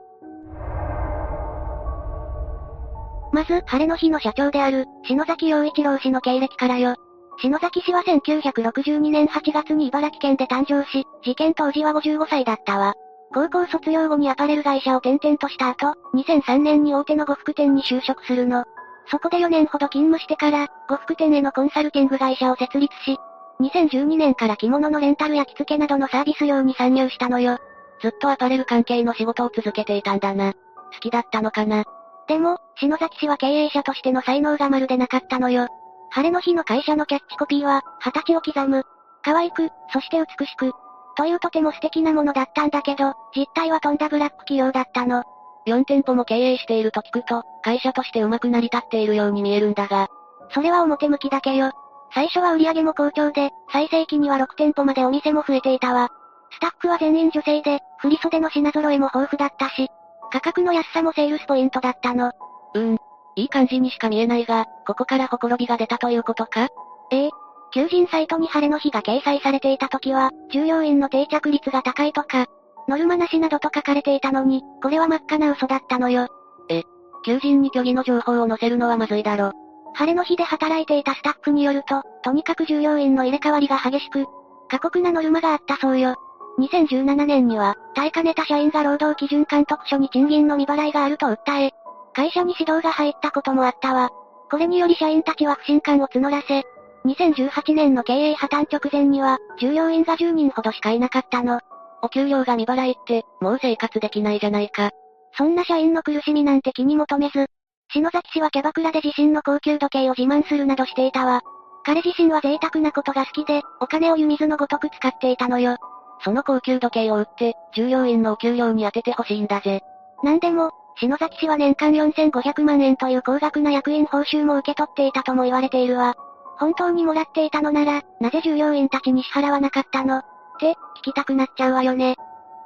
[SPEAKER 2] まず、晴れの日の社長である、篠崎陽一郎氏の経歴からよ。篠崎氏は1962年8月に茨城県で誕生し、事件当時は55歳だったわ。高校卒業後にアパレル会社を転々とした後、2003年に大手の呉服店に就職するの。そこで4年ほど勤務してから、呉服店へのコンサルティング会社を設立し、2012年から着物のレンタルや着付けなどのサービス業に参入したのよ。
[SPEAKER 1] ずっとアパレル関係の仕事を続けていたんだな。好きだったのかな。
[SPEAKER 2] でも、篠崎氏は経営者としての才能がまるでなかったのよ。晴れの日の会社のキャッチコピーは、二十歳を刻む。可愛く、そして美しく。というとても素敵なものだったんだけど、実態はとんだブラック企業だったの。
[SPEAKER 1] 4店舗も経営していると聞くと、会社としてうまく成り立っているように見えるんだが。
[SPEAKER 2] それは表向きだけよ。最初は売り上げも好調で、最盛期には6店舗までお店も増えていたわ。スタッフは全員女性で、振袖の品揃えも豊富だったし、価格の安さもセールスポイントだったの。
[SPEAKER 1] うーん。いい感じにしか見えないが、ここからほころびが出たということか？
[SPEAKER 2] ええ。求人サイトに晴れの日が掲載されていた時は、従業員の定着率が高いとか、ノルマなしなどと書かれていたのに、これは真っ赤な嘘だったのよ。
[SPEAKER 1] え、求人に虚偽の情報を載せるのはまずいだろ。
[SPEAKER 2] 晴れの日で働いていたスタッフによると、とにかく従業員の入れ替わりが激しく、過酷なノルマがあったそうよ。2017年には、耐えかねた社員が労働基準監督署に賃金の未払いがあると訴え、会社に指導が入ったこともあったわ。これにより社員たちは不信感を募らせ、2018年の経営破綻直前には、従業員が10人ほどしかいなかったの。
[SPEAKER 1] お給料が未払いって、もう生活できないじゃないか。
[SPEAKER 2] そんな社員の苦しみなんて気にも留めず、篠崎氏はキャバクラで自身の高級時計を自慢するなどしていたわ。彼自身は贅沢なことが好きで、お金を湯水のごとく使っていたのよ。
[SPEAKER 1] その高級時計を売って、従業員のお給料に当ててほしいんだぜ。
[SPEAKER 2] なんでも、篠崎氏は年間4500万円という高額な役員報酬も受け取っていたとも言われているわ。本当にもらっていたのなら、なぜ従業員たちに支払わなかったの？って、聞きたくなっちゃうわよね。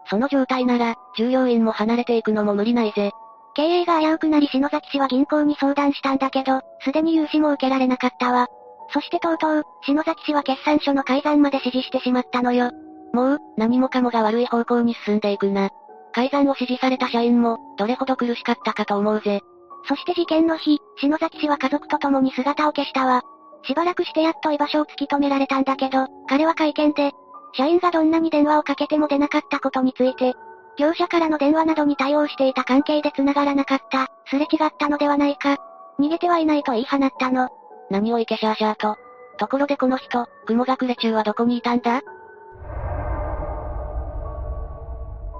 [SPEAKER 1] その状態なら、従業員も離れていくのも無理ないぜ。
[SPEAKER 2] 経営が危うくなり篠崎氏は銀行に相談したんだけど、すでに融資も受けられなかったわ。そしてとうとう、篠崎氏は決算書の改ざんまで指示してしまったのよ。
[SPEAKER 1] もう、何もかもが悪い方向に進んでいくな。改ざんを指示された社員も、どれほど苦しかったかと思うぜ。
[SPEAKER 2] そして事件の日、篠崎氏は家族と共に姿を消したわ。しばらくしてやっと居場所を突き止められたんだけど、彼は会見で、社員がどんなに電話をかけても出なかったことについて、業者からの電話などに対応していた関係で繋がらなかった、すれ違ったのではないか。逃げてはいないと言い放ったの。
[SPEAKER 1] 何をいけしゃーしゃーと。ところでこの人、雲隠れ中はどこにいたんだ？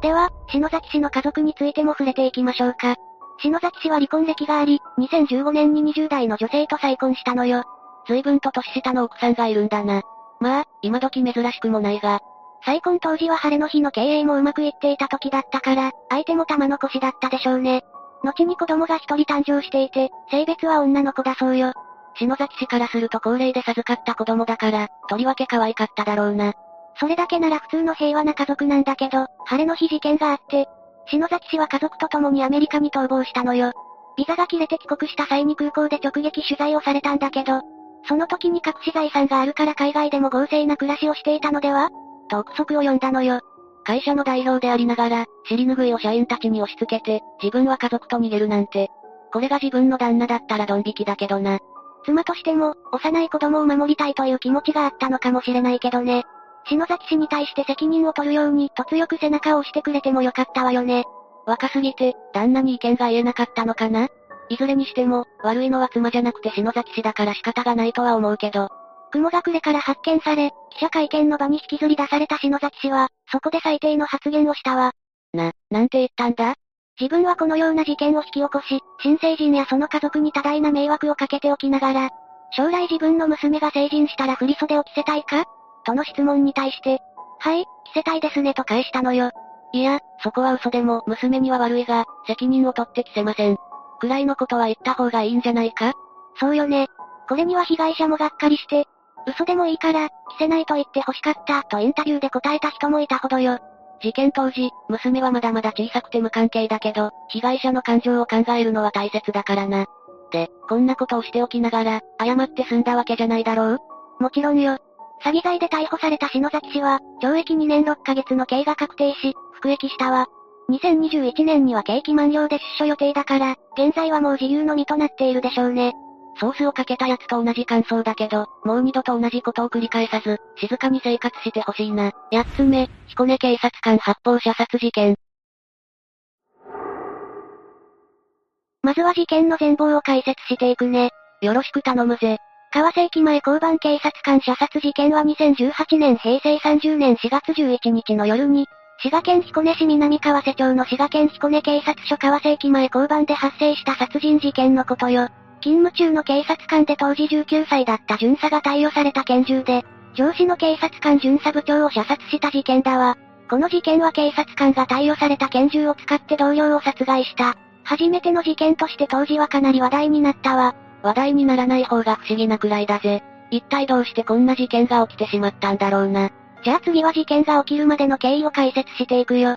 [SPEAKER 2] では、篠崎氏の家族についても触れていきましょうか。篠崎氏は離婚歴があり、2015年に20代の女性と再婚したのよ。
[SPEAKER 1] 随分と年下の奥さんがいるんだな。まあ、今時珍しくもないが。
[SPEAKER 2] 再婚当時は晴れの日の経営もうまくいっていた時だったから、相手も玉残しだったでしょうね。後に子供が一人誕生していて、性別は女の子だそうよ。
[SPEAKER 1] 篠崎氏からすると高齢で授かった子供だから、とりわけ可愛かっただろうな。
[SPEAKER 2] それだけなら普通の平和な家族なんだけど、晴れの日事件があって、篠崎氏は家族と共にアメリカに逃亡したのよ。ビザが切れて帰国した際に空港で直撃取材をされたんだけど、その時に隠し財産があるから海外でも豪勢な暮らしをしていたのでは？と憶測を読んだのよ。
[SPEAKER 1] 会社の代表でありながら、尻拭いを社員たちに押し付けて、自分は家族と逃げるなんて。これが自分の旦那だったらドン引きだけどな。
[SPEAKER 2] 妻としても、幼い子供を守りたいという気持ちがあったのかもしれないけどね。篠崎氏に対して責任を取るように、突よく背中を押してくれてもよかったわよね。
[SPEAKER 1] 若すぎて、旦那に意見が言えなかったのかないずれにしても、悪いのは妻じゃなくて篠崎氏だから仕方がないとは思うけど。
[SPEAKER 2] 雲隠れから発見され、記者会見の場に引きずり出された篠崎氏は、そこで最低の発言をしたわ。
[SPEAKER 1] な、なんて言ったんだ？
[SPEAKER 2] 自分はこのような事件を引き起こし、新成人やその家族に多大な迷惑をかけておきながら、将来自分の娘が成人したら振袖を着せたいか？との質問に対して、はい、着せたいですねと返したのよ。
[SPEAKER 1] いや、そこは嘘でも娘には悪いが、責任を取って着せません。くらいのことは言った方がいいんじゃないか？
[SPEAKER 2] そうよね。これには被害者もがっかりして、嘘でもいいから、着せないと言って欲しかった、とインタビューで答えた人もいたほどよ。
[SPEAKER 1] 事件当時、娘はまだまだ小さくて無関係だけど、被害者の感情を考えるのは大切だからな。で、こんなことをしておきながら、謝って済んだわけじゃないだろう？
[SPEAKER 2] もちろんよ。詐欺罪で逮捕された篠崎氏は、懲役2年6ヶ月の刑が確定し、服役したわ。2021年には刑期満了で出所予定だから、現在はもう自由の身となっているでしょうね。
[SPEAKER 1] ソースをかけたやつと同じ感想だけど、もう二度と同じことを繰り返さず、静かに生活してほしいな。八つ目、彦根警察官発砲射殺事件。
[SPEAKER 2] まずは事件の全貌を解説していくね。
[SPEAKER 1] よろしく頼むぜ。
[SPEAKER 2] 川瀬駅前交番警察官射殺事件は2018年平成30年4月11日の夜に、滋賀県彦根市南川瀬町の滋賀県彦根警察署川瀬駅前交番で発生した殺人事件のことよ。勤務中の警察官で当時19歳だった巡査が逮捕された拳銃で、上司の警察官巡査部長を射殺した事件だわ。この事件は警察官が逮捕された拳銃を使って同僚を殺害した。初めての事件として当時はかなり話題になったわ。
[SPEAKER 1] 話題にならない方が不思議なくらいだぜ。一体どうしてこんな事件が起きてしまったんだろうな。
[SPEAKER 2] じゃあ次は事件が起きるまでの経緯を解説していくよ。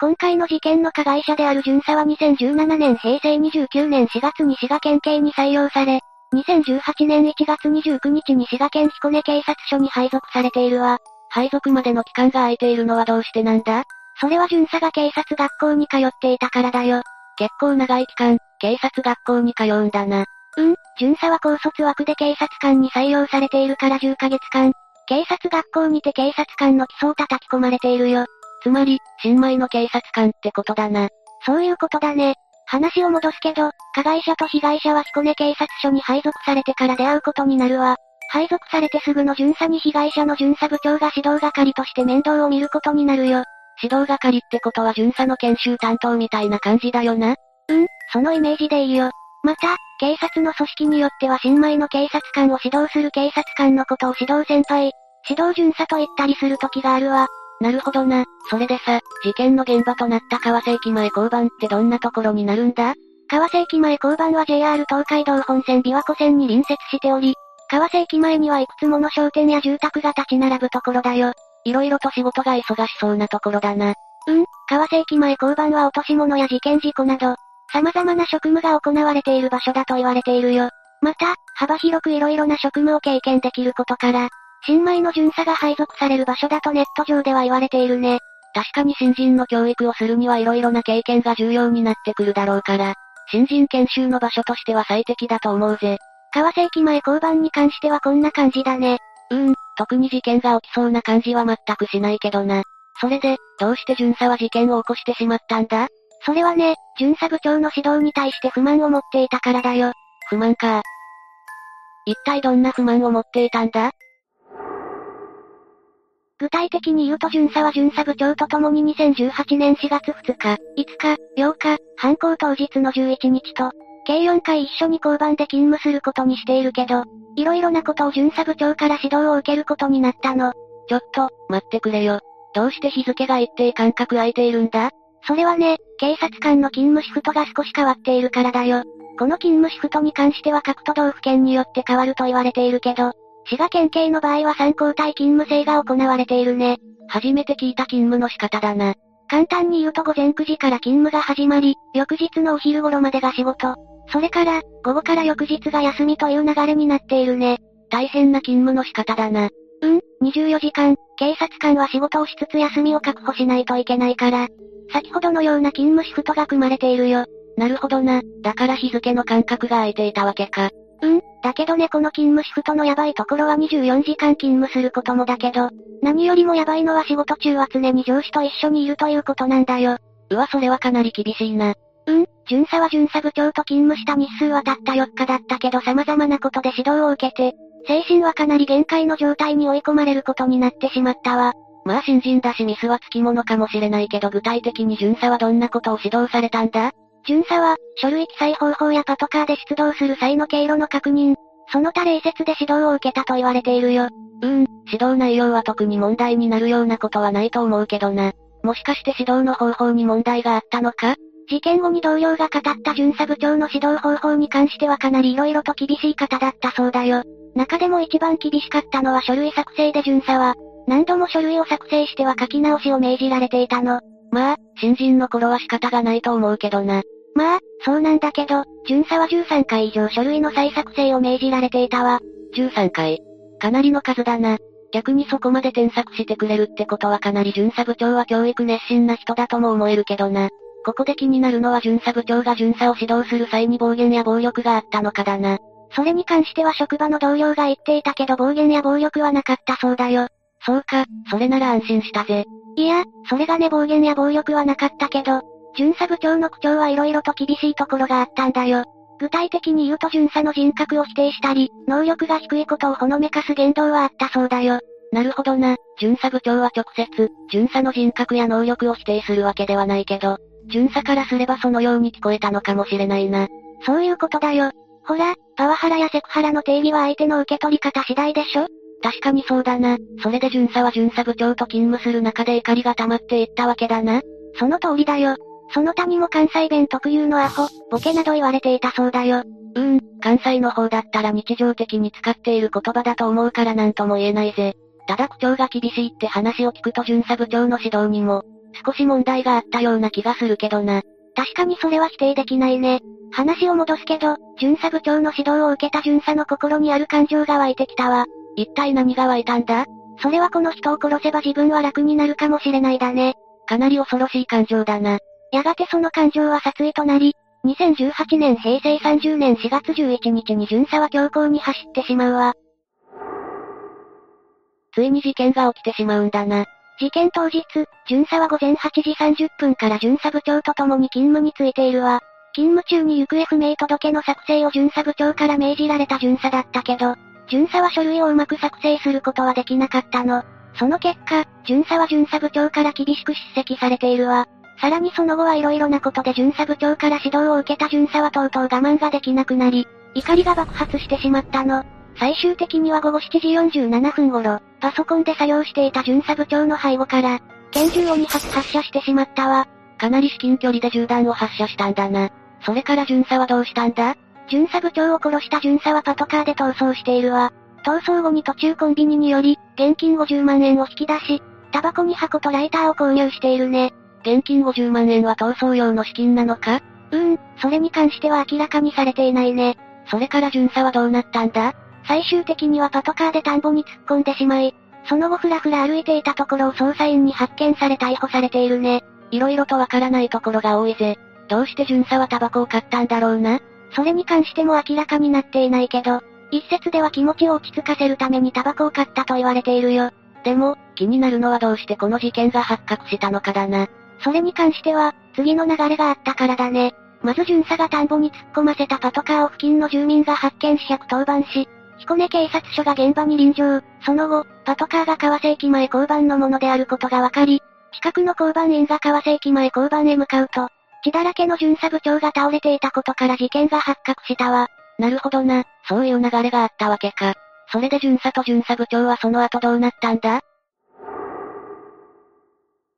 [SPEAKER 2] 今回の事件の加害者である巡査は2017年平成29年4月に滋賀県警に採用され、2018年1月29日に滋賀県彦根警察署に配属されているわ。
[SPEAKER 1] 配属までの期間が空いているのはどうしてなんだ？
[SPEAKER 2] それは巡査が警察学校に通っていたからだよ。
[SPEAKER 1] 結構長い期間、警察学校に通うんだな。
[SPEAKER 2] うん、巡査は高卒枠で警察官に採用されているから10ヶ月間。警察学校にて警察官の基礎を叩き込まれているよ。
[SPEAKER 1] つまり、新米の警察官ってことだな。
[SPEAKER 2] そういうことだね。話を戻すけど、加害者と被害者は彦根警察署に配属されてから出会うことになるわ。配属されてすぐの巡査に被害者の巡査部長が指導係として面倒を見ることになるよ。
[SPEAKER 1] 指導係ってことは巡査の研修担当みたいな感じだよな。
[SPEAKER 2] うん、そのイメージでいいよ。また、警察の組織によっては新米の警察官を指導する警察官のことを指導先輩、指導巡査と言ったりする時があるわ。
[SPEAKER 1] なるほどな。それでさ、事件の現場となった川瀬駅前交番ってどんなところになるんだ？
[SPEAKER 2] 川瀬駅前交番は JR 東海道本線琵琶湖線に隣接しており、川瀬駅前にはいくつもの商店や住宅が立ち並ぶところだよ。
[SPEAKER 1] いろいろと仕事が忙しそうなところだな。
[SPEAKER 2] うん、川瀬駅前交番は落とし物や事件事故など、様々な職務が行われている場所だと言われているよ。また、幅広く色々な職務を経験できることから、新米の巡査が配属される場所だとネット上では言われているね。
[SPEAKER 1] 確かに新人の教育をするには色々な経験が重要になってくるだろうから、新人研修の場所としては最適だと思うぜ。
[SPEAKER 2] 川瀬駅前交番に関してはこんな感じだね。
[SPEAKER 1] うーん、特に事件が起きそうな感じは全くしないけどな。それで、どうして巡査は事件を起こしてしまったんだ？
[SPEAKER 2] それはね、巡査部長の指導に対して不満を持っていたからだよ。
[SPEAKER 1] 不満か。一体どんな不満を持っていたんだ？
[SPEAKER 2] 具体的に言うと巡査は巡査部長と共に2018年4月2日、5日、8日、犯行当日の11日と、計4回一緒に交番で勤務することにしているけど、色々なことを巡査部長から指導を受けることになったの。
[SPEAKER 1] ちょっと、待ってくれよ。どうして日付が一定間隔空いているんだ？
[SPEAKER 2] それはね、警察官の勤務シフトが少し変わっているからだよ。この勤務シフトに関しては各都道府県によって変わると言われているけど、滋賀県警の場合は3交代勤務制が行われているね。
[SPEAKER 1] 初めて聞いた勤務の仕方だな。
[SPEAKER 2] 簡単に言うと午前9時から勤務が始まり、翌日のお昼頃までが仕事。それから、午後から翌日が休みという流れになっているね。
[SPEAKER 1] 大変な勤務の仕方だな。
[SPEAKER 2] うん、24時間、警察官は仕事をしつつ休みを確保しないといけないから。先ほどのような勤務シフトが組まれているよ。
[SPEAKER 1] なるほどな。だから日付の間隔が空いていたわけか。
[SPEAKER 2] うん、だけどねこの勤務シフトのヤバいところは24時間勤務することもだけど、何よりもヤバいのは仕事中は常に上司と一緒にいるということなんだよ。
[SPEAKER 1] うわそれはかなり厳しいな。
[SPEAKER 2] うん、巡査は巡査部長と勤務した日数はたった4日だったけど様々なことで指導を受けて、精神はかなり限界の状態に追い込まれることになってしまったわ。
[SPEAKER 1] まあ新人だしミスはつきものかもしれないけど具体的に巡査はどんなことを指導されたんだ？
[SPEAKER 2] 巡査は、書類記載方法やパトカーで出動する際の経路の確認、その他例説で指導を受けたと言われているよ。
[SPEAKER 1] うーん、指導内容は特に問題になるようなことはないと思うけどな。もしかして指導の方法に問題があったのか？
[SPEAKER 2] 事件後に同僚が語った巡査部長の指導方法に関してはかなり色々と厳しい方だったそうだよ。中でも一番厳しかったのは書類作成で巡査は、何度も書類を作成しては書き直しを命じられていたの。
[SPEAKER 1] まあ、新人の頃は仕方がないと思うけどな。
[SPEAKER 2] まあ、そうなんだけど、巡査は13回以上書類の再作成を命じられていたわ。
[SPEAKER 1] 13回。かなりの数だな。逆にそこまで添削してくれるってことはかなり巡査部長は教育熱心な人だとも思えるけどな。ここで気になるのは巡査部長が巡査を指導する際に暴言や暴力があったのかだな。
[SPEAKER 2] それに関しては職場の同僚が言っていたけど暴言や暴力はなかったそうだよ。
[SPEAKER 1] そうか、それなら安心したぜ。
[SPEAKER 2] いや、それがね暴言や暴力はなかったけど、巡査部長の口調は色々と厳しいところがあったんだよ。具体的に言うと巡査の人格を否定したり、能力が低いことをほのめかす言動はあったそうだよ。
[SPEAKER 1] なるほどな、巡査部長は直接、巡査の人格や能力を否定するわけではないけど、巡査からすればそのように聞こえたのかもしれないな。
[SPEAKER 2] そういうことだよ。ほら、パワハラやセクハラの定義は相手の受け取り方次第でしょ
[SPEAKER 1] 確かにそうだな。それで巡査は巡査部長と勤務する中で怒りが溜まっていったわけだな。
[SPEAKER 2] その通りだよ。その他にも関西弁特有のアホ、ボケなど言われていたそうだよ。
[SPEAKER 1] うーん、関西の方だったら日常的に使っている言葉だと思うからなんとも言えないぜ。ただ口調が厳しいって話を聞くと巡査部長の指導にも、少し問題があったような気がするけどな。
[SPEAKER 2] 確かにそれは否定できないね。話を戻すけど、巡査部長の指導を受けた巡査の心にある感情が湧いてきたわ。
[SPEAKER 1] 一体何が湧いたんだ？
[SPEAKER 2] それはこの人を殺せば自分は楽になるかもしれないだね。
[SPEAKER 1] かなり恐ろしい感情だな。
[SPEAKER 2] やがてその感情は殺意となり、2018年平成30年4月11日に巡査は強行に走ってしまうわ。
[SPEAKER 1] ついに事件が起きてしまうんだな。
[SPEAKER 2] 事件当日、巡査は午前8時30分から巡査部長と共に勤務に就いているわ。勤務中に行方不明届の作成を巡査部長から命じられた巡査だったけど、巡査は書類をうまく作成することはできなかったの。その結果、巡査は巡査部長から厳しく叱責されているわ。さらにその後は色々なことで巡査部長から指導を受けた巡査はとうとう我慢ができなくなり、怒りが爆発してしまったの。最終的には午後7時47分頃、パソコンで作業していた巡査部長の背後から、拳銃を2発発射してしまったわ。
[SPEAKER 1] かなり至近距離で銃弾を発射したんだな。それから巡査はどうしたんだ？
[SPEAKER 2] 巡査部長を殺した巡査はパトカーで逃走しているわ。逃走後に途中コンビニにより、現金50万円を引き出し、タバコに箱とライターを購入しているね。
[SPEAKER 1] 現金50万円は逃走用の資金なのか？
[SPEAKER 2] うーん、それに関しては明らかにされていないね。
[SPEAKER 1] それから巡査はどうなったんだ？
[SPEAKER 2] 最終的にはパトカーで田んぼに突っ込んでしまい、その後ふらふら歩いていたところを捜査員に発見され逮捕されているね。
[SPEAKER 1] 色々とわからないところが多いぜ。どうして巡査はタバコを買ったんだろうな
[SPEAKER 2] それに関しても明らかになっていないけど、一説では気持ちを落ち着かせるためにタバコを買ったと言われているよ。
[SPEAKER 1] でも、気になるのはどうしてこの事件が発覚したのかだな。
[SPEAKER 2] それに関しては、次の流れがあったからだね。まず巡査が田んぼに突っ込ませたパトカーを付近の住民が発見し110番し、彦根警察署が現場に臨場。その後、パトカーが川瀬駅前交番のものであることが分かり、近くの交番員が川瀬駅前交番へ向かうと、血だらけの巡査部長が倒れていたことから事件が発覚したわ。
[SPEAKER 1] なるほどな、そういう流れがあったわけか。それで巡査と巡査部長はその後どうなったんだ？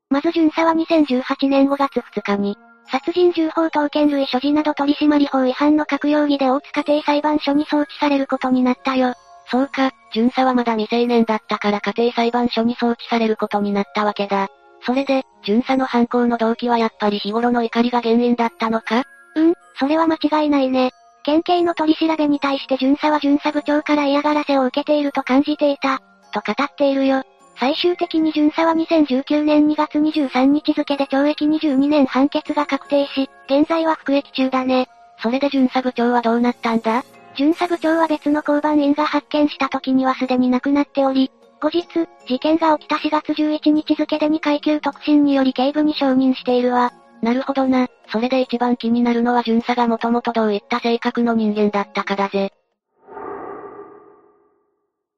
[SPEAKER 2] まず巡査は2018年5月2日に、殺人銃砲刀剣類所持など取締法違反の各容疑で大塚家庭裁判所に送致されることになったよ。
[SPEAKER 1] そうか、巡査はまだ未成年だったから家庭裁判所に送致されることになったわけだ。それで、巡査の犯行の動機はやっぱり日頃の怒りが原因だったのか？
[SPEAKER 2] うん、それは間違いないね。県警の取り調べに対して巡査は巡査部長から嫌がらせを受けていると感じていた、と語っているよ。最終的に巡査は2019年2月23日付で懲役22年判決が確定し、現在は服役中だね。
[SPEAKER 1] それで巡査部長はどうなったんだ？
[SPEAKER 2] 巡査部長は別の交番員が発見した時にはすでに亡くなっており、後日、事件が起きた4月11日付で2階級特進により警部に承認しているわ。
[SPEAKER 1] なるほどな。それで一番気になるのは巡査がもともとどういった性格の人間だったかだぜ。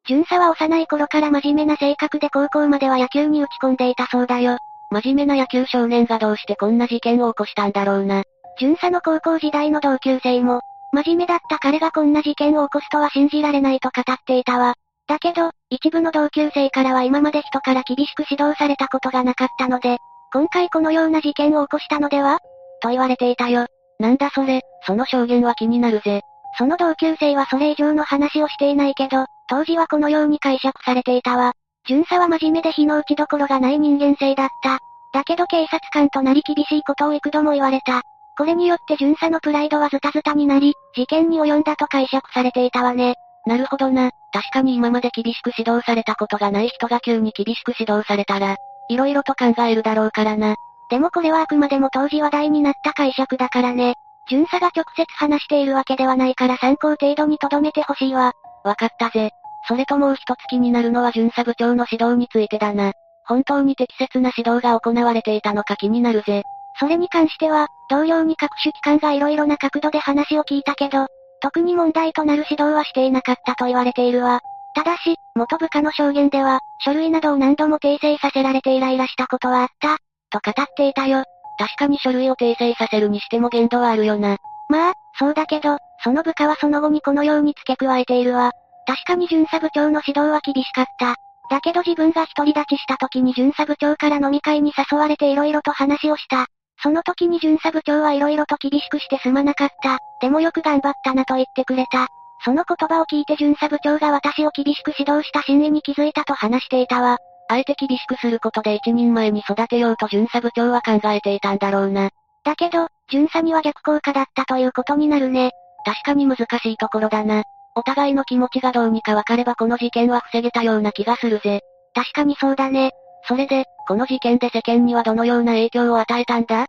[SPEAKER 2] 巡査は幼い頃から真面目な性格で高校までは野球に打ち込んでいたそうだよ。
[SPEAKER 1] 真面目な野球少年がどうしてこんな事件を起こしたんだろうな。
[SPEAKER 2] 巡査の高校時代の同級生も、真面目だった彼がこんな事件を起こすとは信じられないと語っていたわ。だけど、一部の同級生からは今まで人から厳しく指導されたことがなかったので、今回このような事件を起こしたのでは？と言われていたよ。
[SPEAKER 1] なんだそれ、その証言は気になるぜ。
[SPEAKER 2] その同級生はそれ以上の話をしていないけど、当時はこのように解釈されていたわ。巡査は真面目で火の打ちどころがない人間性だった。だけど警察官となり厳しいことを幾度も言われた。これによって巡査のプライドはズタズタになり、事件に及んだと解釈されていたわね。
[SPEAKER 1] なるほどな。確かに今まで厳しく指導されたことがない人が急に厳しく指導されたら、色々と考えるだろうからな。
[SPEAKER 2] でもこれはあくまでも当時話題になった解釈だからね。巡査が直接話しているわけではないから参考程度に留めてほしいわ。
[SPEAKER 1] わかったぜ。それともう一つ気になるのは巡査部長の指導についてだな。本当に適切な指導が行われていたのか気になるぜ。
[SPEAKER 2] それに関しては、同僚に各種機関が色々な角度で話を聞いたけど、特に問題となる指導はしていなかったと言われているわ。ただし、元部下の証言では、書類などを何度も訂正させられてイライラしたことはあった、と語っていたよ。
[SPEAKER 1] 確かに書類を訂正させるにしても限度はあるよな。
[SPEAKER 2] まあ、そうだけど、その部下はその後にこのように付け加えているわ。確かに巡査部長の指導は厳しかった。だけど自分が独り立ちした時に巡査部長から飲み会に誘われて色々と話をした。その時に巡査部長は色々と厳しくしてすまなかった。でもよく頑張ったなと言ってくれた。その言葉を聞いて巡査部長が私を厳しく指導した真意に気づいたと話していたわ。
[SPEAKER 1] あえて厳しくすることで一人前に育てようと巡査部長は考えていたんだろうな。
[SPEAKER 2] だけど、巡査には逆効果だったということになるね。
[SPEAKER 1] 確かに難しいところだな。お互いの気持ちがどうにか分かればこの事件は防げたような気がするぜ。
[SPEAKER 2] 確かにそうだね。
[SPEAKER 1] それで、この事件で世間にはどのような影響を与えたんだ？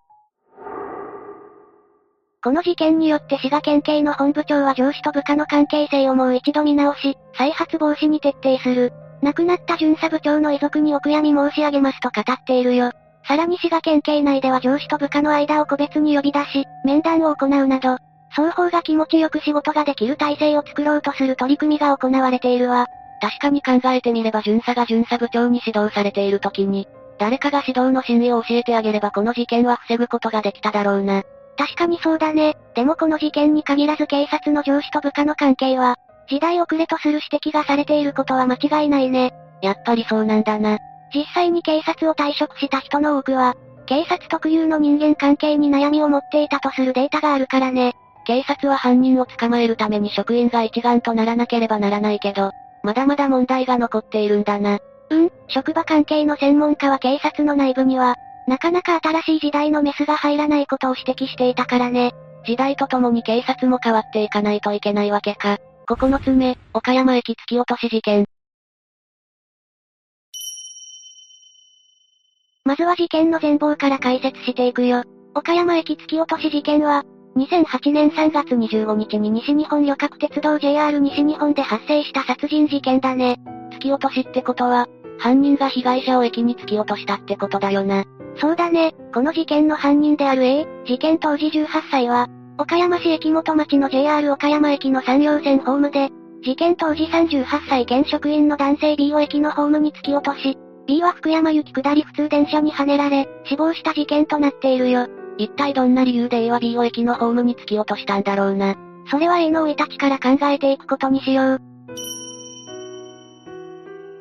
[SPEAKER 2] この事件によって滋賀県警の本部長は上司と部下の関係性をもう一度見直し、再発防止に徹底する。亡くなった巡査部長の遺族にお悔やみ申し上げますと語っているよ。さらに滋賀県警内では上司と部下の間を個別に呼び出し、面談を行うなど、双方が気持ちよく仕事ができる体制を作ろうとする取り組みが行われているわ。
[SPEAKER 1] 確かに考えてみれば巡査が巡査部長に指導されている時に、誰かが指導の真意を教えてあげればこの事件は防ぐことができただろうな。
[SPEAKER 2] 確かにそうだね。でもこの事件に限らず警察の上司と部下の関係は、時代遅れとする指摘がされていることは間違いないね。
[SPEAKER 1] やっぱりそうなんだな。
[SPEAKER 2] 実際に警察を退職した人の多くは、警察特有の人間関係に悩みを持っていたとするデータがあるからね。
[SPEAKER 1] 警察は犯人を捕まえるために職員が一丸とならなければならないけど、まだまだ問題が残っているんだな。
[SPEAKER 2] うん、職場関係の専門家は警察の内部には、なかなか新しい時代のメスが入らないことを指摘していたからね。
[SPEAKER 1] 時代とともに警察も変わっていかないといけないわけか。9つ目、岡山駅突き落とし事件。
[SPEAKER 2] まずは事件の全貌から解説していくよ。岡山駅突き落とし事件は、2008年3月25日に西日本旅客鉄道 JR 西日本で発生した殺人事件だね。
[SPEAKER 1] 突き落としってことは、犯人が被害者を駅に突き落としたってことだよな。
[SPEAKER 2] そうだね、この事件の犯人である A、事件当時18歳は、岡山市駅元町の JR 岡山駅の山陽線ホームで、事件当時38歳現職員の男性 B を駅のホームに突き落とし、B は福山行き下り普通電車にはねられ、死亡した事件となっているよ。
[SPEAKER 1] 一体どんな理由で A は B を駅のホームに突き落としたんだろうな。
[SPEAKER 2] それは A の生い立ちから考えていくことにしよう。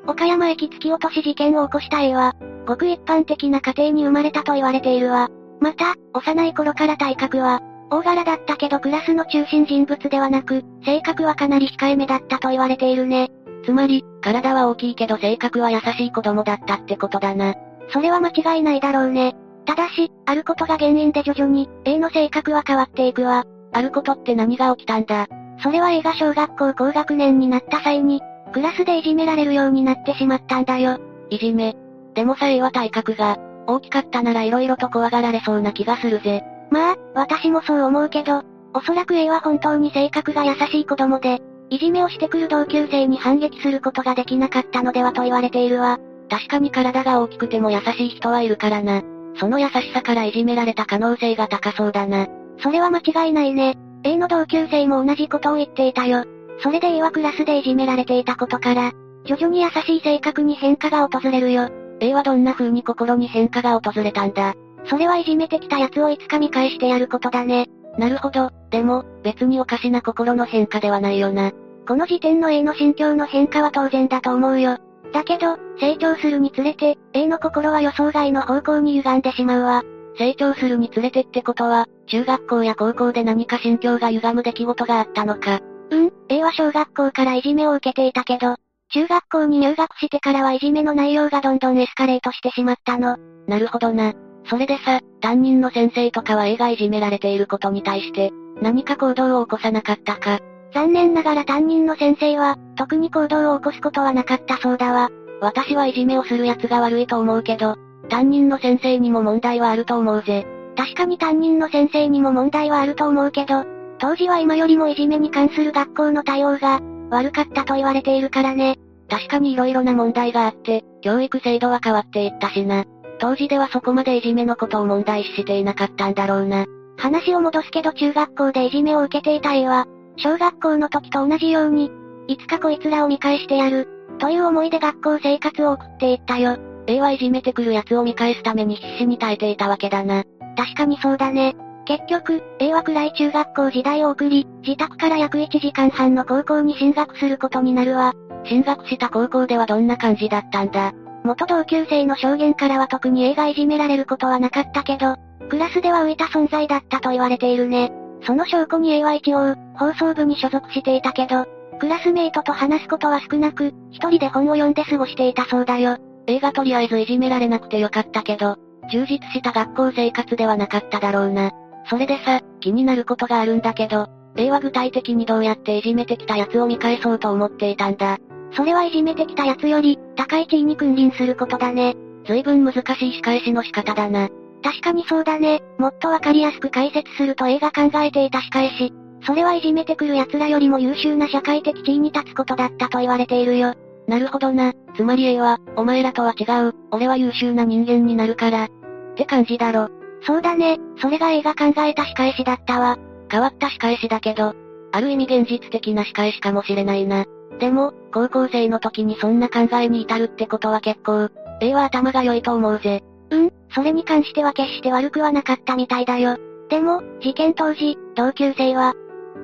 [SPEAKER 2] 岡山駅突き落とし事件を起こした A は、ごく一般的な家庭に生まれたと言われているわ。また、幼い頃から体格は、大柄だったけどクラスの中心人物ではなく、性格はかなり控えめだったと言われているね。
[SPEAKER 1] つまり、体は大きいけど性格は優しい子供だったってことだな。
[SPEAKER 2] それは間違いないだろうね。ただし、あることが原因で徐々に、A の性格は変わっていくわ。
[SPEAKER 1] あることって何が起きたんだ
[SPEAKER 2] それは A が小学校高学年になった際に、クラスでいじめられるようになってしまったんだよ。
[SPEAKER 1] いじめ。でもさ A は体格が、大きかったなら色々と怖がられそうな気がするぜ。
[SPEAKER 2] まあ、私もそう思うけど、おそらく A は本当に性格が優しい子供で、いじめをしてくる同級生に反撃することができなかったのではと言われているわ。
[SPEAKER 1] 確かに体が大きくても優しい人はいるからな。その優しさからいじめられた可能性が高そうだな。
[SPEAKER 2] それは間違いないね。A の同級生も同じことを言っていたよ。それで A はクラスでいじめられていたことから、徐々に優しい性格に変化が訪れるよ。
[SPEAKER 1] A はどんな風に心に変化が訪れたんだ
[SPEAKER 2] それはいじめてきた奴をいつか見返してやることだね。
[SPEAKER 1] なるほど。でも、別におかしな心の変化ではないよな。
[SPEAKER 2] この時点の A の心境の変化は当然だと思うよ。だけど、成長するにつれて、A の心は予想外の方向に歪んでしまうわ。
[SPEAKER 1] 成長するにつれてってことは、中学校や高校で何か心境が歪む出来事があったのか。
[SPEAKER 2] うん、A は小学校からいじめを受けていたけど、中学校に入学してからはいじめの内容がどんどんエスカレートしてしまったの。
[SPEAKER 1] なるほどな。それでさ、担任の先生とかは A がいじめられていることに対して、何か行動を起こさなかったか。
[SPEAKER 2] 残念ながら担任の先生は、特に行動を起こすことはなかったそうだわ。
[SPEAKER 1] 私はいじめをする奴が悪いと思うけど、担任の先生にも問題はあると思うぜ。
[SPEAKER 2] 確かに担任の先生にも問題はあると思うけど、当時は今よりもいじめに関する学校の対応が、悪かったと言われているからね。
[SPEAKER 1] 確かに色々な問題があって、教育制度は変わっていったしな。当時ではそこまでいじめのことを問題視していなかったんだろうな。
[SPEAKER 2] 話を戻すけど中学校でいじめを受けていた A は、小学校の時と同じように、いつかこいつらを見返してやる、という思いで学校生活を送っていったよ。
[SPEAKER 1] A はいじめてくる奴を見返すために必死に耐えていたわけだな。
[SPEAKER 2] 確かにそうだね。結局、A は暗い中学校時代を送り、自宅から約1時間半の高校に進学することになるわ。
[SPEAKER 1] 進学した高校ではどんな感じだったんだ？
[SPEAKER 2] 元同級生の証言からは特に A がいじめられることはなかったけど、クラスでは浮いた存在だったと言われているね。その証拠に A は一応、放送部に所属していたけど、クラスメイトと話すことは少なく、一人で本を読んで過ごしていたそうだよ。
[SPEAKER 1] A がとりあえずいじめられなくてよかったけど、充実した学校生活ではなかっただろうな。それでさ、気になることがあるんだけど、A は具体的にどうやっていじめてきた奴を見返そうと思っていたんだ。
[SPEAKER 2] それはいじめてきた奴より、高い地位に君臨することだね。
[SPEAKER 1] 随分難しい仕返しの仕方だな。
[SPEAKER 2] 確かにそうだね。もっとわかりやすく解説すると A が考えていた仕返し。それはいじめてくる奴らよりも優秀な社会的地位に立つことだったと言われているよ。
[SPEAKER 1] なるほどな。つまり A は、お前らとは違う、俺は優秀な人間になるから。って感じだろ。
[SPEAKER 2] そうだね。それが A が考えた仕返しだったわ。
[SPEAKER 1] 変わった仕返しだけど、ある意味現実的な仕返しかもしれないな。でも、高校生の時にそんな考えに至るってことは結構、A は頭が良いと思うぜ。
[SPEAKER 2] うん、それに関しては決して悪くはなかったみたいだよ。でも、事件当時、同級生は、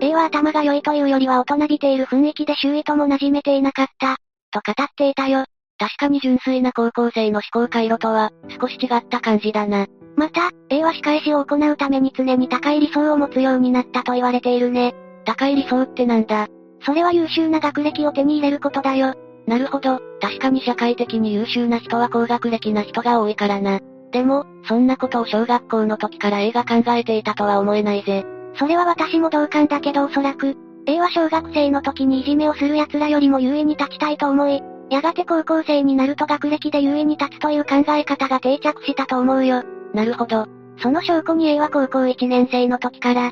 [SPEAKER 2] A は頭が良いというよりは大人びている雰囲気で周囲とも馴染めていなかった、と語っていたよ。
[SPEAKER 1] 確かに純粋な高校生の思考回路とは、少し違った感じだな。
[SPEAKER 2] また、A は仕返しを行うために常に高い理想を持つようになったと言われているね。
[SPEAKER 1] 高い理想ってなんだ？
[SPEAKER 2] それは優秀な学歴を手に入れることだよ。
[SPEAKER 1] なるほど、確かに社会的に優秀な人は高学歴な人が多いからな。でも、そんなことを小学校の時から A が考えていたとは思えないぜ。
[SPEAKER 2] それは私も同感だけどおそらく、A は小学生の時にいじめをする奴らよりも優位に立ちたいと思い、やがて高校生になると学歴で優位に立つという考え方が定着したと思うよ。
[SPEAKER 1] なるほど。
[SPEAKER 2] その証拠に A は高校1年生の時から、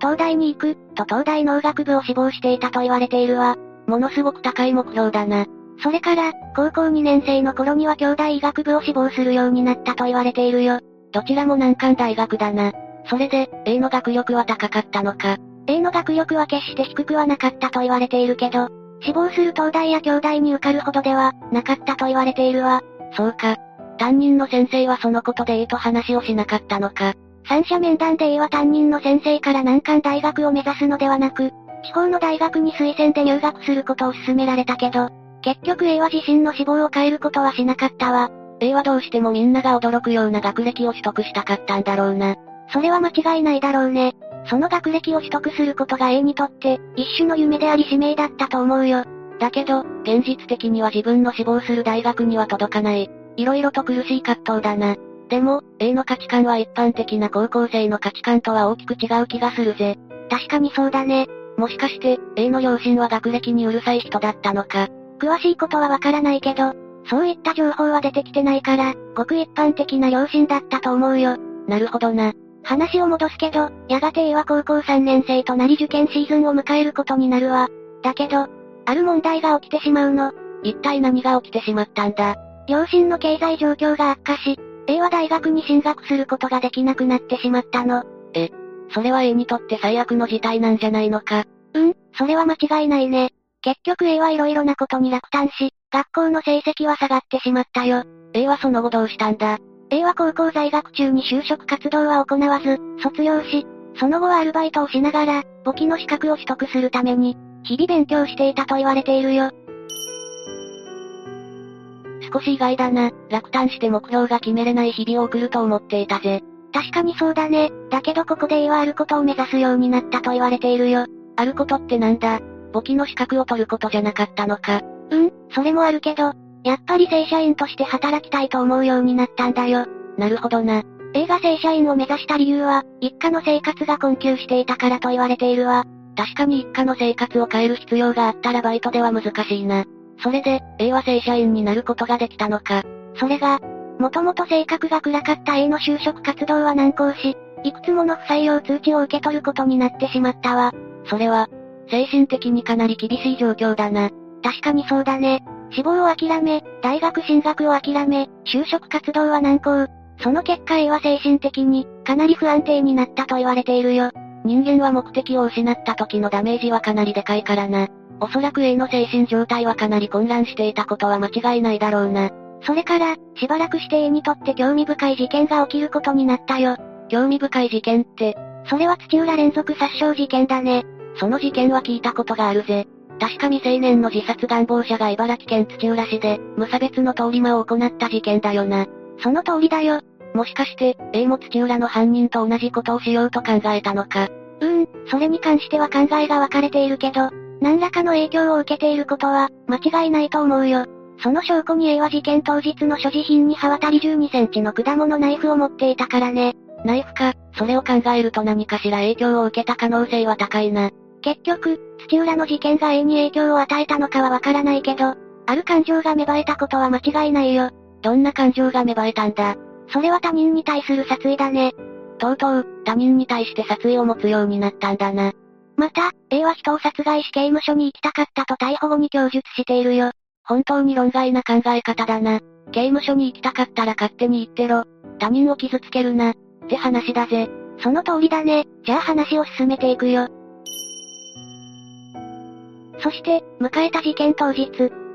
[SPEAKER 2] 東大に行く、と東大農学部を志望していたと言われているわ。
[SPEAKER 1] ものすごく高い目標だな。
[SPEAKER 2] それから、高校2年生の頃には兄弟医学部を志望するようになったと言われているよ。
[SPEAKER 1] どちらも難関大学だな。それで、A の学力は高かったのか。
[SPEAKER 2] A の学力は決して低くはなかったと言われているけど、志望する東大や兄弟に受かるほどでは、なかったと言われているわ。
[SPEAKER 1] そうか。担任の先生はそのことで A と話をしなかったのか。
[SPEAKER 2] 三者面談で A は担任の先生から難関大学を目指すのではなく、地方の大学に推薦で入学することを勧められたけど、結局 A は自身の志望を変えることはしなかったわ。
[SPEAKER 1] A はどうしてもみんなが驚くような学歴を取得したかったんだろうな。
[SPEAKER 2] それは間違いないだろうね。その学歴を取得することが A にとって、一種の夢であり使命だったと思うよ。
[SPEAKER 1] だけど、現実的には自分の志望する大学には届かない。色々と苦しい葛藤だな。でも、A の価値観は一般的な高校生の価値観とは大きく違う気がするぜ。
[SPEAKER 2] 確かにそうだね。
[SPEAKER 1] もしかして、A の両親は学歴にうるさい人だったのか。
[SPEAKER 2] 詳しいことはわからないけど、そういった情報は出てきてないから、ごく一般的な両親だったと思うよ。
[SPEAKER 1] なるほどな。
[SPEAKER 2] 話を戻すけど、やがて A は高校3年生となり受験シーズンを迎えることになるわ。だけど、ある問題が起きてしまうの。
[SPEAKER 1] 一体何が起きてしまったんだ？
[SPEAKER 2] 両親の経済状況が悪化し、A は大学に進学することができなくなってしまったの。
[SPEAKER 1] え、それは A にとって最悪の事態なんじゃないのか？
[SPEAKER 2] うん、それは間違いないね。結局 A は色々なことに落胆し、学校の成績は下がってしまったよ。
[SPEAKER 1] A はその後どうしたんだ
[SPEAKER 2] ？A は高校在学中に就職活動は行わず、卒業し、その後はアルバイトをしながら、簿記の資格を取得するために、日々勉強していたと言われているよ。
[SPEAKER 1] 少し意外だな。落胆して目標が決めれない日々を送ると思っていたぜ。
[SPEAKER 2] 確かにそうだね。だけどここで A はあることを目指すようになったと言われているよ。
[SPEAKER 1] あることってなんだ？簿記の資格を取ることじゃなかったのか。
[SPEAKER 2] うん、それもあるけど、やっぱり正社員として働きたいと思うようになったんだよ。
[SPEAKER 1] なるほどな。
[SPEAKER 2] A が正社員を目指した理由は、一家の生活が困窮していたからと言われているわ。
[SPEAKER 1] 確かに一家の生活を変える必要があったらバイトでは難しいな。それで、A は正社員になることができたのか。
[SPEAKER 2] それが、もともと性格が暗かった A の就職活動は難航し、いくつもの不採用通知を受け取ることになってしまったわ。
[SPEAKER 1] それは、精神的にかなり厳しい状況だな。
[SPEAKER 2] 確かにそうだね。志望を諦め、大学進学を諦め、就職活動は難航。その結果 A は精神的に、かなり不安定になったと言われているよ。
[SPEAKER 1] 人間は目的を失った時のダメージはかなりでかいからな。おそらく A の精神状態はかなり混乱していたことは間違いないだろうな。
[SPEAKER 2] それから、しばらくして A にとって興味深い事件が起きることになったよ。
[SPEAKER 1] 興味深い事件って、
[SPEAKER 2] それは土浦連続殺傷事件だね。
[SPEAKER 1] その事件は聞いたことがあるぜ。確か未成年の自殺願望者が茨城県土浦市で、無差別の通り魔を行った事件だよな。
[SPEAKER 2] その通りだよ。
[SPEAKER 1] もしかして、A も土浦の犯人と同じことをしようと考えたのか。
[SPEAKER 2] うーん、それに関しては考えが分かれているけど、何らかの影響を受けていることは、間違いないと思うよ。その証拠に A は事件当日の所持品に刃渡り12センチの果物ナイフを持っていたからね。
[SPEAKER 1] ナイフか、それを考えると何かしら影響を受けた可能性は高いな。
[SPEAKER 2] 結局、土浦の事件が A に影響を与えたのかはわからないけど、ある感情が芽生えたことは間違いないよ。
[SPEAKER 1] どんな感情が芽生えたんだ
[SPEAKER 2] それは他人に対する殺意だね。
[SPEAKER 1] とうとう、他人に対して殺意を持つようになったんだな。
[SPEAKER 2] また、A は人を殺害し刑務所に行きたかったと逮捕後に供述しているよ。
[SPEAKER 1] 本当に論外な考え方だな。刑務所に行きたかったら勝手に行ってろ。他人を傷つけるな。って話だぜ。
[SPEAKER 2] その通りだね。じゃあ話を進めていくよ。そして、迎えた事件当日、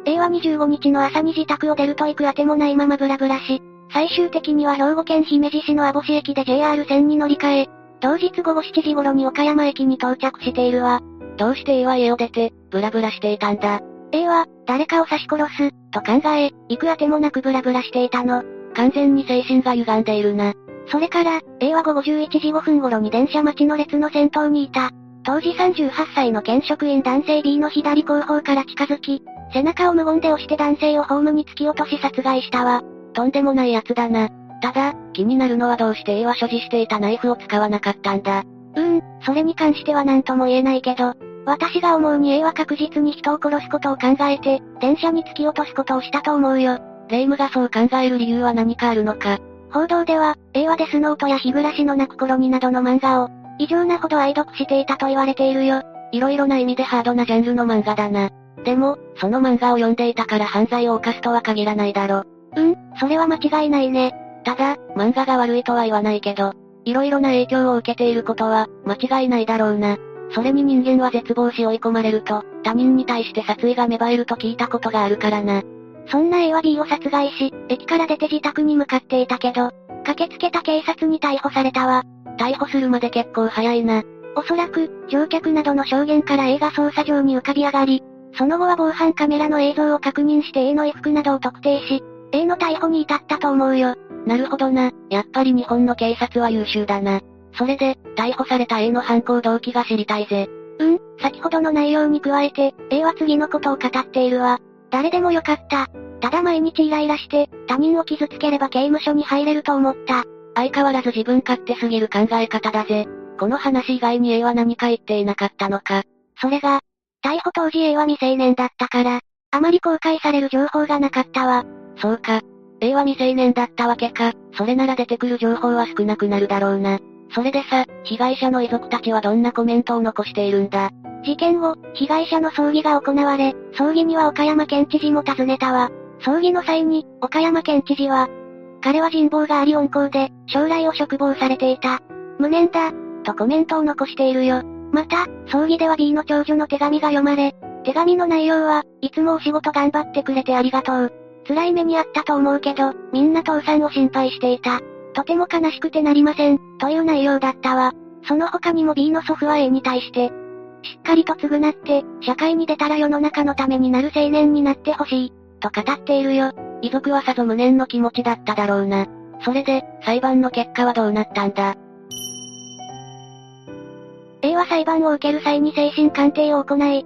[SPEAKER 2] A は25日の朝に自宅を出ると行くあてもないままブラブラし、最終的には兵庫県姫路市の網干駅で JR 線に乗り換え、当日午後7時頃に岡山駅に到着しているわ。
[SPEAKER 1] どうして A は家を出て、ブラブラしていたんだ？
[SPEAKER 2] ?A は、誰かを刺し殺す、と考え、行くあてもなくブラブラしていたの。
[SPEAKER 1] 完全に精神が歪んでいるな。
[SPEAKER 2] それから、A は午後11時5分頃に電車待ちの列の先頭にいた。当時38歳の県職員男性 B の左後方から近づき、背中を無言で押して男性をホームに突き落とし殺害したわ。
[SPEAKER 1] とんでもない奴だな。ただ、気になるのはどうして A は所持していたナイフを使わなかったんだ。
[SPEAKER 2] うーん、それに関しては何とも言えないけど、私が思うに A は確実に人を殺すことを考えて、電車に突き落とすことをしたと思うよ。
[SPEAKER 1] レイムがそう考える理由は何かあるのか。
[SPEAKER 2] 報道では、A はデスノートや日暮らしの泣く頃になどの漫画を、異常なほど愛読していたと言われているよ。
[SPEAKER 1] いろいろな意味でハードなジャンルの漫画だな。でも、その漫画を読んでいたから犯罪を犯すとは限らないだろ。
[SPEAKER 2] うん、それは間違いないね。
[SPEAKER 1] ただ、漫画が悪いとは言わないけど、いろいろな影響を受けていることは、間違いないだろうな。それに人間は絶望し追い込まれると、他人に対して殺意が芽生えると聞いたことがあるからな。
[SPEAKER 2] そんな A は B を殺害し、駅から出て自宅に向かっていたけど、駆けつけた警察に逮捕されたわ。
[SPEAKER 1] 逮捕するまで結構早いな。
[SPEAKER 2] おそらく、乗客などの証言から A が捜査上に浮かび上がり、その後は防犯カメラの映像を確認して A の衣服などを特定し、A の逮捕に至ったと思うよ。
[SPEAKER 1] なるほどな。やっぱり日本の警察は優秀だな。それで、逮捕された A の犯行動機が知りたいぜ。
[SPEAKER 2] うん、先ほどの内容に加えて、A は次のことを語っているわ。誰でもよかった。ただ毎日イライラして、他人を傷つければ刑務所に入れると思った。
[SPEAKER 1] 相変わらず自分勝手すぎる考え方だぜ。この話以外に A は何か言っていなかったのか。
[SPEAKER 2] それが、逮捕当時 A は未成年だったから、あまり公開される情報がなかったわ。
[SPEAKER 1] そうか。A は未成年だったわけか。それなら出てくる情報は少なくなるだろうな。それでさ、被害者の遺族たちはどんなコメントを残しているんだ？
[SPEAKER 2] 事件後、被害者の葬儀が行われ、葬儀には岡山県知事も訪ねたわ。葬儀の際に、岡山県知事は、彼は人望があり温厚で、将来を嘱望されていた。無念だ、とコメントを残しているよ。また、葬儀では B の長女の手紙が読まれ、手紙の内容は、いつもお仕事頑張ってくれてありがとう。辛い目にあったと思うけど、みんな父さんを心配していた。とても悲しくてなりません、という内容だったわ。その他にも B の祖父は A に対して、しっかりと償って、社会に出たら世の中のためになる青年になってほしい、と語っているよ。
[SPEAKER 1] 遺族はさぞ無念の気持ちだっただろうな。それで、裁判の結果はどうなったんだ
[SPEAKER 2] ?A は裁判を受ける際に精神鑑定を行い、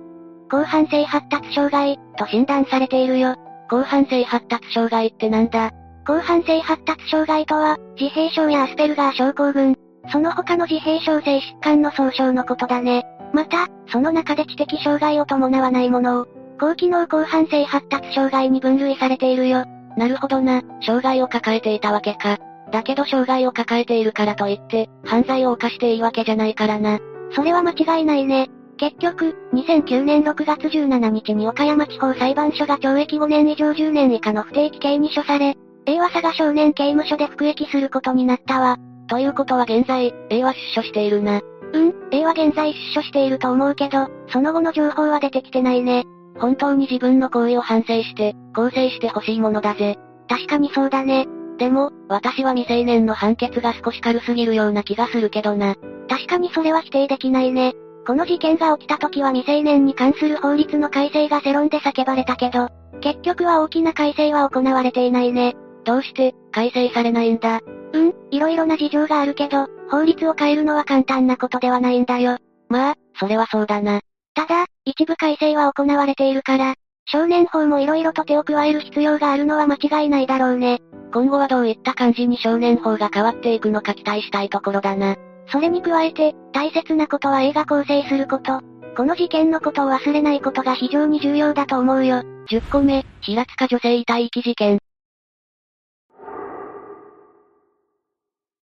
[SPEAKER 2] 広範性発達障害、と診断されているよ。
[SPEAKER 1] 広範性発達障害ってなんだ？
[SPEAKER 2] 広範性発達障害とは、自閉症やアスペルガー症候群、その他の自閉症性疾患の総称のことだね。また、その中で知的障害を伴わないものを、高機能広範性発達障害に分類されているよ。
[SPEAKER 1] なるほどな、障害を抱えていたわけか。だけど障害を抱えているからといって、犯罪を犯していいわけじゃないからな。
[SPEAKER 2] それは間違いないね。結局、2009年6月17日に岡山地方裁判所が懲役5年以上10年以下の不定期刑に処され、A は佐賀少年刑務所で服役することになったわ。
[SPEAKER 1] ということは現在、A は出所しているな。
[SPEAKER 2] うん、A は現在出所していると思うけど、その後の情報は出てきてないね。
[SPEAKER 1] 本当に自分の行為を反省して、更生してほしいものだぜ。
[SPEAKER 2] 確かにそうだね。
[SPEAKER 1] でも、私は未成年の判決が少し軽すぎるような気がするけどな。
[SPEAKER 2] 確かにそれは否定できないね。この事件が起きた時は未成年に関する法律の改正が世論で叫ばれたけど、結局は大きな改正は行われていないね。
[SPEAKER 1] どうして、改正されないんだ？
[SPEAKER 2] うん、いろいろな事情があるけど、法律を変えるのは簡単なことではないんだよ。
[SPEAKER 1] まあ、それはそうだな。
[SPEAKER 2] ただ、一部改正は行われているから、少年法も色々と手を加える必要があるのは間違いないだろうね。
[SPEAKER 1] 今後はどういった感じに少年法が変わっていくのか期待したいところだな。
[SPEAKER 2] それに加えて、大切なことは映画構成すること。この事件のことを忘れないことが非常に重要だと思うよ。
[SPEAKER 1] 10個目、平塚女性遺体遺棄事件。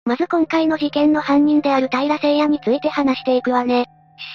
[SPEAKER 2] まず今回の事件の犯人である平聖也について話していくわね。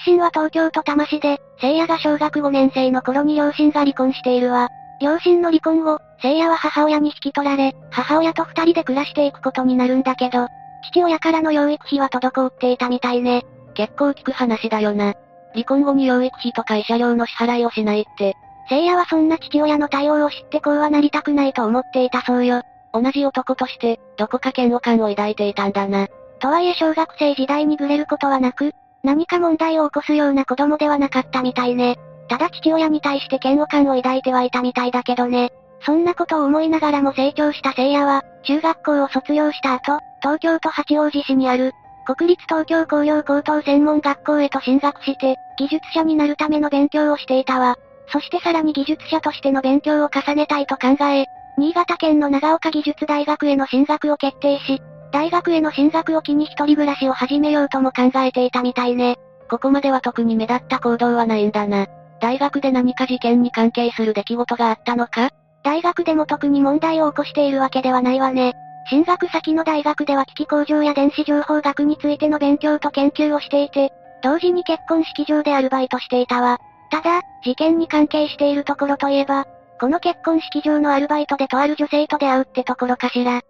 [SPEAKER 2] 出身は東京都多摩市で、聖也が小学5年生の頃に両親が離婚しているわ。両親の離婚後、聖也は母親に引き取られ、母親と二人で暮らしていくことになるんだけど、父親からの養育費は滞っていたみたいね。
[SPEAKER 1] 結構聞く話だよな。離婚後に養育費と会社料の支払いをしないって。
[SPEAKER 2] 聖夜はそんな父親の対応を知ってこうはなりたくないと思っていたそうよ。
[SPEAKER 1] 同じ男として、どこか嫌悪感を抱いていたんだな。
[SPEAKER 2] とはいえ小学生時代にぐれることはなく、何か問題を起こすような子供ではなかったみたいね。ただ父親に対して嫌悪感を抱いてはいたみたいだけどね。そんなことを思いながらも成長した聖夜は、中学校を卒業した後、東京都八王子市にある、国立東京工業高等専門学校へと進学して、技術者になるための勉強をしていたわ。そしてさらに技術者としての勉強を重ねたいと考え、新潟県の長岡技術大学への進学を決定し、大学への進学を機に一人暮らしを始めようとも考えていたみたいね。
[SPEAKER 1] ここまでは特に目立った行動はないんだな。大学で何か事件に関係する出来事があったのか？
[SPEAKER 2] 大学でも特に問題を起こしているわけではないわね。進学先の大学では機器工場や電子情報学についての勉強と研究をしていて、同時に結婚式場でアルバイトしていたわ。ただ、事件に関係しているところといえば、この結婚式場のアルバイトでとある女性と出会うってところかしら。
[SPEAKER 1] っ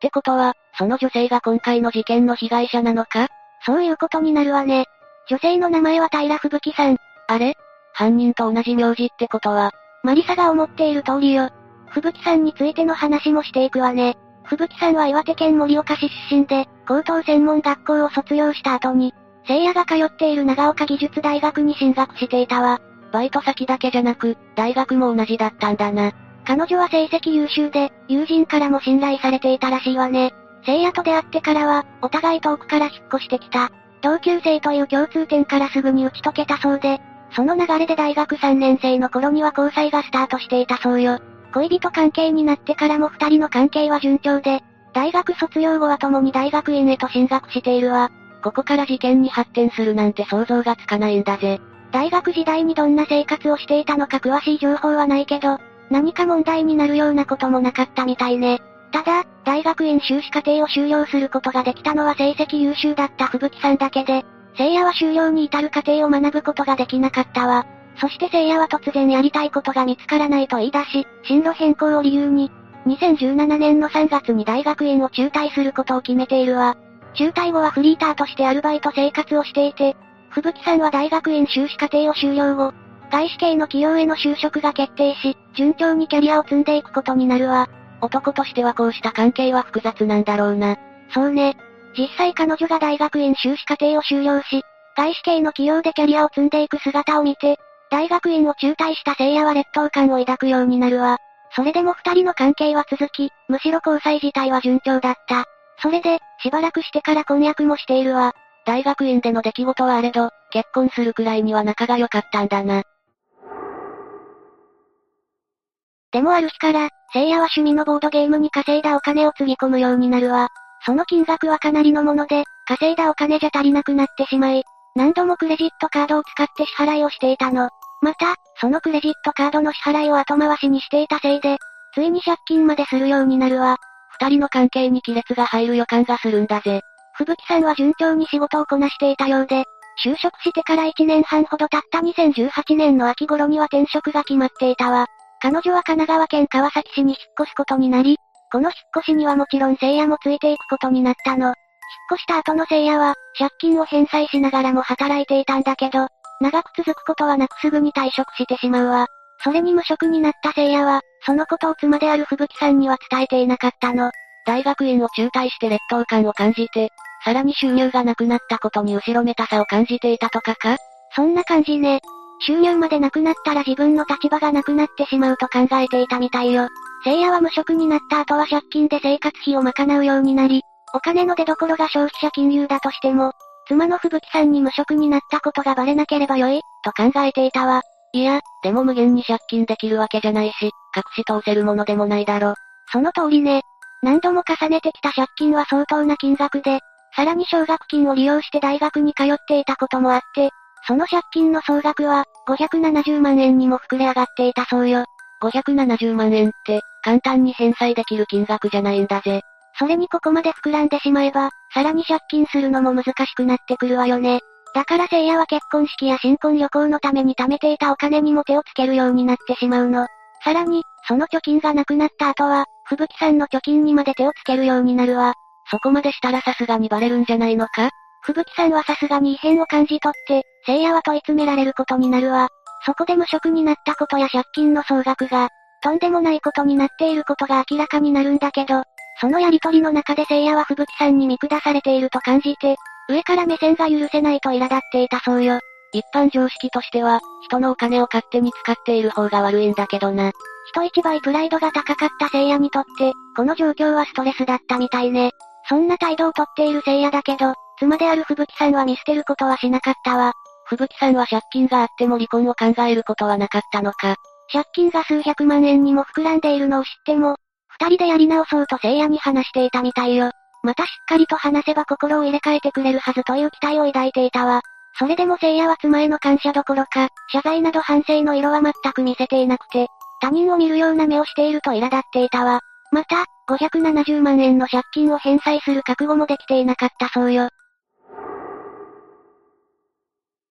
[SPEAKER 1] てことは、その女性が今回の事件の被害者なのか？
[SPEAKER 2] そういうことになるわね。女性の名前は平吹雪さん。
[SPEAKER 1] あれ？犯人と同じ名字ってことは。
[SPEAKER 2] マリサが思っている通りよ。吹雪さんについての話もしていくわね。吹雪さんは岩手県盛岡市出身で、高等専門学校を卒業した後に、聖夜が通っている長岡技術大学に進学していたわ。
[SPEAKER 1] バイト先だけじゃなく、大学も同じだったんだな。
[SPEAKER 2] 彼女は成績優秀で、友人からも信頼されていたらしいわね。聖夜と出会ってからは、お互い遠くから引っ越してきた。同級生という共通点からすぐに打ち解けたそうで、その流れで大学3年生の頃には交際がスタートしていたそうよ。恋人関係になってからも二人の関係は順調で、大学卒業後は共に大学院へと進学しているわ。
[SPEAKER 1] ここから事件に発展するなんて想像がつかないんだぜ。
[SPEAKER 2] 大学時代にどんな生活をしていたのか詳しい情報はないけど、何か問題になるようなこともなかったみたいね。ただ、大学院修士課程を修了することができたのは成績優秀だった吹雪さんだけで、聖夜は修了に至る過程を学ぶことができなかったわ。そして聖夜は突然やりたいことが見つからないと言い出し、進路変更を理由に、2017年の3月に大学院を中退することを決めているわ。中退後はフリーターとしてアルバイト生活をしていて、吹雪さんは大学院修士課程を修了後、外資系の企業への就職が決定し、順調にキャリアを積んでいくことになるわ。
[SPEAKER 1] 男としてはこうした関係は複雑なんだろうな。
[SPEAKER 2] そうね。実際彼女が大学院修士課程を修了し、外資系の企業でキャリアを積んでいく姿を見て、大学院を中退した聖夜は劣等感を抱くようになるわ。それでも二人の関係は続き、むしろ交際自体は順調だった。それで、しばらくしてから婚約もしているわ。
[SPEAKER 1] 大学院での出来事はあれど、結婚するくらいには仲が良かったんだな。
[SPEAKER 2] でもある日から、聖夜は趣味のボードゲームに稼いだお金をつぎ込むようになるわ。その金額はかなりのもので、稼いだお金じゃ足りなくなってしまい、何度もクレジットカードを使って支払いをしていたの。また、そのクレジットカードの支払いを後回しにしていたせいで、ついに借金までするようになるわ。
[SPEAKER 1] 二人の関係に亀裂が入る予感がするんだぜ。
[SPEAKER 2] 吹雪さんは順調に仕事をこなしていたようで、就職してから1年半ほど経った2018年の秋頃には転職が決まっていたわ。彼女は神奈川県川崎市に引っ越すことになり、この引っ越しにはもちろん聖夜もついていくことになったの。引っ越した後の聖夜は、借金を返済しながらも働いていたんだけど、長く続くことはなくすぐに退職してしまうわ。それに無職になった聖夜は、そのことを妻である吹雪さんには伝えていなかったの。
[SPEAKER 1] 大学院を中退して劣等感を感じて、さらに収入がなくなったことに後ろめたさを感じていたとかか
[SPEAKER 2] そんな感じね。収入までなくなったら自分の立場がなくなってしまうと考えていたみたいよ。聖夜は無職になった後は借金で生活費を賄うようになり、お金の出所が消費者金融だとしても、妻の吹雪さんに無職になったことがバレなければよい、と考えていたわ。
[SPEAKER 1] いや、でも無限に借金できるわけじゃないし、隠し通せるものでもないだろ。
[SPEAKER 2] その通りね。何度も重ねてきた借金は相当な金額で、さらに奨学金を利用して大学に通っていたこともあって、その借金の総額は、570万円にも膨れ上がっていたそうよ。
[SPEAKER 1] 570万円って、簡単に返済できる金額じゃないんだぜ。
[SPEAKER 2] それにここまで膨らんでしまえば、さらに借金するのも難しくなってくるわよね。だから聖夜は結婚式や新婚旅行のために貯めていたお金にも手をつけるようになってしまうの。さらに、その貯金がなくなった後は、吹雪さんの貯金にまで手をつけるようになるわ。
[SPEAKER 1] そこまでしたらさすがにバレるんじゃないのか？
[SPEAKER 2] 吹雪さんはさすがに異変を感じ取って、聖夜は問い詰められることになるわ。そこで無職になったことや借金の総額が、とんでもないことになっていることが明らかになるんだけど、そのやりとりの中で聖夜は吹雪さんに見下されていると感じて、上から目線が許せないと苛立っていたそうよ。
[SPEAKER 1] 一般常識としては、人のお金を勝手に使っている方が悪いんだけどな。
[SPEAKER 2] 人一倍プライドが高かった聖夜にとって、この状況はストレスだったみたいね。そんな態度をとっている聖夜だけど、妻である吹雪さんは見捨てることはしなかったわ。
[SPEAKER 1] 吹雪さんは借金があっても離婚を考えることはなかったのか。
[SPEAKER 2] 借金が数百万円にも膨らんでいるのを知っても、二人でやり直そうと聖夜に話していたみたいよ。またしっかりと話せば心を入れ替えてくれるはずという期待を抱いていたわ。それでも聖夜は妻への感謝どころか、謝罪など反省の色は全く見せていなくて、他人を見るような目をしていると苛立っていたわ。また、570万円の借金を返済する覚悟もできていなかったそうよ。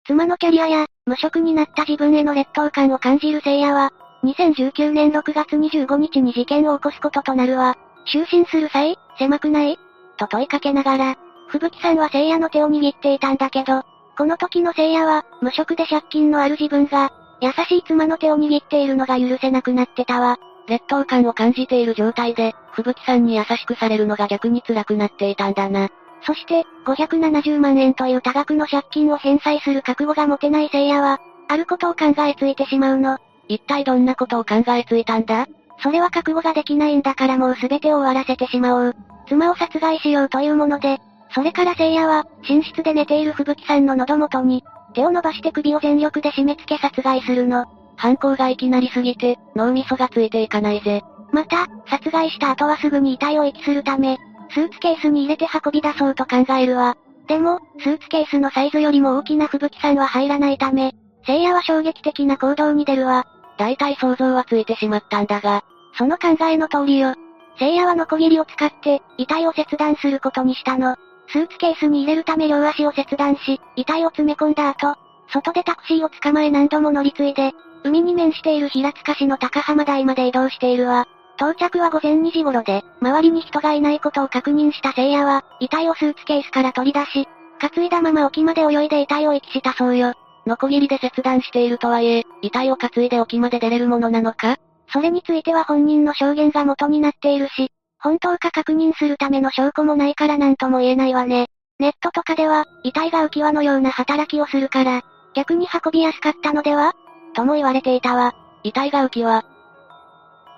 [SPEAKER 2] 妻のキャリアや、無職になった自分への劣等感を感じる聖夜は、2019年6月25日に事件を起こすこととなるわ。就寝する際、狭くない？と問いかけながら、吹雪さんは聖夜の手を握っていたんだけど、この時の聖夜は、無職で借金のある自分が、優しい妻の手を握っているのが許せなくなってたわ。
[SPEAKER 1] 劣等感を感じている状態で、吹雪さんに優しくされるのが逆に辛くなっていたんだな。
[SPEAKER 2] そして、570万円という多額の借金を返済する覚悟が持てない聖夜は、あることを考えついてしまうの。
[SPEAKER 1] 一体どんなことを考えついたんだ？
[SPEAKER 2] それは覚悟ができないんだからもう全てを終わらせてしまおう。妻を殺害しようというもので、それから聖夜は、寝室で寝ている吹雪さんの喉元に、手を伸ばして首を全力で締め付け殺害するの。
[SPEAKER 1] 犯行がいきなりすぎて、脳みそがついていかないぜ。
[SPEAKER 2] また、殺害した後はすぐに遺体を遺棄するため、スーツケースに入れて運び出そうと考えるわ。でも、スーツケースのサイズよりも大きな吹雪さんは入らないため、聖夜は衝撃的な行動に出るわ。
[SPEAKER 1] 大体想像はついてしまったんだが、
[SPEAKER 2] その考えの通りよ。聖夜はノコギリを使って、遺体を切断することにしたの。スーツケースに入れるため両足を切断し、遺体を詰め込んだ後、外でタクシーを捕まえ何度も乗り継いで、海に面している平塚市の高浜台まで移動しているわ。到着は午前2時頃で、周りに人がいないことを確認した聖夜は、遺体をスーツケースから取り出し、担いだまま沖まで泳いで遺体を遺棄したそうよ。
[SPEAKER 1] ノコギリで切断しているとはいえ、遺体を担いで沖まで出れるものなのか？
[SPEAKER 2] それについては本人の証言が元になっているし、本当か確認するための証拠もないから何とも言えないわね。ネットとかでは、遺体が浮き輪のような働きをするから、逆に運びやすかったのでは？とも言われていたわ。
[SPEAKER 1] 遺体が浮き輪。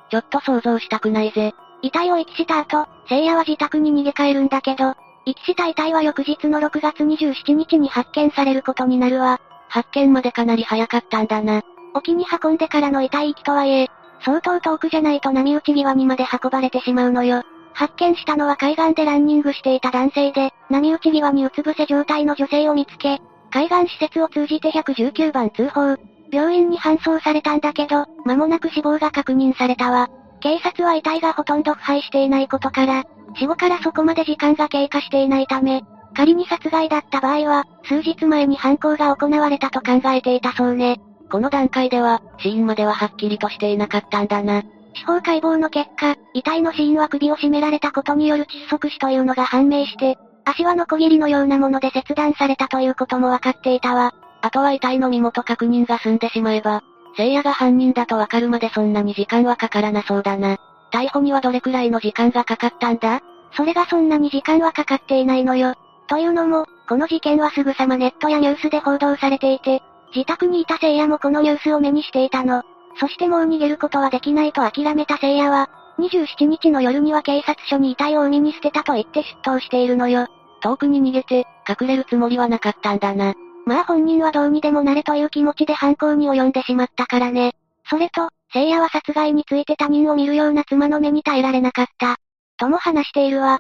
[SPEAKER 1] ちょっと想像したくないぜ。
[SPEAKER 2] 遺体を遺棄した後、聖夜は自宅に逃げ帰るんだけど、遺棄した遺体は翌日の6月27日に発見されることになるわ。
[SPEAKER 1] 発見までかなり早かったんだな。
[SPEAKER 2] 沖に運んでからの遺体遺棄とはいえ、相当遠くじゃないと波打ち際にまで運ばれてしまうのよ。発見したのは海岸でランニングしていた男性で、波打ち際にうつ伏せ状態の女性を見つけ、海岸施設を通じて119番通報。病院に搬送されたんだけど、間もなく死亡が確認されたわ。警察は遺体がほとんど腐敗していないことから、死後からそこまで時間が経過していないため、仮に殺害だった場合は、数日前に犯行が行われたと考えていたそうね。
[SPEAKER 1] この段階では、死因までははっきりとしていなかったんだな。
[SPEAKER 2] 司法解剖の結果、遺体の死因は首を絞められたことによる窒息死というのが判明して、足はノコギリのようなもので切断されたということも分かっていたわ。
[SPEAKER 1] あとは遺体の身元確認が済んでしまえば、聖夜が犯人だとわかるまでそんなに時間はかからなそうだな。逮捕にはどれくらいの時間がかかったんだ？
[SPEAKER 2] それがそんなに時間はかかっていないのよ。というのも、この事件はすぐさまネットやニュースで報道されていて、自宅にいた聖夜もこのニュースを目にしていたの。そしてもう逃げることはできないと諦めた聖夜は、27日の夜には警察署に遺体を海に捨てたと言って出頭しているのよ。
[SPEAKER 1] 遠くに逃げて、隠れるつもりはなかったんだな。
[SPEAKER 2] まあ本人はどうにでもなれという気持ちで犯行に及んでしまったからね。それと、聖夜は殺害について他人を見るような妻の目に耐えられなかった。とも話しているわ。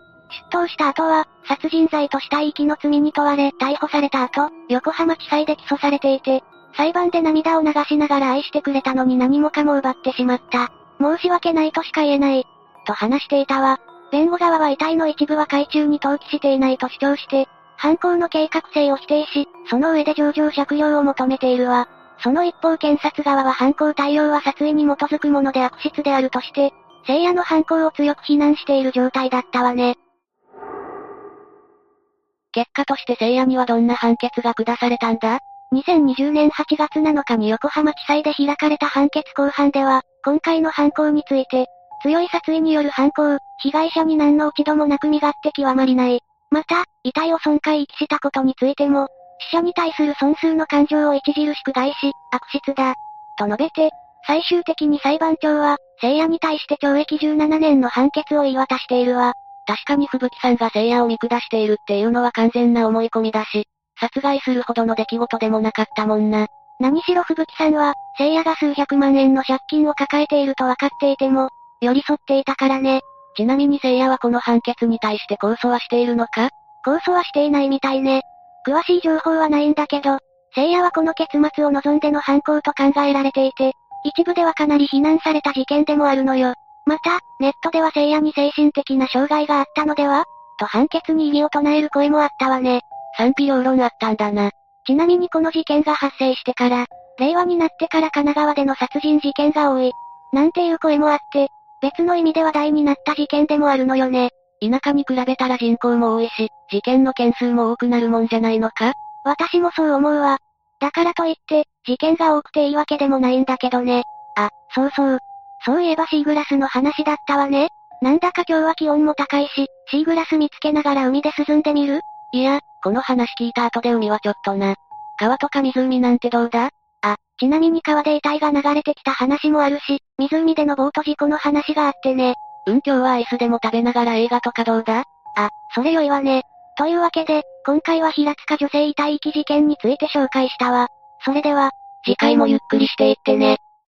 [SPEAKER 2] 出頭した後は、殺人罪と死体遺棄の罪に問われ、逮捕された後、横浜地裁で起訴されていて、裁判で涙を流しながら愛してくれたのに何もかも奪ってしまった。申し訳ないとしか言えない。と話していたわ。弁護側は遺体の一部は海中に投棄していないと主張して、犯行の計画性を否定し、その上で上場借用を求めているわ。その一方検察側は犯行対応は殺意に基づくもので悪質であるとして、聖夜の犯行を強く非難している状態だったわね。
[SPEAKER 1] 結果として聖夜にはどんな判決が下されたんだ
[SPEAKER 2] ？2020年8月7日に横浜地裁で開かれた判決公判では、今回の犯行について、強い殺意による犯行、被害者に何の落ち度もなく身勝手極まりない。また、遺体を損壊遺棄したことについても、死者に対する損数の感情を著しく害し、悪質だ。と述べて、最終的に裁判長は、聖夜に対して懲役17年の判決を言い渡しているわ。
[SPEAKER 1] 確かに吹雪さんが聖夜を見下しているっていうのは完全な思い込みだし、殺害するほどの出来事でもなかったもんな。
[SPEAKER 2] 何しろ吹雪さんは、聖夜が数百万円の借金を抱えていると分かっていても、寄り添っていたからね。
[SPEAKER 1] ちなみに聖夜はこの判決に対して控訴はしているのか？
[SPEAKER 2] 控訴はしていないみたいね。詳しい情報はないんだけど、聖夜はこの結末を望んでの犯行と考えられていて、一部ではかなり非難された事件でもあるのよ。また、ネットでは聖夜に精神的な障害があったのでは？と判決に異議を唱える声もあったわね。
[SPEAKER 1] 賛否両論あったんだな。
[SPEAKER 2] ちなみにこの事件が発生してから、令和になってから神奈川での殺人事件が多い。なんていう声もあって、別の意味で話題になった事件でもあるのよね。
[SPEAKER 1] 田舎に比べたら人口も多いし、事件の件数も多くなるもんじゃないのか？
[SPEAKER 2] 私もそう思うわ。だからといって、事件が多くていいわけでもないんだけどね。あ、そうそう。そういえばシーグラスの話だったわね。なんだか今日は気温も高いし、シーグラス見つけながら海で涼んでみる？
[SPEAKER 1] いや、この話聞いた後で海はちょっとな。川とか湖なんてどうだ？
[SPEAKER 2] あ、ちなみに川で遺体が流れてきた話もあるし、湖でのボート事故の話があってね。
[SPEAKER 1] うん今日はアイスでも食べながら映画とかどうだ？
[SPEAKER 2] あ、それ良いわね。というわけで、今回は平塚女性遺体遺棄事件について紹介したわ。それでは、
[SPEAKER 1] 次回もゆっくりしていってね。